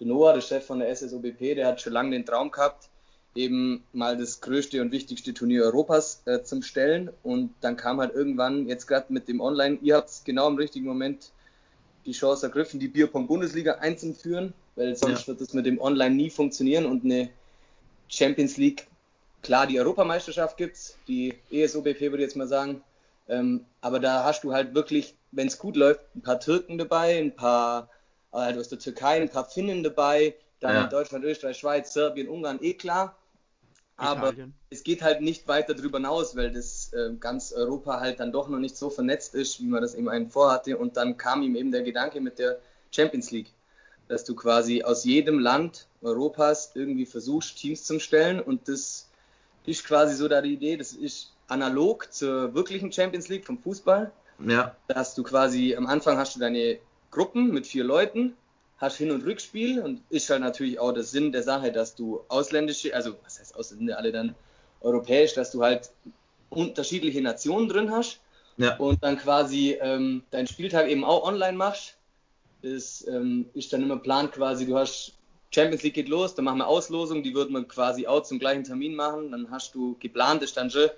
Der Noah, der Chef von der SSOBP, der hat schon lange den Traum gehabt, eben mal das größte und wichtigste Turnier Europas äh, zum Stellen. Und dann kam halt irgendwann, jetzt gerade mit dem Online, ihr habt genau im richtigen Moment die Chance ergriffen, die Bierpong-Bundesliga einzuführen, weil sonst ja. wird das mit dem Online nie funktionieren und eine Champions League, klar, die Europameisterschaft gibt's, die ESOBP würde ich jetzt mal sagen, ähm, aber da hast du halt wirklich, wenn es gut läuft, ein paar Türken dabei, ein paar halt aus der Türkei, ein paar Finnen dabei, dann ja. Deutschland, Österreich, Schweiz, Serbien, Ungarn, eh klar. Aber Italien. es geht halt nicht weiter darüber hinaus, weil das äh, ganz Europa halt dann doch noch nicht so vernetzt ist, wie man das eben einen vorhatte. Und dann kam ihm eben der Gedanke mit der Champions League, dass du quasi aus jedem Land Europas irgendwie versuchst, Teams zu stellen. Und das ist quasi so da die Idee. Das ist analog zur wirklichen Champions League vom Fußball. Ja. Da hast du quasi, am Anfang hast du deine Gruppen mit vier Leuten, hast Hin- und Rückspiel und ist halt natürlich auch der Sinn der Sache, dass du ausländische, also was heißt ausländische, alle dann europäisch, dass du halt unterschiedliche Nationen drin hast ja. und dann quasi ähm, deinen Spieltag eben auch online machst. Das ähm, ist dann immer Plan quasi, du hast Champions League geht los, dann machen wir Auslosung, die würden wir quasi auch zum gleichen Termin machen, dann hast du geplant, ist dann schon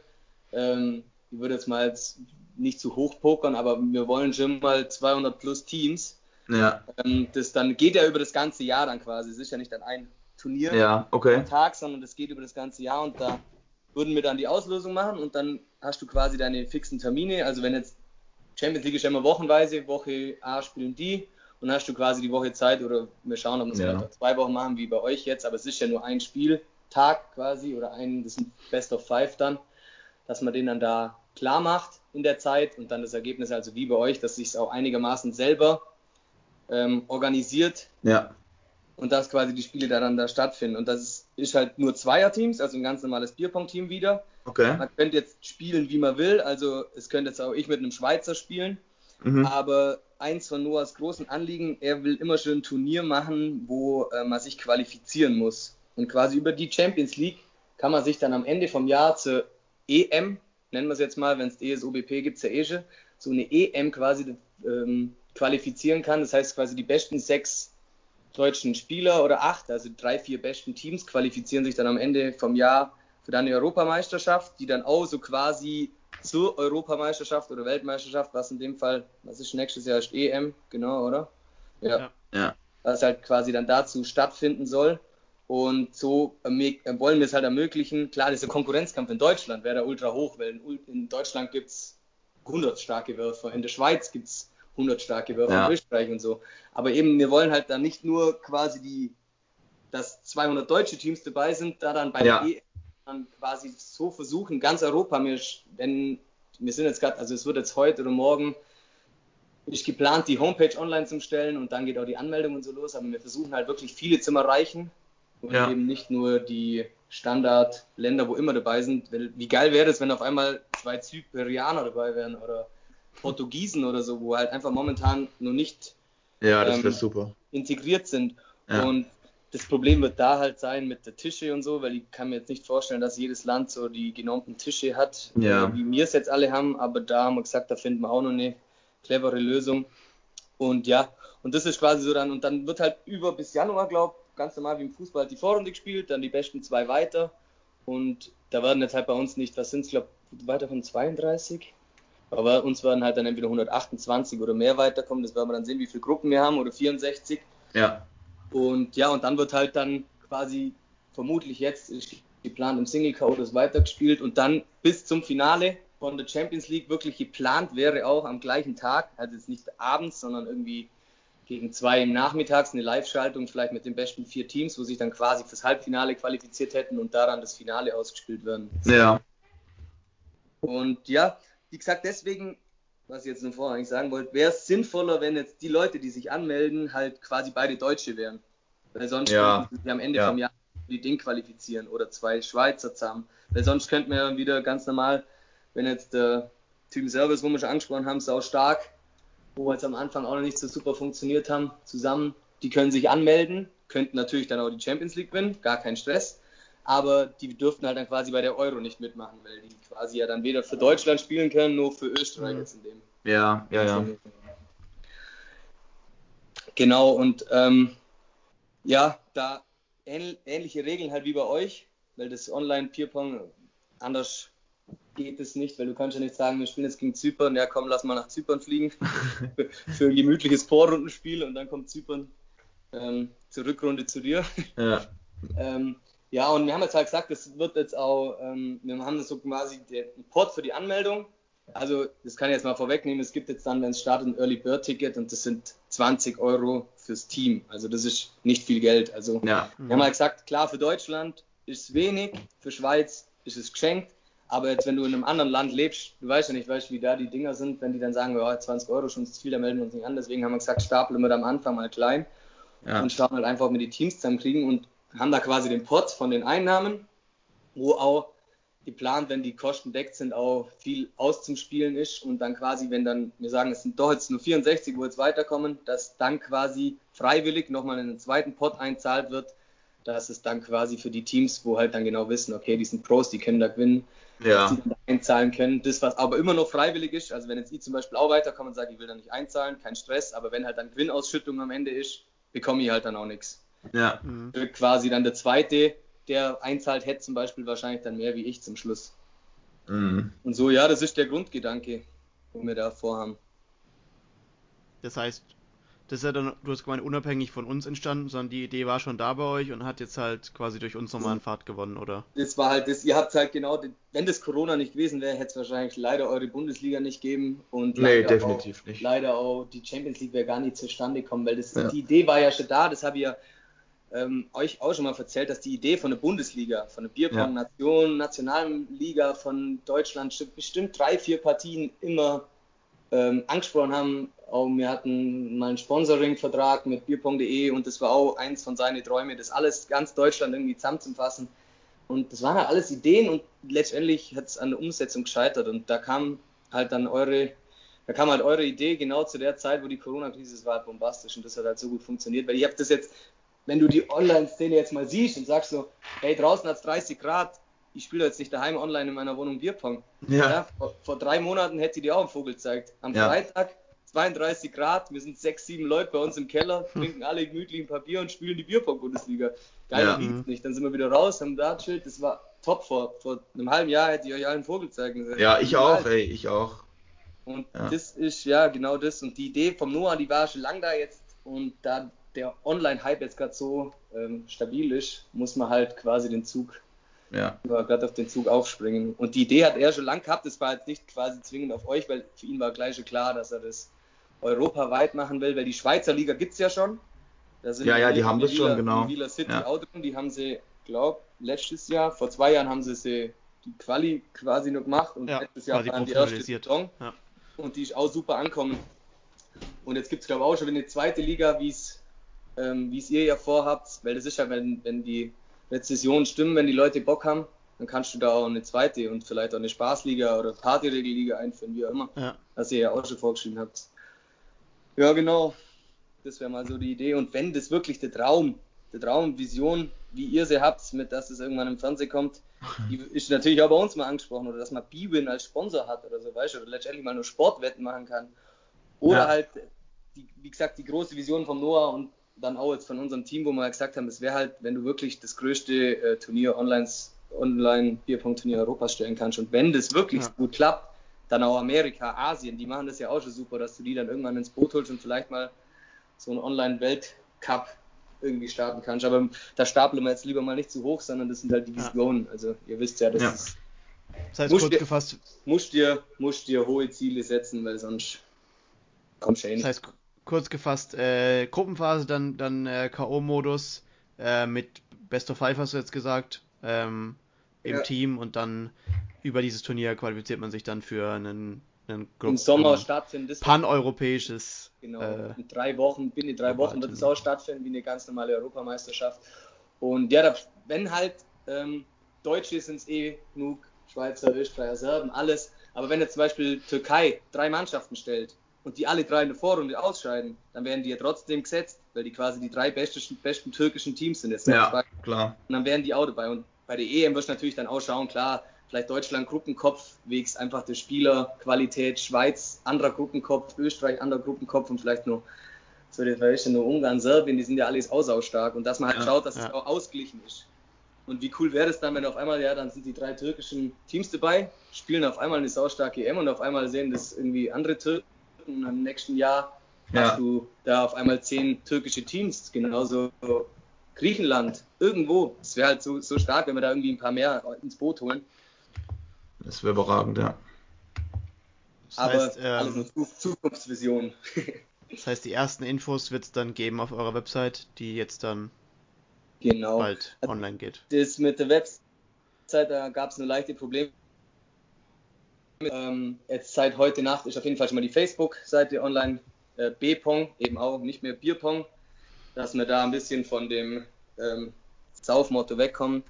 ähm, ich würde jetzt mal jetzt nicht zu hoch pokern, aber wir wollen schon mal 200 plus Teams. Ja. Ähm, das dann geht ja über das ganze Jahr dann quasi. Es ist ja nicht dann ein Turnier ja, okay. am Tag, sondern das geht über das ganze Jahr und da würden wir dann die Auslosung machen und dann hast du quasi deine fixen Termine. Also wenn jetzt Champions League ist ja immer wochenweise, Woche A spielen die und dann hast du quasi die Woche Zeit oder wir schauen, ob wir es ja. zwei Wochen machen wie bei euch jetzt, aber es ist ja nur ein Spieltag quasi oder ein, das sind Best of Five dann dass man den dann da klar macht in der Zeit und dann das Ergebnis also wie bei euch, dass sich es auch einigermaßen selber ähm, organisiert. Ja. Und dass quasi die Spiele dann da stattfinden. Und das ist, ist halt nur Zweierteams, also ein ganz normales Bierpong-Team wieder. Okay. Man könnte jetzt spielen, wie man will. Also es könnte jetzt auch ich mit einem Schweizer spielen. Mhm. Aber eins von Noahs großen Anliegen, er will immer schön ein Turnier machen, wo äh, man sich qualifizieren muss. Und quasi über die Champions League kann man sich dann am Ende vom Jahr zur EM, nennen wir es jetzt mal, wenn es ESOBP gibt, ja eh schon, so eine EM quasi ähm, qualifizieren kann. Das heißt quasi die besten sechs deutschen Spieler oder acht, also drei, vier besten Teams qualifizieren sich dann am Ende vom Jahr für dann eine Europameisterschaft, die dann auch so quasi zur Europameisterschaft oder Weltmeisterschaft, was in dem Fall, was ist nächstes Jahr, ist EM, genau, oder? Ja. ja. Was halt quasi dann dazu stattfinden soll. Und so wollen wir es halt ermöglichen. Klar, dieser Konkurrenzkampf in Deutschland wäre da ultra hoch, weil in Deutschland gibt es 100 starke Werfer, in der Schweiz gibt es 100 starke Werfer, ja. in Österreich und so. Aber eben, wir wollen halt dann nicht nur quasi die, dass 200 deutsche Teams dabei sind, da dann bei ja. der EM dann quasi so versuchen, ganz Europa, wir, wenn, wir sind jetzt gerade, also es wird jetzt heute oder morgen ist geplant, die Homepage online zu stellen und dann geht auch die Anmeldung und so los, aber wir versuchen halt wirklich viele zu erreichen und ja. eben nicht nur die Standardländer, wo immer dabei sind. Wie geil wäre es, wenn auf einmal zwei Zyperianer dabei wären oder Portugiesen oder so, wo halt einfach momentan nur nicht ja, ähm, super. integriert sind. Ja. Und das Problem wird da halt sein mit der Tische und so, weil ich kann mir jetzt nicht vorstellen, dass jedes Land so die genormten Tische hat, ja. wie wir es jetzt alle haben. Aber da haben wir gesagt, da finden wir auch noch eine clevere Lösung. Und ja, und das ist quasi so dann, und dann wird halt über bis Januar, glaube ganz normal wie im Fußball die Vorrunde gespielt, dann die besten zwei weiter. Und da werden jetzt halt bei uns nicht, was sind es, glaube weiter von 32. Aber uns werden halt dann entweder 128 oder mehr weiterkommen. Das werden wir dann sehen, wie viele Gruppen wir haben oder 64. Ja. Und ja, und dann wird halt dann quasi vermutlich jetzt geplant im Single Code das weitergespielt und dann bis zum Finale von der Champions League wirklich geplant wäre auch am gleichen Tag, also jetzt nicht abends, sondern irgendwie gegen zwei im Nachmittags eine Live-Schaltung, vielleicht mit den besten vier Teams, wo sich dann quasi fürs Halbfinale qualifiziert hätten und daran das Finale ausgespielt werden. Ja. Und ja, wie gesagt, deswegen, was ich jetzt nur vorher eigentlich sagen wollte, wäre es sinnvoller, wenn jetzt die Leute, die sich anmelden, halt quasi beide Deutsche wären. Weil sonst ja. wir am Ende ja. vom Jahr die Ding qualifizieren oder zwei Schweizer zusammen. Weil sonst könnten wir ja wieder ganz normal, wenn jetzt der Team Service, wo wir schon angesprochen haben, sau stark wo jetzt am Anfang auch noch nicht so super funktioniert haben, zusammen. Die können sich anmelden, könnten natürlich dann auch die Champions League gewinnen, gar kein Stress. Aber die dürften halt dann quasi bei der Euro nicht mitmachen, weil die quasi ja dann weder für Deutschland spielen können, nur für Österreich mhm. jetzt in dem Ja, ja, ja. Genau, und ähm, ja, da ähnliche Regeln halt wie bei euch, weil das Online-Pierpong anders geht es nicht, weil du kannst ja nicht sagen, wir spielen jetzt gegen Zypern, ja komm, lass mal nach Zypern fliegen für ein gemütliches Vorrundenspiel und dann kommt Zypern ähm, zur Rückrunde zu dir. Ja. ähm, ja, und wir haben jetzt halt gesagt, das wird jetzt auch, ähm, wir haben das so quasi den Port für die Anmeldung. Also, das kann ich jetzt mal vorwegnehmen. Es gibt jetzt dann, wenn es startet, ein Early Bird Ticket und das sind 20 Euro fürs Team. Also, das ist nicht viel Geld. Also, ja. wir haben halt gesagt, klar, für Deutschland ist es wenig, für Schweiz ist es geschenkt. Aber jetzt, wenn du in einem anderen Land lebst, du weißt ja nicht, weißt, wie da die Dinger sind, wenn die dann sagen, ja, 20 Euro schon zu viel, dann melden wir uns nicht an. Deswegen haben wir gesagt, stapeln wir am Anfang mal klein ja. und schauen halt einfach, ob wir die Teams zusammenkriegen und haben da quasi den Pot von den Einnahmen, wo auch geplant, wenn die Kosten deckt sind, auch viel auszuspielen ist und dann quasi, wenn dann, wir sagen, es sind doch jetzt nur 64, wo jetzt weiterkommen, dass dann quasi freiwillig nochmal in den zweiten Pot einzahlt wird, dass es dann quasi für die Teams, wo halt dann genau wissen, okay, die sind Pros, die können da gewinnen, ja. die dann einzahlen können. Das, was aber immer noch freiwillig ist, also wenn jetzt ich zum Beispiel auch weiterkomme und sage, ich will da nicht einzahlen, kein Stress, aber wenn halt dann Gewinnausschüttung am Ende ist, bekomme ich halt dann auch nichts. Ja. Mhm. Quasi dann der zweite, der einzahlt, hätte zum Beispiel wahrscheinlich dann mehr wie ich zum Schluss. Mhm. Und so, ja, das ist der Grundgedanke, den wir da vorhaben. Das heißt, das ist ja dann, du hast gemeint, unabhängig von uns entstanden, sondern die Idee war schon da bei euch und hat jetzt halt quasi durch uns nochmal einen Fahrt gewonnen, oder? Das war halt das, ihr habt halt genau, wenn das Corona nicht gewesen wäre, hätte es wahrscheinlich leider eure Bundesliga nicht geben und nee, definitiv auch, nicht. leider auch die Champions League wäre gar nicht zustande gekommen, weil das, ja. die Idee war ja schon da, das habe ich ja ähm, euch auch schon mal erzählt, dass die Idee von der Bundesliga, von der Bierpong-Nation, ja. Nationalliga von Deutschland bestimmt drei, vier Partien immer ähm, angesprochen haben, auch wir hatten mal einen Sponsoring-Vertrag mit Bierpong.de und das war auch eins von seinen Träumen, das alles ganz Deutschland irgendwie zusammenzufassen. Und das waren halt alles Ideen und letztendlich hat es an der Umsetzung gescheitert. Und da kam halt dann eure, da kam halt eure Idee genau zu der Zeit, wo die Corona-Krise war, halt bombastisch und das hat halt so gut funktioniert. Weil ich habe das jetzt, wenn du die Online-Szene jetzt mal siehst und sagst so, hey, draußen hat es 30 Grad, ich spiele jetzt nicht daheim online in meiner Wohnung Bierpong. Ja. ja vor, vor, drei Monaten hätte ich dir auch einen Vogel gezeigt. Am ja. Freitag 32 Grad, wir sind sechs, sieben Leute bei uns im Keller, hm. trinken alle gemütlich ein Papier und spielen die Bierpong-Bundesliga. Geiler ja. geht's nicht. Dann sind wir wieder raus, haben da chillt. Das war top. Vor, vor einem halben Jahr hätte ich euch allen Vogel zeigen sollen. Ja, ich auch, ey, ich auch. Und ja. das ist ja genau das. Und die Idee vom Noah, die war schon lang da jetzt. Und da der Online-Hype jetzt gerade so ähm, stabil ist, muss man halt quasi den Zug, ja. gerade auf den Zug aufspringen. Und die Idee hat er schon lang gehabt. Das war jetzt nicht quasi zwingend auf euch, weil für ihn war gleich schon klar, dass er das europaweit machen will, weil die Schweizer Liga gibt es ja schon. ja, ja, die haben das Wieler, schon, genau. Die Wieler City ja. auch drin, die haben sie, glaube letztes Jahr, vor zwei Jahren haben sie sie die Quali quasi noch gemacht und ja, letztes Jahr waren die erste Saison. Ja. Und die ist auch super ankommen. Und jetzt gibt es, glaube ich, auch schon eine zweite Liga, wie es ähm, es ihr ja vorhabt, weil das ist ja, wenn, wenn die Rezessionen stimmen, wenn die Leute Bock haben, dann kannst du da auch eine zweite und vielleicht auch eine Spaßliga oder Partyregelliga einführen, wie auch immer. Ja. Was ihr ja auch schon vorgeschrieben habt. Ja, genau. Das wäre mal so die Idee. Und wenn das wirklich der Traum, der Traumvision, wie ihr sie habt, mit dass es irgendwann im Fernsehen kommt, die ist natürlich auch bei uns mal angesprochen. Oder dass man B-Win als Sponsor hat oder so, weißt du, oder letztendlich mal nur Sportwetten machen kann. Oder ja. halt, die, wie gesagt, die große Vision vom Noah und dann auch jetzt von unserem Team, wo wir gesagt haben, es wäre halt, wenn du wirklich das größte äh, Turnier online, online Bierpong-Turnier Europas stellen kannst. Und wenn das wirklich ja. gut klappt, dann auch Amerika, Asien, die machen das ja auch schon super, dass du die dann irgendwann ins Boot holst und vielleicht mal so einen Online-Weltcup irgendwie starten kannst. Aber da stapeln wir jetzt lieber mal nicht zu hoch, sondern das sind halt die Visionen. Ja. Also ihr wisst ja, das ja. ist. Das heißt, kurz dir, gefasst. Musst dir, musst dir hohe Ziele setzen, weil sonst kommst du eh nicht. Das heißt, kurz gefasst, äh, Gruppenphase, dann, dann äh, K.O.-Modus äh, mit Best of Five hast du jetzt gesagt, ähm, im ja. Team und dann über dieses Turnier qualifiziert man sich dann für einen, einen Im Sommer stattfindet pan-europäisches. Genau, äh, in drei Wochen, binnen drei Wochen wird es auch stattfinden, wie eine ganz normale Europameisterschaft. Und ja, da, wenn halt ähm, Deutsche sind es eh genug, Schweizer, Österreicher, Serben, alles. Aber wenn jetzt zum Beispiel Türkei drei Mannschaften stellt und die alle drei in der Vorrunde ausscheiden, dann werden die ja trotzdem gesetzt, weil die quasi die drei besten, besten türkischen Teams sind. Jetzt ja, klar. Und dann wären die auch dabei. Und bei der EM wirst du natürlich dann auch schauen, klar, vielleicht Deutschland Gruppenkopf, wegs einfach der Spielerqualität, Schweiz anderer Gruppenkopf, Österreich anderer Gruppenkopf und vielleicht nur, so das war nur Ungarn, Serbien, die sind ja alles aussaugstark und dass man halt ja, schaut, dass ja. es auch ausgeglichen ist. Und wie cool wäre es dann, wenn auf einmal, ja, dann sind die drei türkischen Teams dabei, spielen auf einmal eine saustarke EM und auf einmal sehen das irgendwie andere Türken und im nächsten Jahr ja. hast du da auf einmal zehn türkische Teams, genauso Griechenland, irgendwo. Es wäre halt so, so stark, wenn wir da irgendwie ein paar mehr ins Boot holen. Das wäre überragend, ja. Das Aber heißt, ähm, alles nur Zukunftsvision. das heißt, die ersten Infos wird es dann geben auf eurer Website, die jetzt dann genau. bald also online geht. Das mit der Website, da gab es nur leichte Probleme. Ähm, jetzt seit heute Nacht ist auf jeden Fall schon mal die Facebook-Seite online. Äh, B-Pong, eben auch nicht mehr Bierpong, dass wir da ein bisschen von dem ähm, Saufmotto wegkommen.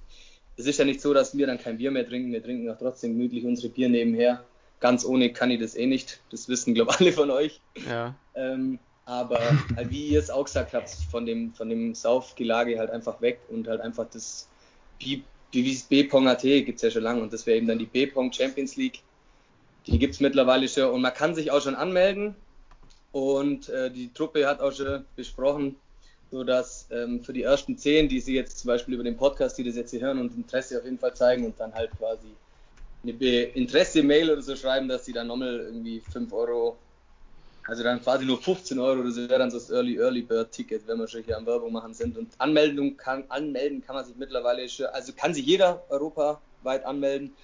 Es ist ja nicht so, dass wir dann kein Bier mehr trinken. Wir trinken auch trotzdem gemütlich unsere Bier nebenher. Ganz ohne kann ich das eh nicht. Das wissen, glaube ich, alle von euch. Ja. Ähm, aber halt, wie ihr es auch gesagt habt, von dem, von dem Saufgelage halt einfach weg und halt einfach das B-Pong AT gibt es ja schon lange und das wäre eben dann die B-Pong Champions League. Die gibt es mittlerweile schon und man kann sich auch schon anmelden und äh, die Truppe hat auch schon besprochen, so dass ähm, für die ersten zehn, die sie jetzt zum Beispiel über den Podcast, die das jetzt hier hören und Interesse auf jeden Fall zeigen und dann halt quasi eine Interesse-Mail oder so schreiben, dass sie dann nochmal irgendwie 5 Euro also dann quasi nur 15 Euro, das wäre dann so das Early Early Bird Ticket, wenn wir schon hier am Werbung machen sind. Und Anmeldung kann, anmelden kann man sich mittlerweile schon, also kann sich jeder europaweit anmelden.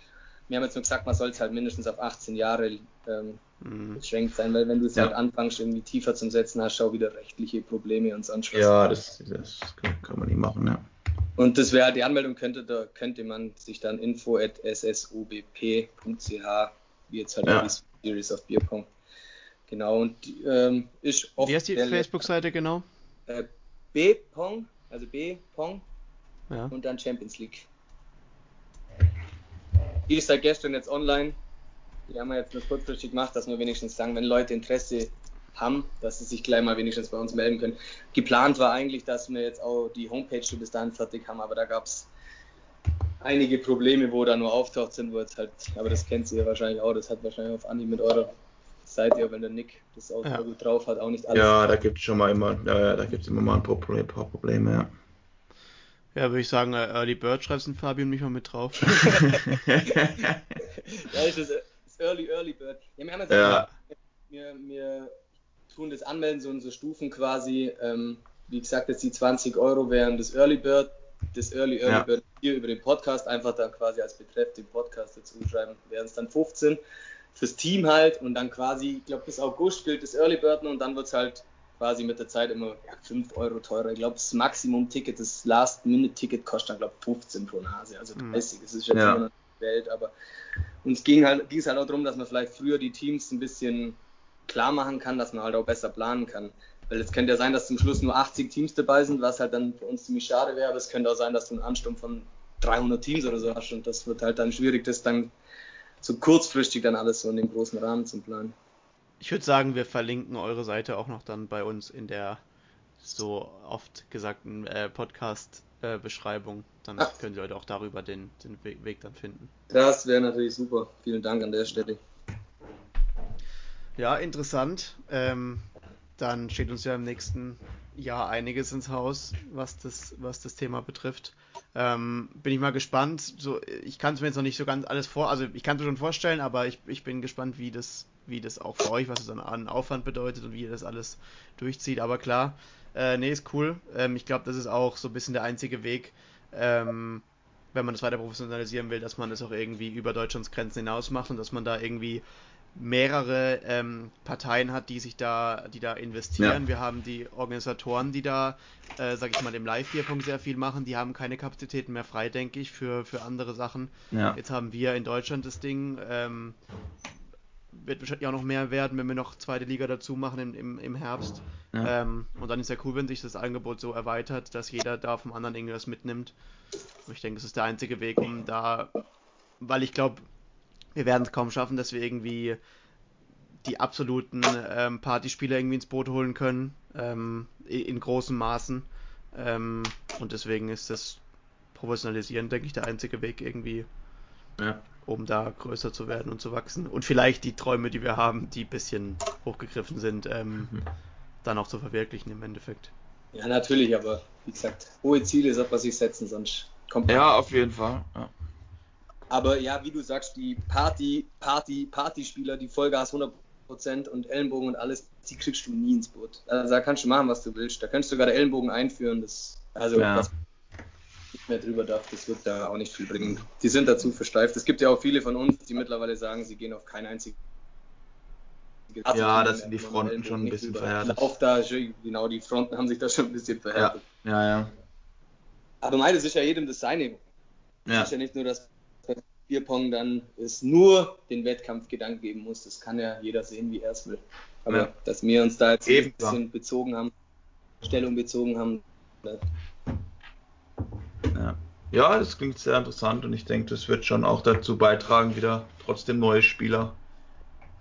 Wir haben jetzt nur gesagt, man soll es halt mindestens auf 18 Jahre ähm, mhm. beschränkt sein, weil wenn du es ja. halt anfängst, irgendwie tiefer zu setzen, hast du auch wieder rechtliche Probleme und sonst was. Ja, das, das kann man nicht machen, ja. Und das wäre die Anmeldung könnte, da könnte man sich dann info at ssubp.ch, wie jetzt halt ja. die Series of Beer.com Genau, und ähm, ist oft. Wie heißt die Facebook-Seite genau? Äh, B-Pong, also B-Pong ja. und dann Champions League. Die ist seit gestern jetzt online. Die haben wir jetzt nur kurzfristig gemacht, dass wir wenigstens sagen, wenn Leute Interesse haben, dass sie sich gleich mal wenigstens bei uns melden können. Geplant war eigentlich, dass wir jetzt auch die Homepage schon bis dahin fertig haben, aber da gab es einige Probleme, wo da nur auftaucht sind, wo jetzt halt, aber das kennt ihr wahrscheinlich auch, das hat wahrscheinlich auf Andi mit eurer seid ihr, wenn der Nick das auch ja. gut drauf hat, auch nicht alles. Ja, da gibt es schon mal immer, ja, da gibt es immer mal ein paar, Probleme, paar Probleme, ja. Ja, würde ich sagen, äh, Early Bird schreibst du Fabian nicht mal mit drauf. ja, das ist das Early Early Bird. Ja, wir, haben jetzt ja. wir, wir tun das Anmelden so in so Stufen quasi. Ähm, wie gesagt, jetzt die 20 Euro wären das Early Bird. Das Early Early ja. Bird hier über den Podcast einfach dann quasi als Betreff den Podcast dazu schreiben, wären es dann 15 fürs Team halt und dann quasi, ich glaube bis August gilt das Early Bird und dann wird es halt quasi mit der Zeit immer ja, 5 Euro teurer. Ich glaube, das Maximum-Ticket, das Last-Minute-Ticket kostet dann, glaube ich, 15 pro Nase, also 30. Mhm. Das ist jetzt ja. immer noch Welt, aber uns ging halt, ging es halt auch darum, dass man vielleicht früher die Teams ein bisschen klar machen kann, dass man halt auch besser planen kann. Weil es könnte ja sein, dass zum Schluss nur 80 Teams dabei sind, was halt dann für uns ziemlich schade wäre, aber es könnte auch sein, dass du einen Ansturm von 300 Teams oder so hast und das wird halt dann schwierig, das dann so kurzfristig dann alles so in dem großen Rahmen zu planen. Ich würde sagen, wir verlinken eure Seite auch noch dann bei uns in der so oft gesagten äh, Podcast-Beschreibung. Äh, dann Ach. können die Leute auch darüber den, den Weg dann finden. Das wäre natürlich super. Vielen Dank an der Stelle. Ja, interessant. Ähm, dann steht uns ja im nächsten Jahr einiges ins Haus, was das, was das Thema betrifft. Ähm, bin ich mal gespannt. So, ich kann es mir jetzt noch nicht so ganz alles vor, also ich kann es schon vorstellen, aber ich, ich bin gespannt, wie das, wie das auch für euch, was es an, an Aufwand bedeutet und wie ihr das alles durchzieht. Aber klar, äh, nee, ist cool. Ähm, ich glaube, das ist auch so ein bisschen der einzige Weg, ähm, wenn man das weiter professionalisieren will, dass man das auch irgendwie über Deutschlands Grenzen hinaus macht und dass man da irgendwie mehrere ähm, Parteien hat, die sich da, die da investieren. Ja. Wir haben die Organisatoren, die da, äh, sag ich mal, im Live-Bierpunkt sehr viel machen. Die haben keine Kapazitäten mehr frei, denke ich, für, für andere Sachen. Ja. Jetzt haben wir in Deutschland das Ding. Ähm, wird wahrscheinlich auch noch mehr werden, wenn wir noch zweite Liga dazu machen im, im, im Herbst. Ja. Ähm, und dann ist ja cool, wenn sich das Angebot so erweitert, dass jeder da vom anderen irgendwas mitnimmt. Und ich denke, das ist der einzige Weg, um da, weil ich glaube, wir werden es kaum schaffen, dass wir irgendwie die absoluten ähm, Partyspieler irgendwie ins Boot holen können, ähm, in großen Maßen. Ähm, und deswegen ist das Professionalisieren, denke ich, der einzige Weg, irgendwie Ja. Um da größer zu werden und zu wachsen. Und vielleicht die Träume, die wir haben, die ein bisschen hochgegriffen sind, ähm, mhm. dann auch zu verwirklichen im Endeffekt. Ja, natürlich, aber wie gesagt, hohe Ziele sollte man sich setzen, sonst kommt. Ja, auf jeden Fall. Ja. Aber ja, wie du sagst, die Party, Party, Partyspieler, die Vollgas 100% und Ellenbogen und alles, die kriegst du nie ins Boot. Also da kannst du machen, was du willst. Da kannst du sogar der Ellenbogen einführen. Das, also ja. was nicht mehr drüber darf, das wird da auch nicht viel bringen. Die sind dazu versteift. Es gibt ja auch viele von uns, die mittlerweile sagen, sie gehen auf kein einziges ja, das sind die Fronten schon ein bisschen verhärtet. Auch da, genau, die Fronten haben sich da schon ein bisschen verhärtet. Ja, ja. ja. Aber meines ist ja jedem das seine. Ja. Es ist ja nicht nur, dass bei Bierpong dann es nur den Wettkampfgedanken geben muss. Das kann ja jeder sehen, wie er es will. Aber ja. dass wir uns da jetzt Eben, ein bisschen ja. bezogen haben, Stellung bezogen haben. Ja. ja, das klingt sehr interessant und ich denke, das wird schon auch dazu beitragen, wieder trotzdem neue Spieler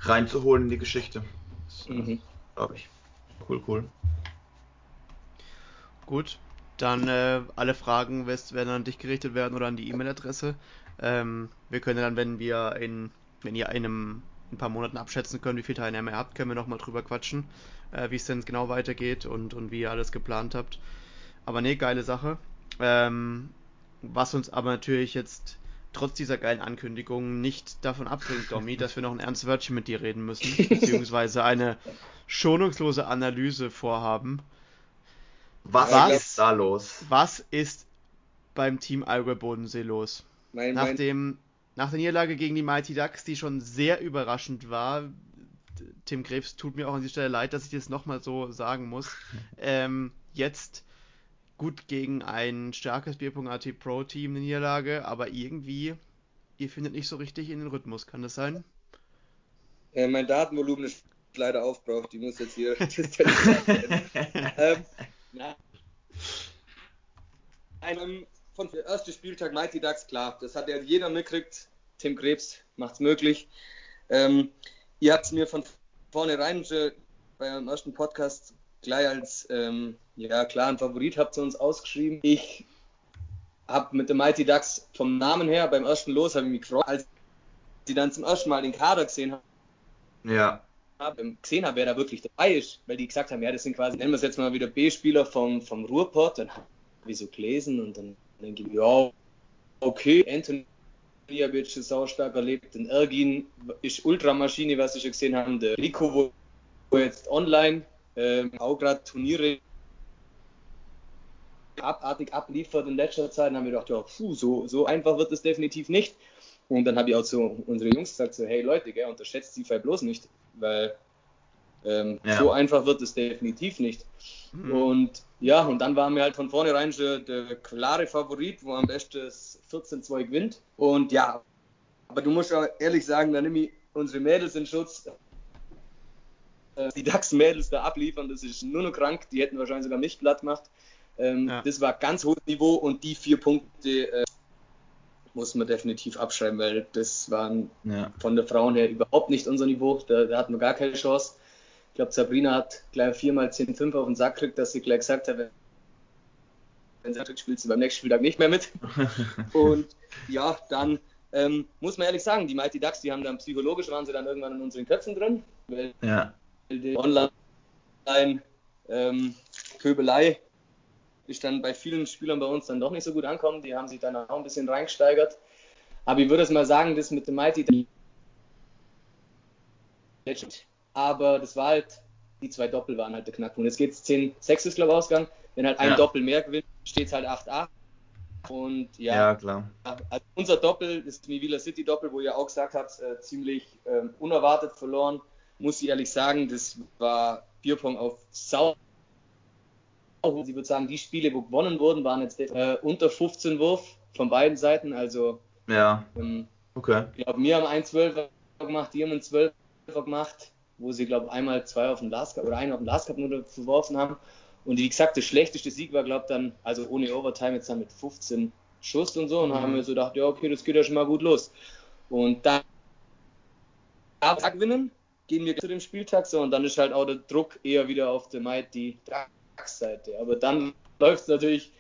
reinzuholen in die Geschichte. Mhm. Glaube ich. Cool, cool. Gut, dann äh, alle Fragen werden an dich gerichtet werden oder an die E-Mail-Adresse. Ähm, wir können dann, wenn wir in, wenn ihr einem ein paar Monaten abschätzen könnt, wie viele Teilnehmer ihr habt, können wir nochmal drüber quatschen, äh, wie es denn genau weitergeht und, und wie ihr alles geplant habt. Aber ne, geile Sache. Ähm, was uns aber natürlich jetzt trotz dieser geilen Ankündigung nicht davon abbringt, Domi, dass wir noch ein ernstes Wörtchen mit dir reden müssen, beziehungsweise eine schonungslose Analyse vorhaben. Was, was ist da los? Was ist beim Team Allgäu Bodensee los? Mein, nach, dem, nach der Niederlage gegen die Mighty Ducks, die schon sehr überraschend war, Tim Krebs tut mir auch an dieser Stelle leid, dass ich das nochmal so sagen muss. Ähm, jetzt gut gegen ein starkes Bierpunkt.at Pro Team eine Niederlage, aber irgendwie, ihr findet nicht so richtig in den Rhythmus, kann das sein? Ja, mein Datenvolumen ist leider aufgebraucht, ich muss jetzt hier ähm, na, einem von der ersten Spieltag Mighty Ducks, klar, das hat ja jeder mitgekriegt. Tim Krebs macht es möglich. Ähm, ihr habt es mir von vornherein beim ersten Podcast gleich als ähm, ja, klaren Favorit habt ihr uns ausgeschrieben. Ich habe mit den Mighty Ducks vom Namen her beim ersten Los habe ich mich gefreut, als sie dann zum ersten Mal den Kader gesehen haben. Ja. Gesehen habe, wer da wirklich dabei ist, weil die gesagt haben, ja, das sind quasi, nennen wir es jetzt mal wieder B-Spieler vom, vom Ruhrpott. Dann habe ich so gelesen und dann denke ich, ja, okay, Anthony habe ich schon saustark erlebt. Den Ergin ist Ultramaschine, was ich gesehen habe. Der Rico, wo jetzt online ähm, auch gerade Turniere abartig abliefert in letzter Zeit, dann haben wir gedacht, ja, puh, so, so einfach wird es definitiv nicht. Und dann habe ich auch zu unsere Jungs gesagt, so, hey Leute, gell, unterschätzt die Fall bloß nicht, weil ähm, ja. so einfach wird es definitiv nicht. Mhm. Und ja, und dann waren wir halt von vornherein schon der klare Favorit, wo am besten 14-2 gewinnt. Und ja, aber du musst auch ehrlich sagen, da nehme ich unsere Mädels in Schutz. Äh, die DAX-Mädels da abliefern, das ist nur noch krank. Die hätten wahrscheinlich sogar mich platt gemacht. Ähm, ja. Das war ganz hohes Niveau und die vier Punkte äh, muss man definitiv abschreiben, weil das waren ja. von der Frauen her überhaupt nicht unser Niveau. Da, da hatten wir gar keine Chance. Ich glaube, Sabrina hat gleich viermal 10-5 auf den Sack gekriegt, dass sie gleich gesagt hat, wenn, sie spielt sie beim nächsten Spieltag nicht mehr mit. und ja, dann ähm, muss man ehrlich sagen, die Mighty Ducks, die haben dann psychologisch waren sie dann irgendwann in unseren Köpfen drin, weil ja. die Online ähm, Köbelei ist dann bei vielen Spielern bei uns dann doch nicht so gut ankommen. Die haben sich dann auch ein bisschen reingesteigert. Aber ich würde es mal sagen, das mit dem Mighty, aber das war halt, die zwei Doppel waren halt der Knackpunkt. Jetzt geht es 10-6 ist glaube ich ausgegangen. Wenn halt ein ja. Doppel mehr gewinnt, steht es halt 8-8. Und ja, ja klar. Also unser Doppel, das Mivila City Doppel, wo ihr auch gesagt habt, äh, ziemlich äh, unerwartet verloren, muss ich ehrlich sagen, das war Bierpong auf Sau ich würde sagen, die Spiele, wo gewonnen wurden, waren jetzt äh, unter 15 Wurf von beiden Seiten. Also, ja. Ähm, okay. Ich glaube, wir haben einen 12er gemacht, die haben einen 12er gemacht, wo sie, glaube ich, einmal zwei auf dem Last Cup oder einen auf dem Last Cup nur verworfen haben. Und wie gesagt, der schlechteste Sieg war, glaube ich, dann, also ohne Overtime, jetzt dann mit 15 Schuss und so. Und mhm. haben wir so gedacht, ja, okay, das geht ja schon mal gut los. Und dann gewinnen, gehen wir zu dem Spieltag so und dann ist halt auch der Druck eher wieder auf der Might, die Seite. Aber dann läuft es natürlich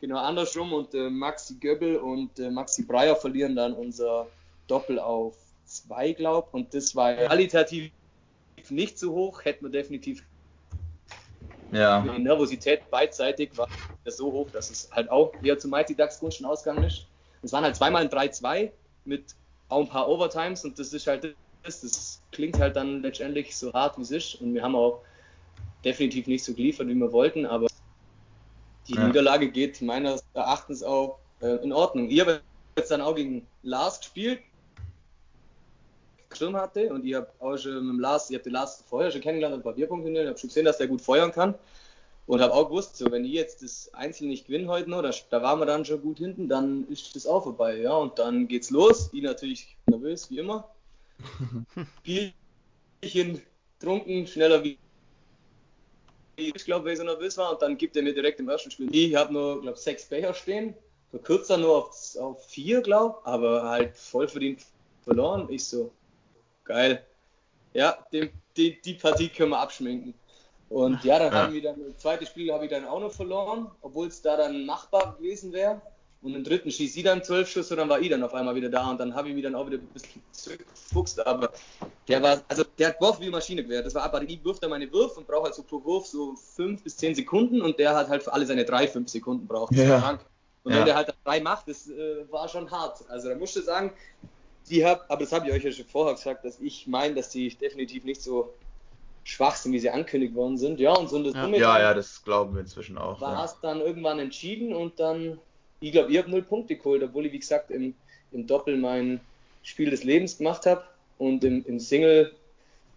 genau andersrum und äh, Maxi Göbbel und äh, Maxi Breyer verlieren dann unser Doppel auf 2, glaub. Und das war qualitativ nicht so hoch, hätten wir definitiv. Ja. Die Nervosität beidseitig war so hoch, dass es halt auch eher zu Mighty Ducks Gunsten ausgegangen ist. Es waren halt zweimal ein 3-2 mit auch ein paar Overtimes und das ist halt das, das klingt halt dann letztendlich so hart wie es ist und wir haben auch definitiv nicht so geliefert, wie wir wollten, aber die ja. Niederlage geht meines Erachtens auch äh, in Ordnung. Ich habe jetzt dann auch gegen Lars gespielt, Sturm hatte und ich habe auch schon mit dem Lars, ich habe den Lars vorher schon kennengelernt und ein paar Bierpunkte ich habe schon gesehen, dass der gut feuern kann und habe auch gewusst, so wenn ich jetzt das Einzel nicht gewinne heute noch, da, da waren wir dann schon gut hinten, dann ist das auch vorbei, ja und dann geht's los. Ich natürlich nervös wie immer, Bierchen trunken, schneller wie ich glaube, weil ich so nervös war und dann gibt er mir direkt im ersten Spiel. Ich habe nur, glaube sechs Becher stehen, verkürzt dann nur auf, auf vier, glaube aber halt voll verdient verloren. Ich so, geil. Ja, dem, die, die Partie können wir abschminken. Und ja, dann ja. haben wir dann, das zweite Spiel habe ich dann auch noch verloren, obwohl es da dann machbar gewesen wäre. Und im dritten schießt sie dann zwölf Schuss und dann war ich dann auf einmal wieder da und dann habe ich mich dann auch wieder ein bisschen zurückgefuchst. Aber der war, also der hat Wurf wie Maschine gewährt. Das war aber, ich wirft dann meine Würfe und braucht halt so pro Wurf so fünf bis zehn Sekunden und der hat halt für alle seine drei, fünf Sekunden braucht. Ja. Und ja. wenn der halt drei macht, das äh, war schon hart. Also da musste ich sagen, die hab, aber das habe ich euch ja schon vorher gesagt, dass ich meine, dass die definitiv nicht so schwach sind, wie sie ankündigt worden sind. Ja, und so das ja. ja, ja, das glauben wir inzwischen auch. War es ja. dann irgendwann entschieden und dann, ich glaube, ihr habt null Punkte geholt, obwohl ich, wie gesagt, im, im Doppel mein Spiel des Lebens gemacht habe und im, im Single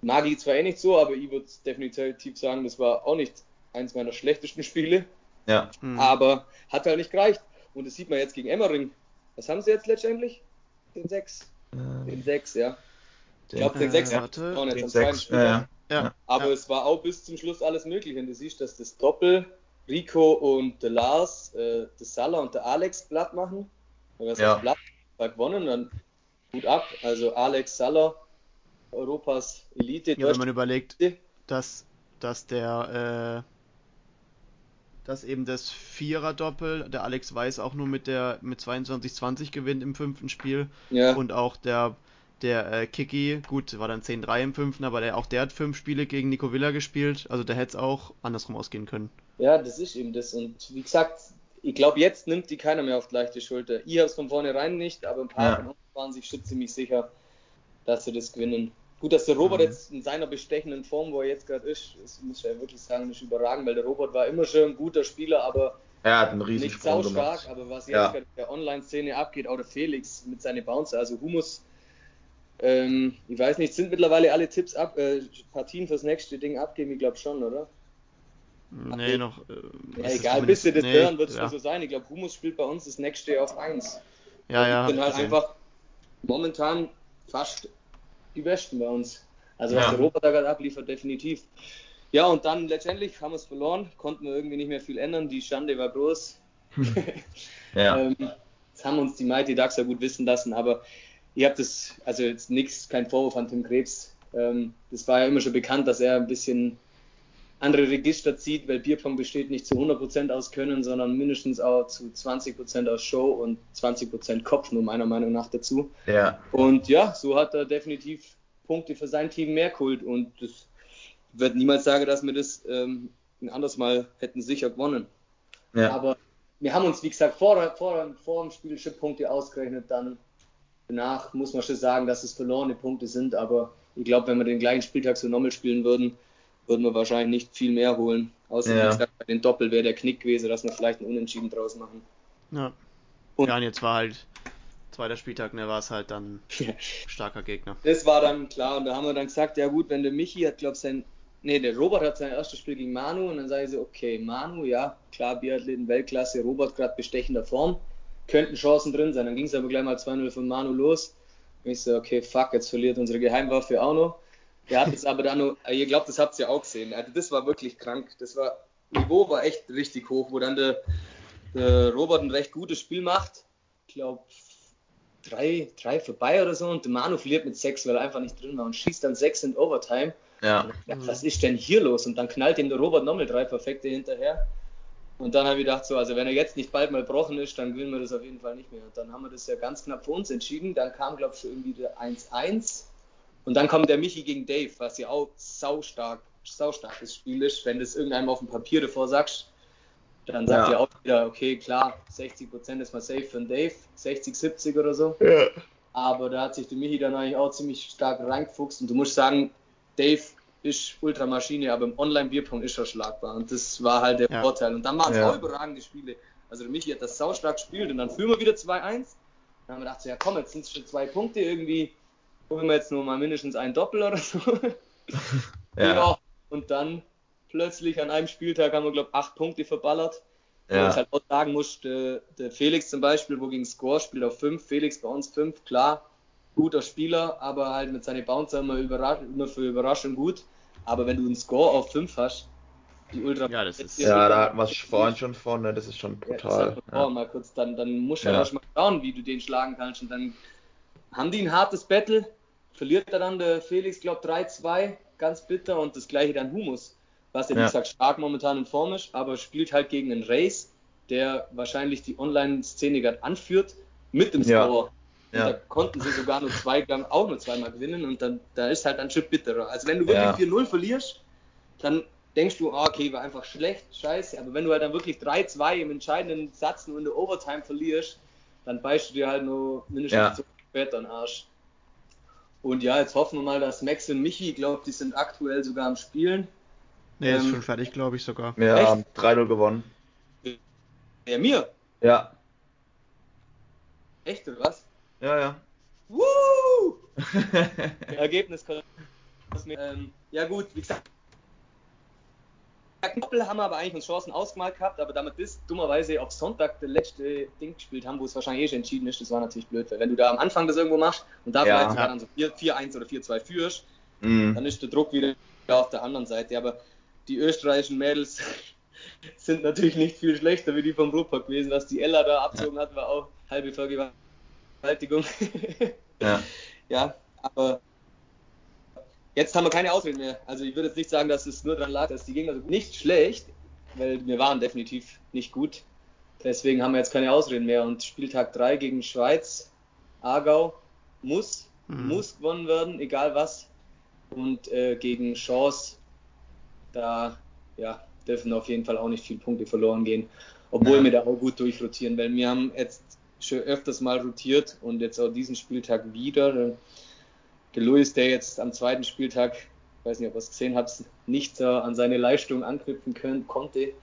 mag ich zwar eh nicht so, aber ich würde definitiv sagen, das war auch nicht eins meiner schlechtesten Spiele. Ja. Mhm. Aber hat halt nicht gereicht. Und das sieht man jetzt gegen Emmering. Was haben sie jetzt letztendlich? Den 6. Den 6, ja. Ich glaube, den 6 hat auch nicht am zweiten Spieltag. Ja. Aber ja. es war auch bis zum Schluss alles möglich. Und du siehst, dass das Doppel Rico und der Lars, äh, der Salah und der Alex Blatt machen. Und das ja. Blatt war gewonnen, dann gut ab. Also Alex Salah, Europas Elite. Ja, wenn man überlegt, dass, dass der äh, dass eben das Vierer-Doppel, der Alex Weiß auch nur mit der mit 22-20 gewinnt im fünften Spiel. Ja. Und auch der, der äh, Kiki, gut, war dann 10-3 im fünften, aber der, auch der hat fünf Spiele gegen Nico Villa gespielt. Also der hätte es auch andersrum ausgehen können. Ja, das ist eben das. Und wie gesagt, ich glaube, jetzt nimmt die keiner mehr auf die leichte Schulter. Ich habe es von vornherein nicht, aber ein paar ja. von uns waren sich schon ziemlich sicher, dass sie das gewinnen. Gut, dass der Robert mhm. jetzt in seiner bestechenden Form, wo er jetzt gerade ist, das muss ich ja wirklich sagen, nicht überragend, weil der Robert war immer schon ein guter Spieler, aber er hat einen riesigen nicht sau stark, aber was jetzt ja. gerade in der Online-Szene abgeht, auch der Felix mit seinen Bouncer, also Humus, ähm, ich weiß nicht, sind mittlerweile alle Tipps ab, äh, Partien fürs nächste Ding abgeben, ich glaube schon, oder? Nee, noch. Äh, ja, egal, bis sie das nee, hören, wird es ja. so sein. Ich glaube, Humus spielt bei uns das nächste auf 1. Ja, ja. Ich bin halt einfach momentan fast die Besten bei uns. Also was ja. Robert da gerade abliefert, definitiv. Ja, und dann letztendlich haben wir es verloren, konnten wir irgendwie nicht mehr viel ändern. Die Schande war groß. ja. ähm, das haben uns die Mighty Ducks ja gut wissen lassen, aber ihr habt das, also jetzt nichts, kein Vorwurf an Tim Krebs. Ähm, das war ja immer schon bekannt, dass er ein bisschen andere Register zieht, weil Bierpong besteht nicht zu 100% aus Können, sondern mindestens auch zu 20% aus Show und 20% Kopf, nur meiner Meinung nach dazu. Ja. Und ja, so hat er definitiv Punkte für sein Team mehr geholt und das wird niemals sagen, dass wir das ähm, ein anderes Mal hätten sicher gewonnen. Ja. Aber wir haben uns, wie gesagt, vor, vor, vor dem Spiel schon Punkte ausgerechnet, dann danach muss man schon sagen, dass es verlorene Punkte sind, aber ich glaube, wenn wir den gleichen Spieltag so normal spielen würden, würden wir wahrscheinlich nicht viel mehr holen. Außer ja. gesagt, bei den Doppel wäre der Knick gewesen, dass wir vielleicht einen Unentschieden draus machen. Ja. Und ja, und jetzt war halt zweiter Spieltag, ne, war es halt dann starker Gegner. Das war dann klar und da haben wir dann gesagt, ja gut, wenn der Michi hat, glaube ich, sein, nee, der Robert hat sein erstes Spiel gegen Manu und dann sage ich so, okay, Manu, ja, klar, Biathleten Weltklasse, Robert gerade bestechender Form, könnten Chancen drin sein. Dann ging es aber gleich mal 2-0 von Manu los. Und ich so, okay, fuck, jetzt verliert unsere Geheimwaffe auch noch. Der hat es aber dann nur, ihr glaubt, das habt ihr ja auch gesehen. Also das war wirklich krank. Das war, Niveau war echt richtig hoch, wo dann der, der Robert ein recht gutes Spiel macht. Ich glaube, drei, drei vorbei oder so und der Manu verliert mit sechs, weil er einfach nicht drin war und schießt dann sechs in Overtime. Ja. Dachte, was ist denn hier los? Und dann knallt ihm der Robert nochmal drei perfekte hinterher. Und dann habe ich gedacht, so, also wenn er jetzt nicht bald mal gebrochen ist, dann gewinnen wir das auf jeden Fall nicht mehr. Und dann haben wir das ja ganz knapp für uns entschieden. Dann kam, glaube ich, schon irgendwie der 1-1. Und dann kommt der Michi gegen Dave, was ja auch saustark, saustarkes Spiel ist. Wenn du es irgendeinem auf dem Papier davor sagst, dann sagt ja. ihr auch wieder, okay, klar, 60% ist mal safe für den Dave, 60, 70 oder so. Ja. Aber da hat sich der Michi dann eigentlich auch ziemlich stark reingefuchst. Und du musst sagen, Dave ist Ultramaschine, aber im Online-Bierpong ist er schlagbar. Und das war halt der ja. Vorteil. Und dann waren es ja. auch überragende Spiele. Also der Michi hat das saustark gespielt und dann führen wir wieder 2-1. Dann haben wir gedacht, so, ja komm, jetzt sind es schon zwei Punkte irgendwie. Holen wir jetzt nur mal mindestens ein Doppel oder so. ja. ja. Und dann plötzlich an einem Spieltag haben wir, glaube ich, acht Punkte verballert. Ja. Wo ich halt auch sagen muss, der, der Felix zum Beispiel, wo gegen Score spielt auf 5, Felix bei uns 5, klar, guter Spieler, aber halt mit seinen Bouncer immer, immer für Überraschung gut. Aber wenn du einen Score auf 5 hast, die Ultra. Ja, das ist, ja da hatten wir es vorhin schon von, ne? das ist schon brutal. Ja, halt ja. mal kurz, dann, dann musst du ja. erst mal schauen, wie du den schlagen kannst. Und dann haben die ein hartes Battle, verliert er dann der Felix, glaube 3-2, ganz bitter und das gleiche dann Humus was ja, wie gesagt, stark momentan in Form ist, aber spielt halt gegen einen Race, der wahrscheinlich die Online-Szene gerade anführt, mit dem Score. Ja. Und da konnten sie sogar nur zwei, auch nur zweimal gewinnen und dann da ist halt ein Chip bitterer. Also wenn du wirklich ja. 4-0 verlierst, dann denkst du, oh, okay, war einfach schlecht, scheiße. Aber wenn du halt dann wirklich 3-2 im entscheidenden Satz nur in der Overtime verlierst, dann beißt du dir halt nur mindestens ja. so später den Arsch. Und ja, jetzt hoffen wir mal, dass Max und Michi, ich glaube, die sind aktuell sogar am Spielen. Nee, ähm, ist schon fertig, glaube ich sogar. Ja, 3-0 gewonnen. Ja, mir? Ja. Echt, oder was? Ja, ja. Woo! Ergebnis ähm, Ja gut, wie gesagt, Doppel haben wir aber eigentlich uns Chancen ausgemalt gehabt, aber damit bis dummerweise auf Sonntag der letzte Ding gespielt haben, wo es wahrscheinlich eh schon entschieden ist, das war natürlich blöd, weil wenn du da am Anfang das irgendwo machst und da ja. vielleicht sogar dann so 4-1 oder 4-2 führst, mhm. dann ist der Druck wieder auf der anderen Seite. Aber die österreichischen Mädels sind natürlich nicht viel schlechter wie die vom Ruhrpott gewesen. Was die Ella da abzogen hat, war auch halbe Vergewaltigung. ja. ja, aber jetzt haben wir keine Ausreden mehr. Also ich würde jetzt nicht sagen, dass es nur daran lag, dass die Gegner so nicht schlecht, weil wir waren definitiv nicht gut. Deswegen haben wir jetzt keine Ausreden mehr. Und Spieltag 3 gegen Schweiz, Aargau, muss, mhm. muss gewonnen werden, egal was. Und äh, gegen Chance da ja, dürfen auf jeden Fall auch nicht viele Punkte verloren gehen. Obwohl ja. wir da auch gut durchrotieren, weil wir haben jetzt schon öfters mal rotiert und jetzt auch diesen Spieltag wieder. Der Luis, der jetzt am zweiten Spieltag, ich weiß nicht, ob ihr es gesehen habt, nicht äh, an seine Leistung anknüpfen können, konnte,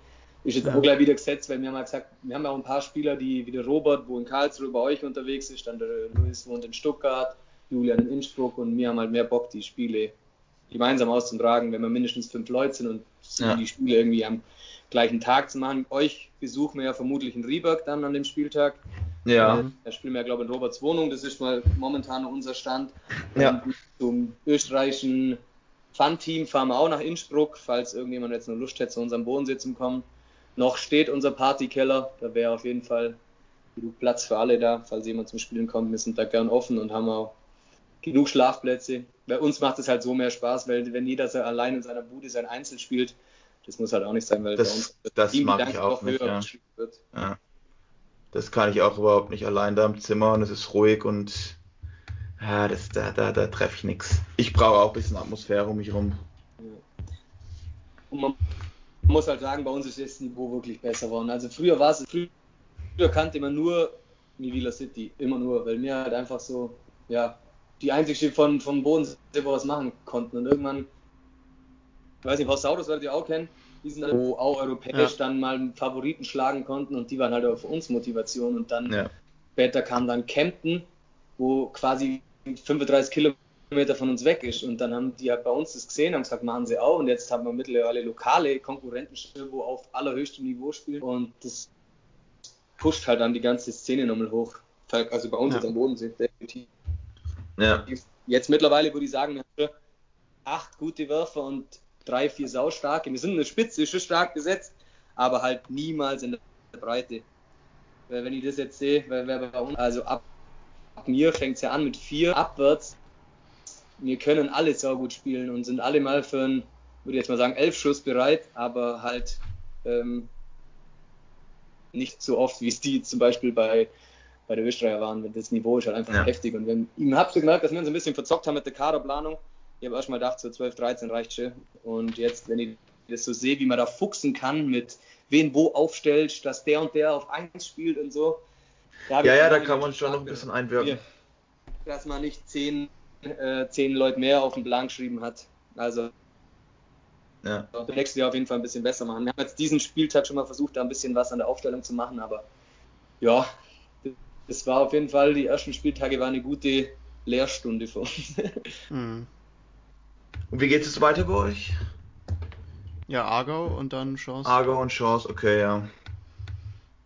ist jetzt ja. auch gleich wieder gesetzt, weil wir haben ja gesagt, wir haben ja auch ein paar Spieler, die wie der Robert, wo in Karlsruhe bei euch unterwegs ist, dann der Luis wohnt in Stuttgart, Julian in Innsbruck und wir haben halt mehr Bock, die Spiele gemeinsam auszutragen, wenn wir mindestens fünf Leute sind und ja. die Spiele irgendwie am gleichen Tag zu machen. Euch besuchen wir ja vermutlich in Rieberg dann an dem Spieltag. Ja. Äh, da spielen wir glaube ich, in Roberts Wohnung. Das ist mal momentan unser Stand. Ja. Und zum österreichischen Fun-Team fahren wir auch nach Innsbruck, falls irgendjemand jetzt nur Lust hätte, zu unserem Bodensee zu kommen. Noch steht unser Partykeller. Da wäre auf jeden Fall genug Platz für alle da, falls jemand zum Spielen kommt. Wir sind da gern offen und haben auch genug Schlafplätze. Bei uns macht es halt so mehr Spaß, weil wenn jeder so allein in seiner Bude sein Einzel spielt, das muss halt auch nicht sein, weil das, bei uns das Team mag ich auch nicht, ja. ja. Das kann ich auch überhaupt nicht allein da im Zimmer und es ist ruhig und ja, das, da, da, da treffe ich nichts. Ich brauche auch ein bisschen Atmosphäre um mich rum. Und man muss halt sagen, bei uns ist das Niveau wirklich besser geworden. Also früher war es, früher kannte man nur Mivila City, immer nur, weil mir halt einfach so, ja, die einzige von, vom Bodensee, wo wir was machen konnten. Und irgendwann, ich weiß nicht, Saurus werdet ihr auch kennen, die sind wo auch europäisch ja. dann mal Favoriten schlagen konnten und die waren halt auch für uns Motivation. Und dann ja. später kam dann Kempten, wo quasi 35 Kilometer von uns weg ist. Und dann haben die halt bei uns das gesehen, haben gesagt, machen sie auch. Und jetzt haben wir mittlerweile lokale Konkurrenten, wo auf allerhöchstem Niveau spielen. Und das pusht halt dann die ganze Szene nochmal hoch. Also bei uns ja. jetzt am Bodensee, definitiv. Ja. Jetzt mittlerweile würde ich sagen, wir haben acht gute Werfer und drei, vier saustarke. Wir sind in der Spitze, schon stark besetzt, aber halt niemals in der Breite. Wenn ich das jetzt sehe, wer, bei uns, also ab, ab mir fängt es ja an mit vier abwärts. Wir können alle saugut spielen und sind alle mal für einen, würde ich jetzt mal sagen, elf Schuss bereit, aber halt ähm, nicht so oft, wie es die zum Beispiel bei, bei der Österreicher waren. Das Niveau ist halt einfach ja. heftig. Und wenn, ich habe so gemerkt, dass wir uns ein bisschen verzockt haben mit der Kaderplanung. Ich habe erstmal gedacht, so 12, 13 reicht schon. Und jetzt, wenn ich das so sehe, wie man da fuchsen kann, mit wen wo aufstellt, dass der und der auf 1 spielt und so. ja, ja, da kann man schon noch ein bisschen einwirken. Dass man nicht 10, äh, 10 Leute mehr auf dem Plan geschrieben hat. Also ja. Beim nächsten Jahr auf jeden Fall ein bisschen besser machen. Wir haben jetzt diesen Spieltag schon mal versucht, da ein bisschen was an der Aufstellung zu machen, aber ja, das war auf jeden Fall, die ersten Spieltage waren eine gute Lehrstunde für uns. Mhm. Und wie geht es weiter bei euch? Ja, Aargau und dann Chance. Aargau und Chance, okay, ja.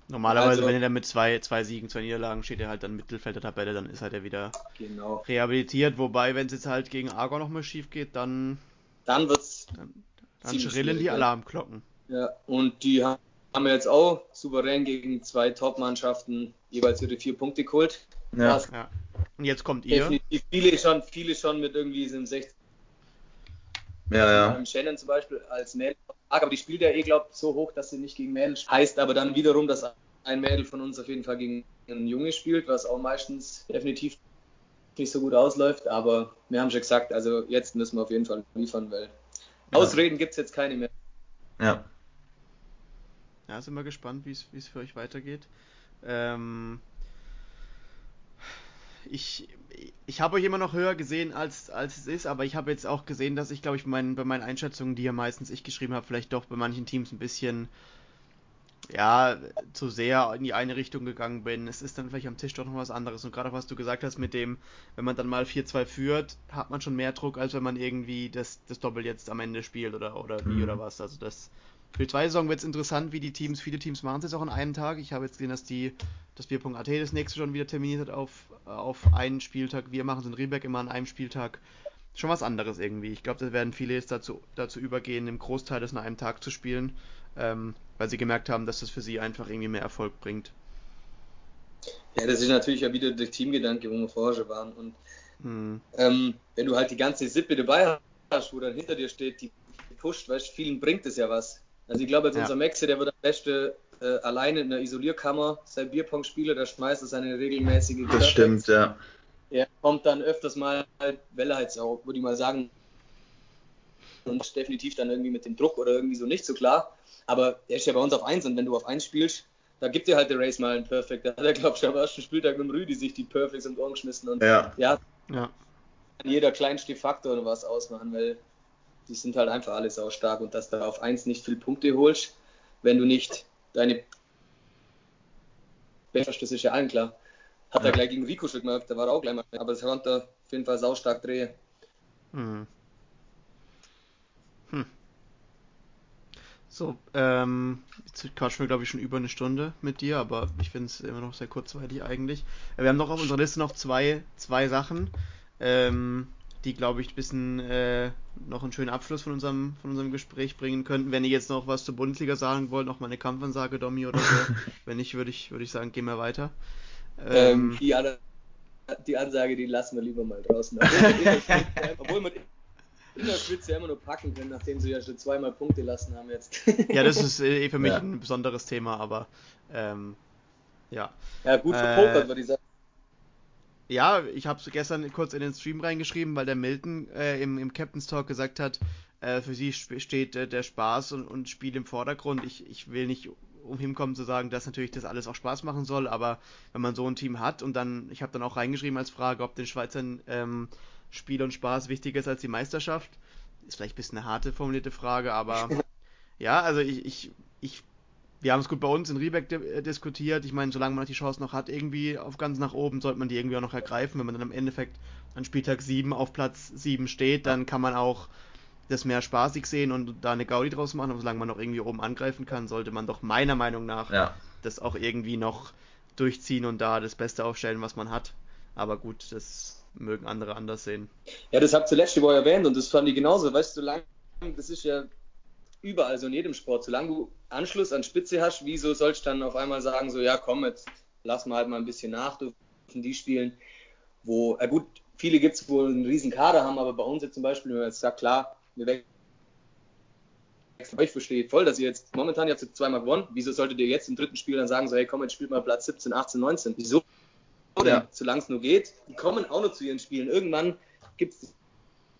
Normalerweise, also, wenn er dann mit zwei, zwei Siegen, zwei Niederlagen steht, er halt dann Mittelfeld der Tabelle, dann ist halt er wieder genau. rehabilitiert. Wobei, wenn es jetzt halt gegen Aargau nochmal schief geht, dann. Dann wird's. Dann, dann schrillen die Alarmglocken. Ja, und die haben jetzt auch souverän gegen zwei Top-Mannschaften jeweils ihre vier Punkte geholt. Ja. ja. Und jetzt kommt ihr. Definitiv viele schon, viele schon mit irgendwie diesem 16. Ja, ja. Shannon zum Beispiel als Mädel. Aber die spielt ja eh, glaube so hoch, dass sie nicht gegen Mädel Heißt aber dann wiederum, dass ein Mädel von uns auf jeden Fall gegen einen Junge spielt, was auch meistens definitiv nicht so gut ausläuft. Aber wir haben schon gesagt, also jetzt müssen wir auf jeden Fall liefern, weil Ausreden gibt es jetzt keine mehr. Ja. Ja, sind wir gespannt, wie es für euch weitergeht. Ähm, ich ich habe euch immer noch höher gesehen, als, als es ist, aber ich habe jetzt auch gesehen, dass ich, glaube ich, mein, bei meinen Einschätzungen, die ja meistens ich geschrieben habe, vielleicht doch bei manchen Teams ein bisschen ja, zu sehr in die eine Richtung gegangen bin. Es ist dann vielleicht am Tisch doch noch was anderes. Und gerade was du gesagt hast mit dem, wenn man dann mal 4-2 führt, hat man schon mehr Druck, als wenn man irgendwie das, das Doppel jetzt am Ende spielt oder, oder wie mhm. oder was. Also das für die zweite Saison wird es interessant, wie die Teams, viele Teams machen es jetzt auch an einem Tag. Ich habe jetzt gesehen, dass die das Bier.at das nächste schon wieder terminiert hat auf, auf einen Spieltag. Wir machen es in Rieberg immer an einem Spieltag. Schon was anderes irgendwie. Ich glaube, da werden viele jetzt dazu, dazu übergehen, im Großteil das an einem Tag zu spielen ähm, weil sie gemerkt haben, dass das für sie einfach irgendwie mehr Erfolg bringt. Ja, das ist natürlich ja wieder der Teamgedanke, wo wir vorher schon waren. Und hm. ähm, wenn du halt die ganze Sippe dabei hast, wo dann hinter dir steht, die pusht, weißt du, vielen bringt es ja was. Also ich glaube, jetzt ja. unser Maxe, der wird am besten äh, alleine in der Isolierkammer sein Bierpong spielen, der schmeißt seine regelmäßige Das stimmt, ja. Er kommt dann öfters mal, weil er jetzt auch, würde ich mal sagen, und definitiv dann irgendwie mit dem Druck oder irgendwie so nicht so klar. Aber er ist ja bei uns auf 1 und wenn du auf 1 spielst, da gibt dir halt der Race mal einen Perfect. Da hat er, glaube ich, am ersten Spieltag mit dem Rüdi sich die Perfects im Ohren geschmissen und ja, ja, ja. jeder kleinste Faktor oder was ausmachen, weil die sind halt einfach alle sau stark und dass du auf 1 nicht viel Punkte holst, wenn du nicht deine das ist ja allen klar. Hat ja. er gleich gegen Rico schon gemacht, da war er auch gleich mal. Aber es konnte auf jeden Fall sau stark drehen. Hm. Hm. So, ähm, jetzt quatschen wir glaube ich schon über eine Stunde mit dir, aber ich finde es immer noch sehr kurzweilig eigentlich. Wir haben noch auf unserer Liste noch zwei, zwei Sachen, ähm, die glaube ich ein bisschen äh, noch einen schönen Abschluss von unserem, von unserem Gespräch bringen könnten. Wenn ihr jetzt noch was zur Bundesliga sagen wollt, noch mal eine Kampfansage, Domi oder so. Wenn nicht, würde ich, würde ich sagen, gehen wir weiter. Ähm, ähm, die, die, Ansage, die lassen wir lieber mal draußen. Obwohl man in der Spitze immer nur packen können, nachdem sie ja schon zweimal Punkte lassen haben jetzt. ja, das ist eh für mich ja. ein besonderes Thema, aber ähm, ja. Ja, gut verpokert, äh, würde ich sagen. Ja, ich habe es gestern kurz in den Stream reingeschrieben, weil der Milton äh, im, im Captain's Talk gesagt hat, äh, für sie steht äh, der Spaß und, und Spiel im Vordergrund. Ich, ich will nicht umhinkommen zu sagen, dass natürlich das alles auch Spaß machen soll, aber wenn man so ein Team hat und dann, ich habe dann auch reingeschrieben als Frage, ob den Schweizern ähm, Spiel und Spaß wichtiger ist als die Meisterschaft. Ist vielleicht ein bisschen eine harte formulierte Frage, aber ja, also ich, ich, ich wir haben es gut bei uns in Riebeck äh, diskutiert. Ich meine, solange man die Chance noch hat, irgendwie auf ganz nach oben, sollte man die irgendwie auch noch ergreifen. Wenn man dann im Endeffekt an Spieltag 7 auf Platz 7 steht, dann kann man auch das mehr spaßig sehen und da eine Gaudi draus machen. Aber solange man noch irgendwie oben angreifen kann, sollte man doch meiner Meinung nach ja. das auch irgendwie noch durchziehen und da das Beste aufstellen, was man hat. Aber gut, das mögen andere anders sehen. Ja, das habt ihr letzte Woche erwähnt und das fand ich genauso. Weißt du, solange, das ist ja überall so in jedem Sport, solange du Anschluss an Spitze hast, wieso sollst du dann auf einmal sagen, so, ja, komm, jetzt lass mal halt mal ein bisschen nach, dürfen die spielen, wo, äh gut, viele gibt es, wo einen riesen Kader haben, aber bei uns jetzt zum Beispiel, wenn man jetzt sagt, klar, wir ich verstehe voll, dass ihr jetzt momentan ihr habt jetzt zweimal gewonnen. Wieso solltet ihr jetzt im dritten Spiel dann sagen, so, hey, komm, jetzt spielt mal Platz 17, 18, 19? Wieso? Ja. Solange es nur geht. Die kommen auch noch zu ihren Spielen. Irgendwann gibt es,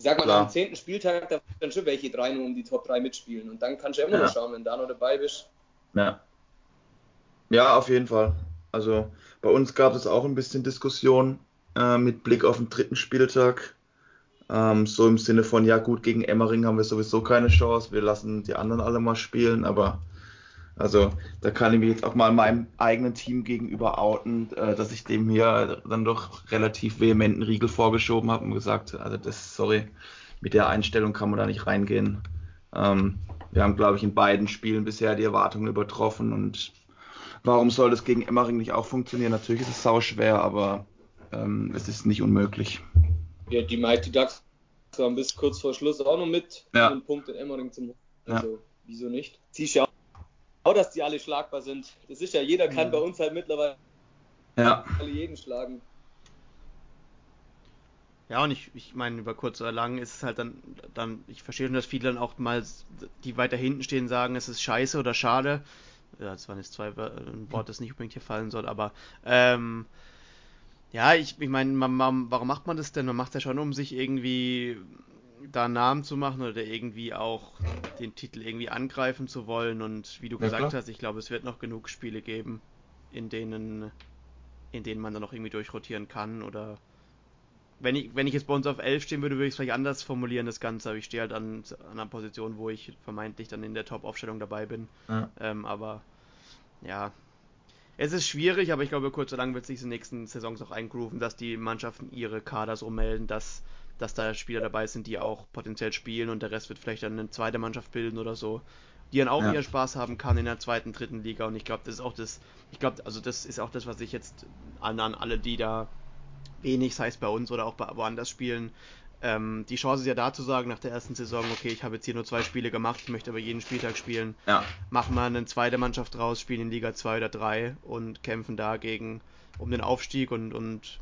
sag mal, Klar. am zehnten Spieltag, da dann schon welche drei nur um die Top 3 mitspielen. Und dann kannst du ja immer ja. noch schauen, wenn du da noch dabei bist. Ja. Ja, auf jeden Fall. Also bei uns gab es auch ein bisschen Diskussion äh, mit Blick auf den dritten Spieltag. Ähm, so im Sinne von, ja gut, gegen Emmering haben wir sowieso keine Chance, wir lassen die anderen alle mal spielen, aber also da kann ich mich jetzt auch mal meinem eigenen Team gegenüber outen, äh, dass ich dem hier dann doch relativ vehementen Riegel vorgeschoben habe und gesagt, also das, sorry, mit der Einstellung kann man da nicht reingehen. Ähm, wir haben, glaube ich, in beiden Spielen bisher die Erwartungen übertroffen und warum soll das gegen Emmering nicht auch funktionieren? Natürlich ist es sau schwer, aber ähm, es ist nicht unmöglich. Ja, die Mighty Ducks waren bis kurz vor Schluss auch noch mit ja. einen Punkt in Emmering zum Also, ja. wieso nicht? Siehst ja auch, dass die alle schlagbar sind. Das ist ja, jeder kann mhm. bei uns halt mittlerweile ja. jeden schlagen. Ja, und ich, ich meine, über kurz oder lang ist es halt dann, dann, ich verstehe schon, dass viele dann auch mal, die weiter hinten stehen, sagen, es ist scheiße oder schade. Ja, das waren jetzt zwei ein Wort, das nicht unbedingt hier fallen soll, aber ähm, ja, ich, ich meine, warum macht man das denn? Man macht es ja schon, um sich irgendwie da einen Namen zu machen oder irgendwie auch den Titel irgendwie angreifen zu wollen. Und wie du ja, gesagt klar. hast, ich glaube, es wird noch genug Spiele geben, in denen, in denen man dann noch irgendwie durchrotieren kann. Oder wenn ich, wenn ich jetzt bei uns auf 11 stehen würde, würde ich es vielleicht anders formulieren, das Ganze. Aber ich stehe halt an, an einer Position, wo ich vermeintlich dann in der Top-Aufstellung dabei bin. Ja. Ähm, aber ja, es ist schwierig, aber ich glaube, kurz oder lang wird sich in den nächsten Saisons auch eingrooven, dass die Mannschaften ihre Kader so melden, dass, dass da Spieler dabei sind, die auch potenziell spielen und der Rest wird vielleicht dann eine zweite Mannschaft bilden oder so, die dann auch ja. ihren Spaß haben kann in der zweiten, dritten Liga. Und ich glaube, das ist auch das, ich glaube, also das ist auch das, was ich jetzt an, an alle, die da wenig, sei es bei uns oder auch bei woanders spielen, ähm, die Chance ist ja da zu sagen, nach der ersten Saison, okay, ich habe jetzt hier nur zwei Spiele gemacht, ich möchte aber jeden Spieltag spielen. Ja. Machen wir eine zweite Mannschaft raus, spielen in Liga 2 oder 3 und kämpfen dagegen um den Aufstieg und, und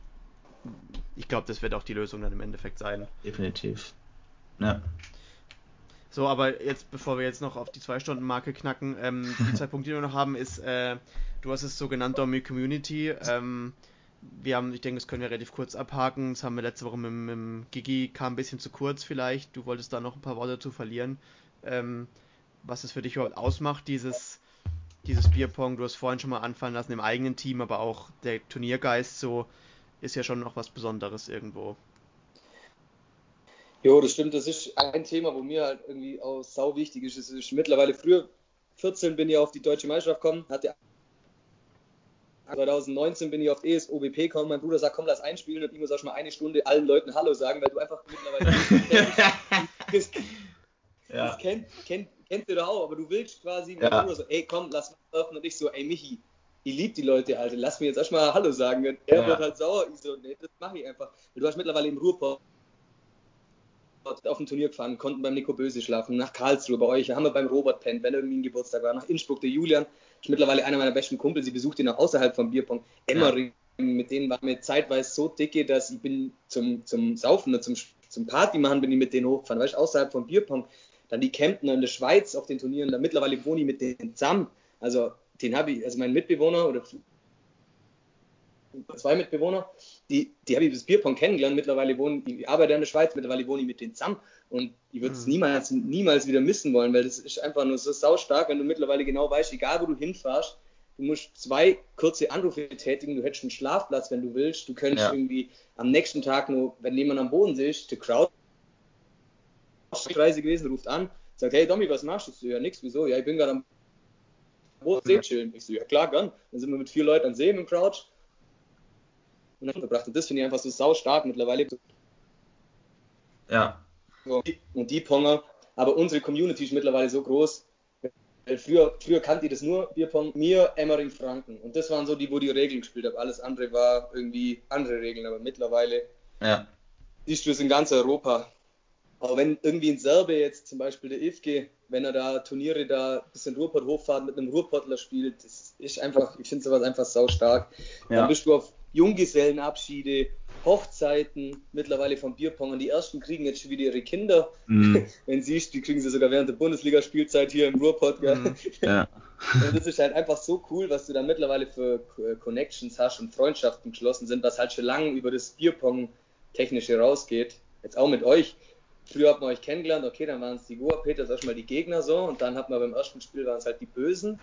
ich glaube, das wird auch die Lösung dann im Endeffekt sein. Definitiv. Ja. So, aber jetzt, bevor wir jetzt noch auf die Zwei-Stunden-Marke knacken, ähm, die zwei Punkte, die wir noch haben, ist, äh, du hast es so genannt, Domi Community. Ähm, wir haben, ich denke, das können wir relativ kurz abhaken. Das haben wir letzte Woche mit, mit Gigi, kam ein bisschen zu kurz vielleicht. Du wolltest da noch ein paar Worte zu verlieren. Ähm, was es für dich überhaupt ausmacht, dieses, dieses Bierpong. Du hast vorhin schon mal anfangen lassen im eigenen Team, aber auch der Turniergeist so ist ja schon noch was Besonderes irgendwo. Jo, das stimmt. Das ist ein Thema, wo mir halt irgendwie auch sau wichtig ist. Es ist mittlerweile früher 14 bin ich auf die deutsche Meisterschaft gekommen, hatte 2019 bin ich auf ESOBP gekommen. Mein Bruder sagt, komm, lass einspielen und ich muss auch schon mal eine Stunde allen Leuten Hallo sagen, weil du einfach mittlerweile. das, ja. das kennt, kennt, kennt ihr doch auch, aber du willst quasi, mein ja. Bruder so, ey, komm, lass mal öffnen und ich so, ey, Michi, ich liebe die Leute, Alter, lass mir jetzt erstmal Hallo sagen. Und er ja. wird halt sauer. Ich so, nee, das mache ich einfach. Du hast mittlerweile im Ruhrport auf dem Turnier gefahren, konnten beim Nico Böse schlafen, nach Karlsruhe bei euch, haben wir beim Robert pennt, wenn irgendwie ein Geburtstag war, nach Innsbruck, der Julian, ist mittlerweile einer meiner besten Kumpel, sie besucht ihn auch außerhalb vom Bierpong. Emmering, ja. mit denen war mir zeitweise so dicke, dass ich bin zum, zum Saufen und zum, zum Party machen bin ich mit denen hochgefahren, weißt außerhalb vom Bierpong. Dann die Kemptner in der Schweiz auf den Turnieren, da mittlerweile wohne ich mit denen zusammen. Also den habe ich, also mein Mitbewohner oder zwei Mitbewohner, die, die habe ich das Bierpong kennengelernt. Mittlerweile wohnen, ich arbeite in der Schweiz, mittlerweile wohne ich mit denen zusammen. Und ich würde es mhm. niemals, niemals wieder missen wollen, weil das ist einfach nur so saustark, wenn du mittlerweile genau weißt, egal wo du hinfährst, du musst zwei kurze Anrufe tätigen, du hättest einen Schlafplatz, wenn du willst. Du könntest ja. irgendwie am nächsten Tag nur, wenn jemand am Boden ist, die Crowd Reise gewesen, ruft an, sagt, hey Domi, was machst du? Ja, nix, wieso? Ja, ich bin gerade am Boden See chillen. Ich so, ja klar, gern. Dann sind wir mit vier Leuten am See im Crouch und dann verbracht. Und das finde ich einfach so sau stark mittlerweile. Ja. Und die Ponger, aber unsere Community ist mittlerweile so groß. Weil früher, früher kannte ich das nur, Bierpong, mir, Emmering, Franken. Und das waren so die, wo die Regeln gespielt haben. Alles andere war irgendwie andere Regeln, aber mittlerweile ja. siehst du es in ganz Europa. Aber wenn irgendwie in Serbien jetzt zum Beispiel der Ifke, wenn er da Turniere da ein bisschen Ruhrpott hochfahrt mit einem Ruhrpottler spielt, das ist einfach, ich finde sowas einfach sau stark. Ja. Dann bist du auf Junggesellenabschiede, Hochzeiten, mittlerweile vom Bierpong und die ersten kriegen jetzt schon wieder ihre Kinder. Mm. Wenn siehst, die kriegen sie sogar während der Bundesligaspielzeit hier im Ruhrpott. Mm. Ja. Und das ist halt einfach so cool, was du da mittlerweile für äh, Connections hast und Freundschaften geschlossen sind, was halt schon lange über das Bierpong-Technische rausgeht. Jetzt auch mit euch. Früher hat man euch kennengelernt, okay, dann waren es die Goa Peters erstmal die Gegner so und dann hat man beim ersten Spiel waren es halt die Bösen.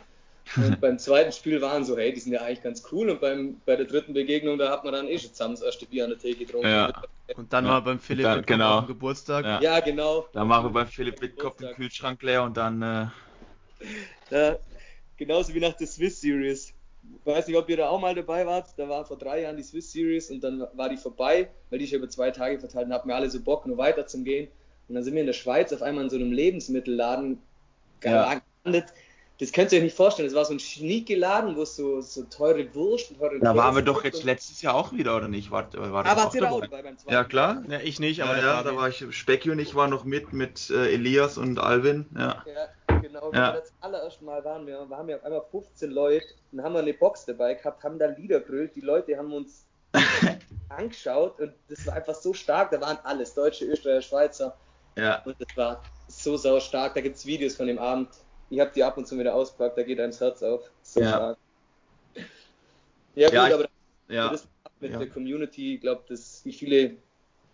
Und beim zweiten Spiel waren so, hey, die sind ja eigentlich ganz cool. Und beim, bei der dritten Begegnung, da hat man dann eh schon zusammen das erste Bier an der Theke getrunken. Ja. Und dann ja. war beim Philipp dann, genau. auf dem Geburtstag. Ja, ja genau. Da machen wir beim Philipp Wittkopf den Kühlschrank leer und dann. Äh... Ja, genauso wie nach der Swiss Series. Ich weiß nicht, ob ihr da auch mal dabei wart. Da war vor drei Jahren die Swiss Series und dann war die vorbei, weil die schon über zwei Tage verteilt und hatten wir alle so Bock, nur weiter zu gehen. Und dann sind wir in der Schweiz auf einmal in so einem Lebensmittelladen gelandet. Ja das könnt ihr euch nicht vorstellen. Das war so ein Schniekeladen, wo es so, so teure Wurst und teure Da Käse waren wir doch jetzt letztes Jahr auch wieder, oder nicht? War, war aber wart ihr da auch dabei beim zweiten? Ja, klar. Ja, ich nicht, aber ja, ja da war ich, Specki und ich waren noch mit, mit äh, Elias und Alvin. Ja, ja genau. Ja. Das allererste Mal waren wir, waren wir auf einmal 15 Leute und haben eine Box dabei gehabt, haben da Lieder brüllt. Die Leute haben uns angeschaut und das war einfach so stark. Da waren alles, Deutsche, Österreicher, Schweizer. Ja. Und das war so sau stark. Da gibt es Videos von dem Abend ich habe die ab und zu wieder auspackt, da geht einem das Herz auf. So ja. stark. Ja, gut, ja, aber ja. das mit ja. der Community, ich glaube, wie viele,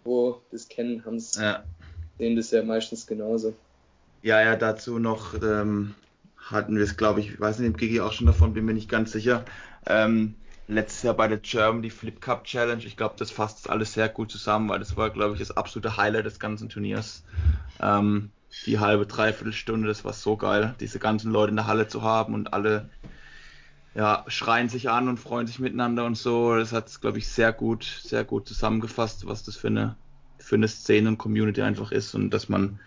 wo das kennen, haben es, ja. sehen das ja meistens genauso. Ja, ja, dazu noch ähm, hatten wir es, glaube ich, ich weiß nicht, im Gigi auch schon davon, bin mir nicht ganz sicher. Ähm, letztes Jahr bei der Germany Flip Cup Challenge, ich glaube, das fasst alles sehr gut zusammen, weil das war, glaube ich, das absolute Highlight des ganzen Turniers. Ähm, die halbe, dreiviertel Stunde, das war so geil, diese ganzen Leute in der Halle zu haben und alle ja, schreien sich an und freuen sich miteinander und so. Das hat es, glaube ich, sehr gut, sehr gut zusammengefasst, was das für eine, für eine Szene und Community einfach ist und dass man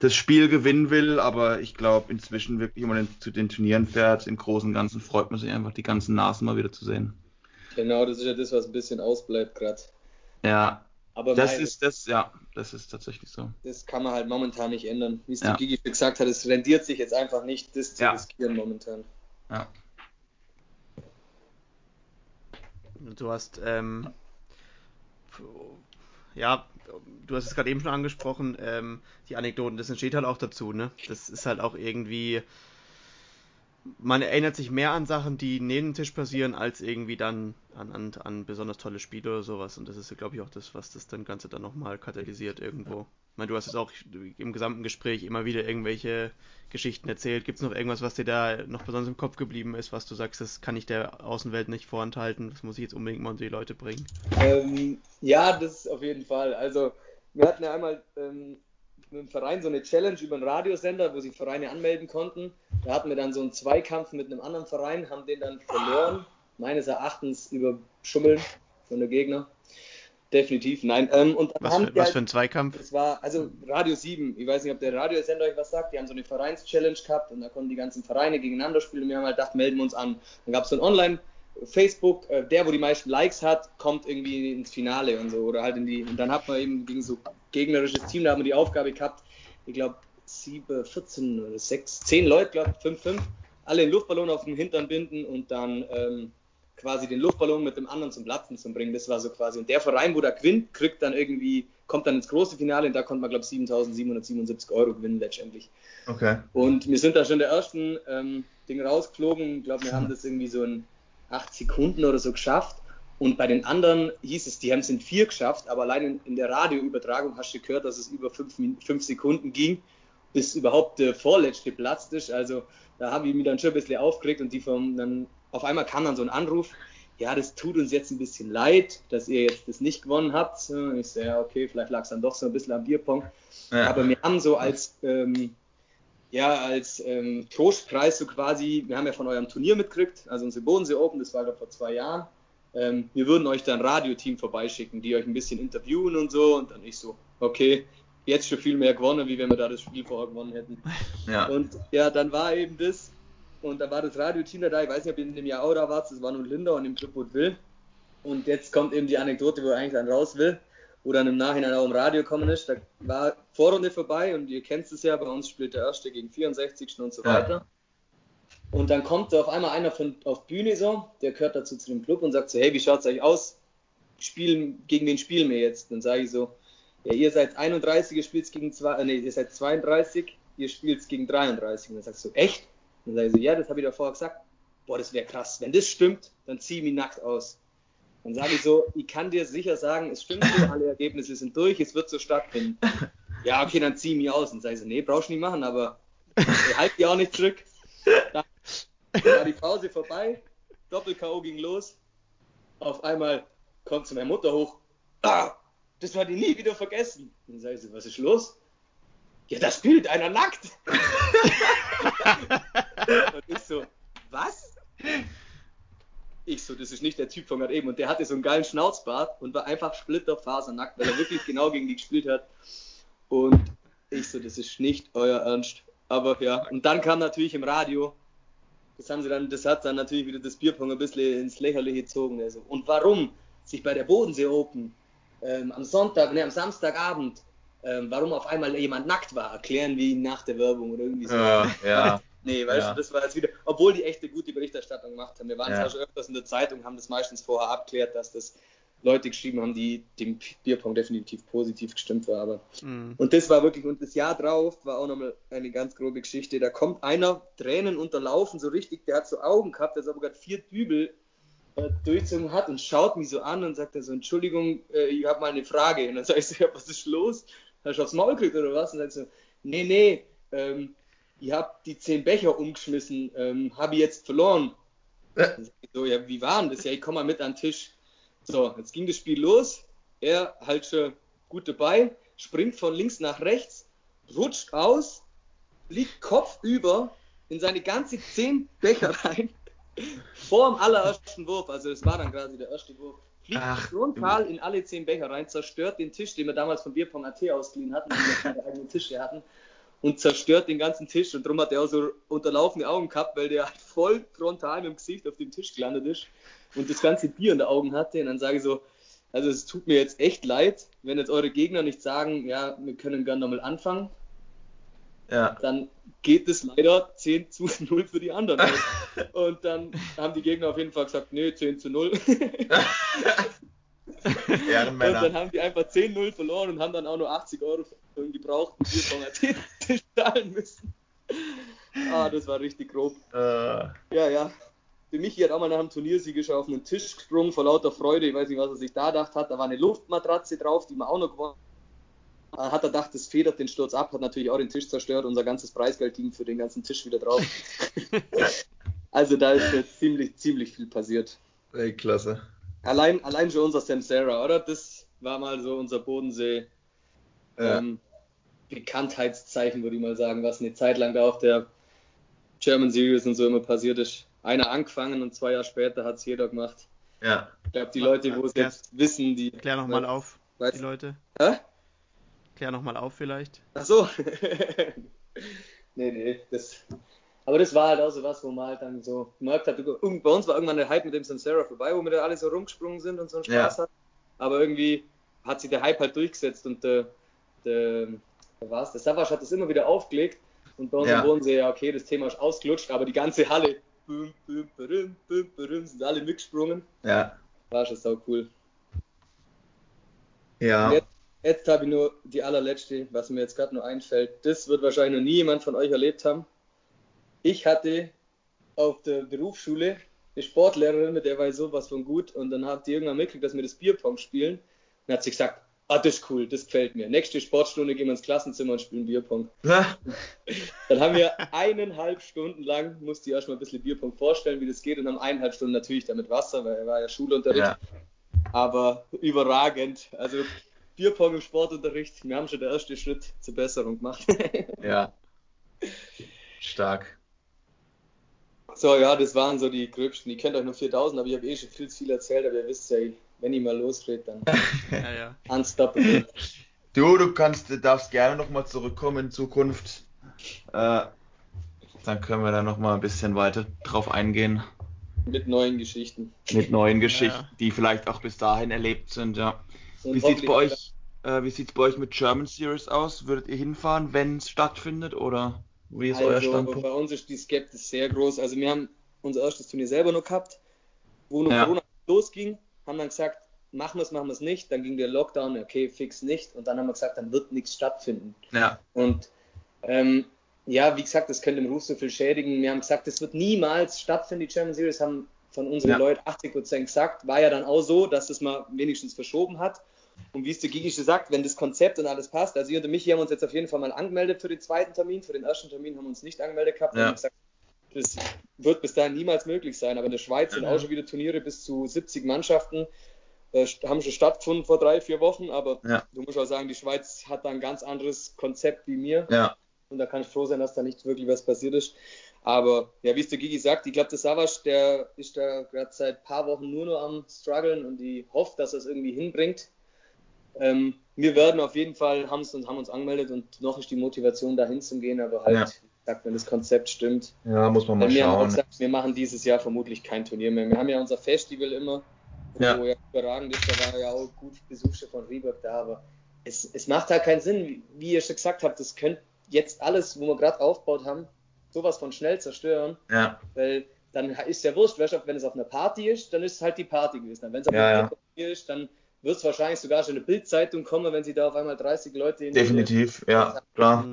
das Spiel gewinnen will, aber ich glaube inzwischen wirklich, wenn man zu den Turnieren fährt, im Großen und Ganzen freut man sich einfach, die ganzen Nasen mal wieder zu sehen. Genau, das ist ja das, was ein bisschen ausbleibt gerade. Ja, aber das mein, ist das, ja, das ist tatsächlich so. Das kann man halt momentan nicht ändern. Wie es ja. Gigi gesagt hat, es rendiert sich jetzt einfach nicht, das zu ja. riskieren momentan. Ja. Du hast, ähm, ja, du hast es gerade eben schon angesprochen, ähm, die Anekdoten, das entsteht halt auch dazu, ne? Das ist halt auch irgendwie, man erinnert sich mehr an Sachen, die neben dem Tisch passieren, als irgendwie dann an, an, an besonders tolle Spiele oder sowas. Und das ist, glaube ich, auch das, was das dann Ganze dann nochmal katalysiert irgendwo. Ich meine, du hast es auch im gesamten Gespräch immer wieder irgendwelche Geschichten erzählt. Gibt es noch irgendwas, was dir da noch besonders im Kopf geblieben ist, was du sagst, das kann ich der Außenwelt nicht vorenthalten, das muss ich jetzt unbedingt mal unter die Leute bringen? Ähm, ja, das auf jeden Fall. Also, wir hatten ja einmal ähm, mit dem Verein so eine Challenge über einen Radiosender, wo sich Vereine anmelden konnten. Da hatten wir dann so einen Zweikampf mit einem anderen Verein, haben den dann verloren, meines Erachtens über Schummeln von der Gegner. Definitiv, nein. Ähm, und was, für, was halt, für ein Zweikampf? Das war, also Radio 7, ich weiß nicht, ob der Radiosender euch was sagt, die haben so eine Vereins-Challenge gehabt und da konnten die ganzen Vereine gegeneinander spielen und wir haben halt gedacht, melden wir uns an. Dann gab es so ein Online- Facebook, äh, der, wo die meisten Likes hat, kommt irgendwie ins Finale und so. Oder halt in die. Und dann hat man eben gegen so gegnerisches Team, da haben wir die Aufgabe gehabt, ich glaube, 7, 14 oder 6, 10 Leute, glaube ich, 5, 5, alle den Luftballon auf den Hintern binden und dann ähm, quasi den Luftballon mit dem anderen zum Platzen zu bringen. Das war so quasi. Und der Verein, wo da gewinnt, kriegt dann irgendwie, kommt dann ins große Finale und da konnte man, glaube ich, 7.777 Euro gewinnen letztendlich. Okay. Und wir sind da schon der ersten ähm, Ding rausgeflogen. Ich glaube, wir haben das irgendwie so in acht Sekunden oder so geschafft. Und bei den anderen hieß es, die haben es in vier geschafft, aber allein in, der Radioübertragung hast du gehört, dass es über fünf, fünf Sekunden ging, bis überhaupt der vorletzte platzt ist. Also da habe ich mich dann schon ein bisschen aufgeregt und die vom, dann auf einmal kam dann so ein Anruf, ja, das tut uns jetzt ein bisschen leid, dass ihr jetzt das nicht gewonnen habt. Und ich so, ja, okay, vielleicht lag es dann doch so ein bisschen am Bierpong. Ja. Aber wir haben so als ähm, ja, als ähm, Trostpreis so quasi, wir haben ja von eurem Turnier mitgekriegt, also unsere Bodensee Open, das war doch vor zwei Jahren. Ähm, wir würden euch da ein Radioteam vorbeischicken, die euch ein bisschen interviewen und so. Und dann ich so, okay, jetzt schon viel mehr gewonnen, wie wenn wir da das Spiel vorher gewonnen hätten. Ja. Und ja, dann war eben das. Und da war das Radioteam da, ich weiß nicht, ob ihr in dem Jahr auch da wart, das war nur Linda und im Club Will. Und jetzt kommt eben die Anekdote, wo er eigentlich dann raus will wo dann im Nachhinein auch im Radio gekommen ist. Da war Vorrunde vorbei und ihr kennt es ja, bei uns spielt der Erste gegen 64 und so weiter. Und dann kommt auf einmal einer von, auf Bühne so, der gehört dazu zu dem Club und sagt so, hey, wie schaut es euch aus? Spielen, gegen wen spielen wir jetzt? Dann sage ich so, ja, ihr seid 31, ihr spielt gegen zwei, äh, nee, ihr seid 32, ihr spielt gegen 33. Und dann sagst du, echt? Dann sage ich so, ja, das habe ich davor gesagt. Boah, das wäre krass. Wenn das stimmt, dann zieh mich nackt aus. Dann sage ich so, ich kann dir sicher sagen, es stimmt so, alle Ergebnisse sind durch, es wird so stattfinden. Ja, okay, dann zieh mich aus. Und sage ich so, nee, brauchst du nicht machen, aber halt die auch nicht zurück. Dann war die Pause vorbei, Doppel-K.O. ging los. Auf einmal kommt zu meiner Mutter hoch. Ah, das war die nie wieder vergessen. Und dann sage ich so, was ist los? Ja, da spielt einer nackt. und ich so, was? Ich so, das ist nicht der Typ von gerade eben. Und der hatte so einen geilen Schnauzbart und war einfach splitterfasernackt, weil er wirklich genau gegen die gespielt hat. Und ich so, das ist nicht euer Ernst. Aber ja, und dann kam natürlich im Radio, das haben sie dann, das hat dann natürlich wieder das Bierpong ein bisschen ins Lächerliche gezogen. Also. Und warum sich bei der Bodensee Open ähm, am Sonntag, ne, am Samstagabend, ähm, warum auf einmal jemand nackt war, erklären wir ihn nach der Werbung oder irgendwie so. Ja, ja. Nee, weißt ja. du, das war jetzt wieder, obwohl die echte gute Berichterstattung gemacht haben. Wir waren ja. zwar schon öfters in der Zeitung, haben das meistens vorher abklärt, dass das Leute geschrieben haben, die dem Bierpong definitiv positiv gestimmt war. Aber mhm. und das war wirklich, und das Jahr drauf war auch nochmal eine ganz grobe Geschichte. Da kommt einer, Tränen unterlaufen, so richtig, der hat so Augen gehabt, der hat aber gerade vier Dübel äh, durchzogen hat und schaut mich so an und sagt er so, Entschuldigung, äh, ich habe mal eine Frage. Und dann sage ich so, ja, was ist los? Hast du aufs Maul gekriegt oder was? Und dann sagt so, nee, nee, ähm, ich habe die zehn Becher umgeschmissen, ähm, habe ich jetzt verloren. Ja. So, ja, wie war denn das? Ja, ich komme mal mit an den Tisch. So, jetzt ging das Spiel los. Er halt schon gut dabei, springt von links nach rechts, rutscht aus, liegt kopfüber in seine ganze zehn Becher rein, vor dem allerersten Wurf. Also, das war dann quasi der erste Wurf. Fliegt Ach, frontal in alle zehn Becher rein, zerstört den Tisch, den wir damals von Bierpong AT ausgeliehen hatten, den wir keine eigenen Tische hatten und zerstört den ganzen Tisch. Und darum hat er auch so unterlaufene Augen gehabt, weil der halt voll frontal mit dem Gesicht auf dem Tisch gelandet ist und das ganze Bier in den Augen hatte. Und dann sage ich so, also es tut mir jetzt echt leid, wenn jetzt eure Gegner nicht sagen, ja, wir können gerne nochmal anfangen. Ja. Dann geht es leider 10 zu 0 für die anderen. und dann haben die Gegner auf jeden Fall gesagt, nee, 10 zu 0. Ehrenmänner. Und dann haben die einfach 10-0 verloren und haben dann auch nur 80 Euro für einen gebrauchten Bierpong zahlen müssen. Ah, das war richtig grob. Äh. Ja, ja. Für mich hat auch mal nach dem Turniersieger schon auf einen Tisch gesprungen vor lauter Freude. Ich weiß nicht, was er sich da gedacht hat. Da war eine Luftmatratze drauf, die man auch noch gewonnen hat. Hat er gedacht, das federt den Sturz ab, hat natürlich auch den Tisch zerstört. Unser ganzes Preisgeld ging für den ganzen Tisch wieder drauf. also da ist jetzt ziemlich, ziemlich viel passiert. Ey, klasse. Allein, allein schon unser Samsara, oder? Das war mal so unser Bodensee. Ja. Ähm, Bekanntheitszeichen, würde ich mal sagen, was eine Zeit lang da auf der German Series und so immer passiert ist. Einer angefangen und zwei Jahre später hat es jeder gemacht. Ja. Ich glaube, die Leute, wo es jetzt wissen, die. Klär nochmal auf, weißt, die Leute. Hä? Klär nochmal auf, vielleicht. Ach so. nee, nee, das. Aber das war halt auch so was, wo man halt dann so gemerkt hat, bei uns war irgendwann der Hype mit dem Samsara vorbei, wo wir da alle so rumgesprungen sind und so einen Spaß ja. hatten. Aber irgendwie hat sich der Hype halt durchgesetzt und der, der, der, was, der Savage hat das immer wieder aufgelegt und bei uns ja. wurden sie ja, okay, das Thema ist ausgelutscht, aber die ganze Halle, büm, büm, büm, büm, büm, sind alle mitgesprungen. Ja. War schon sau cool. Ja. Jetzt, jetzt habe ich nur die allerletzte, was mir jetzt gerade nur einfällt. Das wird wahrscheinlich noch nie jemand von euch erlebt haben ich hatte auf der Berufsschule eine Sportlehrerin, mit der war ich sowas von gut und dann hat die irgendwann mitgekriegt, dass wir das Bierpong spielen und hat sie gesagt, ah, das ist cool, das gefällt mir. Nächste Sportstunde gehen wir ins Klassenzimmer und spielen Bierpong. Dann haben wir eineinhalb Stunden lang, musste ich erstmal ein bisschen Bierpong vorstellen, wie das geht und haben eineinhalb Stunden natürlich damit Wasser, weil er war ja Schulunterricht. Ja. Aber überragend. Also Bierpong im Sportunterricht, wir haben schon den ersten Schritt zur Besserung gemacht. ja. Stark. So, ja, das waren so die gröbsten. Ihr kennt euch nur 4000, aber ich habe eh schon viel zu viel erzählt, aber ihr wisst ja, wenn ich mal losrede, dann ja, ja. unstoppable. Du, du kannst, du darfst gerne nochmal zurückkommen in Zukunft. Äh, dann können wir da nochmal ein bisschen weiter drauf eingehen. Mit neuen Geschichten. Mit neuen Geschichten, ja. die vielleicht auch bis dahin erlebt sind, ja. Und wie sieht's bei euch, äh, wie sieht's bei euch mit German Series aus? Würdet ihr hinfahren, wenn es stattfindet, oder? Wie ist also, euer Standpunkt? Bei uns ist die Skepsis sehr groß. Also wir haben unser erstes Turnier selber noch gehabt, wo noch ja. Corona losging, haben dann gesagt, machen wir es, machen wir es nicht. Dann ging der Lockdown, okay, fix nicht. Und dann haben wir gesagt, dann wird nichts stattfinden. Ja. Und ähm, ja, wie gesagt, das könnte den Ruf so viel schädigen. Wir haben gesagt, es wird niemals stattfinden, die German Series, haben von unseren ja. Leuten 80 Prozent gesagt. War ja dann auch so, dass es mal wenigstens verschoben hat. Und wie es der Gigische sagt, wenn das Konzept und alles passt, also ihr und mich haben uns jetzt auf jeden Fall mal angemeldet für den zweiten Termin, für den ersten Termin haben wir uns nicht angemeldet gehabt. Ja. Und gesagt, das wird bis dahin niemals möglich sein. Aber in der Schweiz sind auch schon wieder Turniere bis zu 70 Mannschaften. Äh, haben schon stattgefunden vor drei, vier Wochen, aber ja. du musst auch sagen, die Schweiz hat da ein ganz anderes Konzept wie mir. Ja. Und da kann ich froh sein, dass da nicht wirklich was passiert ist. Aber ja, wie es der Gigi sagt, ich glaube, der Savas, der ist da gerade seit ein paar Wochen nur noch am struggeln und ich hoffe, dass er es irgendwie hinbringt. Ähm, wir werden auf jeden Fall, haben, uns, haben uns angemeldet und noch ist die Motivation dahin zu gehen, aber halt, ja. Sagt, wenn das Konzept stimmt. Ja, muss man mal wir schauen. Gesagt, wir machen dieses Jahr vermutlich kein Turnier mehr. Wir haben ja unser Festival immer, wo ja, ja überragend ist, da war ja auch gut Besucher von Rieberg da, aber es, es macht halt keinen Sinn, wie ihr schon gesagt habt, das könnte jetzt alles, wo wir gerade aufgebaut haben, sowas von schnell zerstören. Ja. Weil dann ist ja wurscht, weißt du, wenn es auf einer Party ist, dann ist es halt die Party gewesen. Wenn es auf ja, einer Party ist, dann wird es wahrscheinlich sogar schon eine Bildzeitung kommen, wenn sie da auf einmal 30 Leute in Definitiv, ja, klar.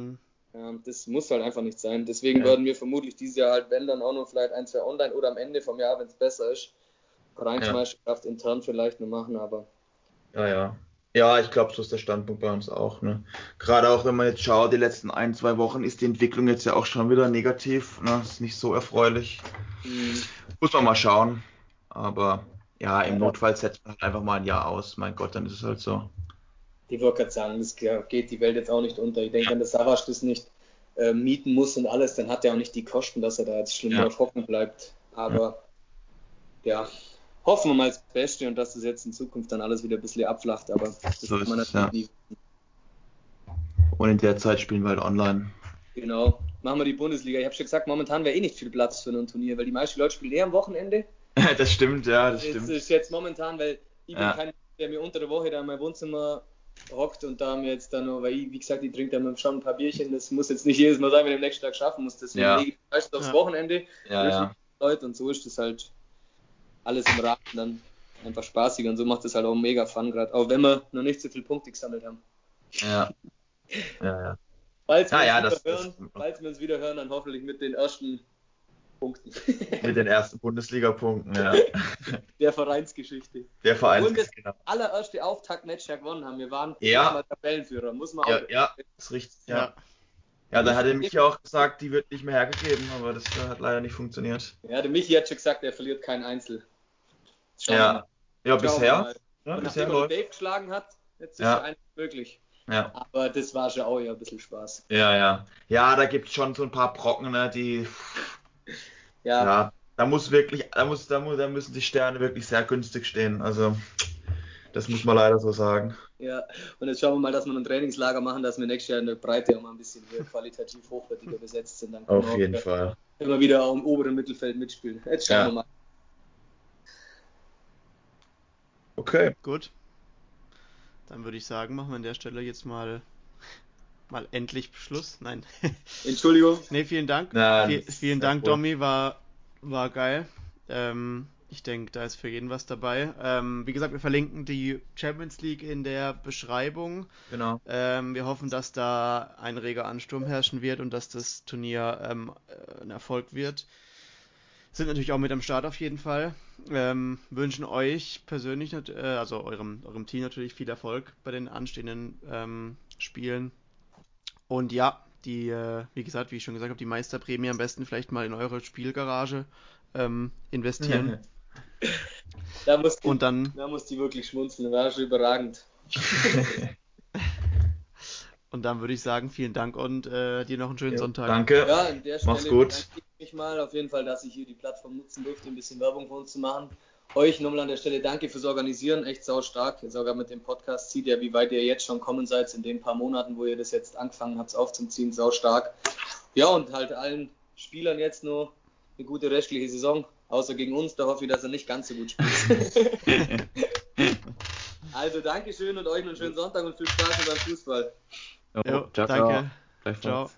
Ja, das muss halt einfach nicht sein. Deswegen ja. werden wir vermutlich dieses Jahr halt, wenn dann auch noch vielleicht ein, zwei online oder am Ende vom Jahr, wenn es besser ist, Vereinsmeisterschaft ja. intern vielleicht nur machen, aber. Ja, ja. Ja, ich glaube, so ist der Standpunkt bei uns auch. Ne? Gerade auch wenn man jetzt schaut, die letzten ein, zwei Wochen ist die Entwicklung jetzt ja auch schon wieder negativ. Ne? Ist nicht so erfreulich. Mhm. Muss man mal schauen. Aber ja, im ja. Notfall setzt man halt einfach mal ein Jahr aus. Mein Gott, dann ist es halt so. Ich wollte gerade sagen, das geht die Welt jetzt auch nicht unter. Ich denke, wenn der Savas das nicht äh, mieten muss und alles, dann hat er auch nicht die Kosten, dass er da jetzt schlimm ja. drauf hocken bleibt. Aber ja. ja hoffen wir mal das Beste und dass das jetzt in Zukunft dann alles wieder ein bisschen abflacht, aber das so kann man natürlich ja. nie. Und in der Zeit spielen wir halt online. Genau. Machen wir die Bundesliga. Ich habe schon gesagt, momentan wäre eh nicht viel Platz für ein Turnier, weil die meisten Leute spielen eher am Wochenende. das stimmt, ja, das, das stimmt. Das ist jetzt momentan, weil ich bin kein, der mir unter der Woche da in meinem Wohnzimmer hockt und da mir jetzt dann noch, weil ich, wie gesagt, ich trinke da schon ein paar Bierchen, das muss jetzt nicht jedes Mal sein, wenn ich am nächsten Tag schaffen muss. Deswegen ja. lege ich meistens aufs Wochenende. Ja, ja. Leute und so ist das halt alles im Rahmen dann einfach spaßig und so macht es halt auch mega Fun gerade, auch wenn wir noch nicht so viele Punkte gesammelt haben. Ja. Ja, ja. Falls wir, ja, das, hören, das, falls wir uns wieder hören, dann hoffentlich mit den ersten Punkten. mit den ersten Bundesliga-Punkten, ja. Der Vereinsgeschichte. Der Vereinsgeschichte. Und das genau. allererste Auftaktmatch ja gewonnen haben. Wir waren ja. Tabellenführer, muss man ja, auch. Ja, das ist richtig. Ja. ja. Ja, da hat er Michi auch gesagt, die wird nicht mehr hergegeben, aber das hat leider nicht funktioniert. Ja, der Michi hat schon gesagt, er verliert kein Einzel. Schauen ja, ja bisher. Ja, bisher läuft. Dave geschlagen hat, jetzt ist ja. eins möglich. Ja. Aber das war schon auch ja ein bisschen Spaß. Ja, ja. Ja, da gibt es schon so ein paar Brocken, ne, die. Ja. ja. Da muss wirklich, da muss, da muss, da müssen die Sterne wirklich sehr günstig stehen. Also, das muss man leider so sagen. Ja, und jetzt schauen wir mal, dass wir ein Trainingslager machen, dass wir nächstes Jahr in der Breite auch mal ein bisschen qualitativ hochwertiger besetzt sind. Dann Auf jeden Fall. Immer wieder auch im oberen Mittelfeld mitspielen. Jetzt schauen ja. wir mal. Okay. Gut. Dann würde ich sagen, machen wir an der Stelle jetzt mal mal endlich Schluss. Nein. Entschuldigung. nee, vielen Dank. Na, v vielen Dank, cool. Domi, war, war geil. Ähm, ich denke, da ist für jeden was dabei. Ähm, wie gesagt, wir verlinken die Champions League in der Beschreibung. Genau. Ähm, wir hoffen, dass da ein reger Ansturm herrschen wird und dass das Turnier ähm, ein Erfolg wird sind natürlich auch mit am Start auf jeden Fall. Ähm, wünschen euch persönlich, äh, also eurem, eurem Team natürlich viel Erfolg bei den anstehenden ähm, Spielen. Und ja, die, äh, wie gesagt, wie ich schon gesagt habe, die Meisterprämie am besten vielleicht mal in eure Spielgarage ähm, investieren. da muss die, Und dann, da muss die wirklich schmunzeln, war schon überragend. Und dann würde ich sagen, vielen Dank und äh, dir noch einen schönen ja, Sonntag. Danke. Ja, an der Stelle Mach's gut. ich mich mal auf jeden Fall, dass ich hier die Plattform nutzen durfte, ein bisschen Werbung für uns zu machen. Euch nochmal an der Stelle danke fürs Organisieren, echt sau stark. Sogar mit dem Podcast sieht ihr, wie weit ihr jetzt schon kommen seid in den paar Monaten, wo ihr das jetzt angefangen habt aufzuziehen, sau stark. Ja, und halt allen Spielern jetzt nur eine gute restliche Saison, außer gegen uns, da hoffe ich, dass er nicht ganz so gut spielt. also Dankeschön und euch einen schönen Sonntag und viel Spaß beim Fußball. Jo, ciao, danke. Ciao. ciao.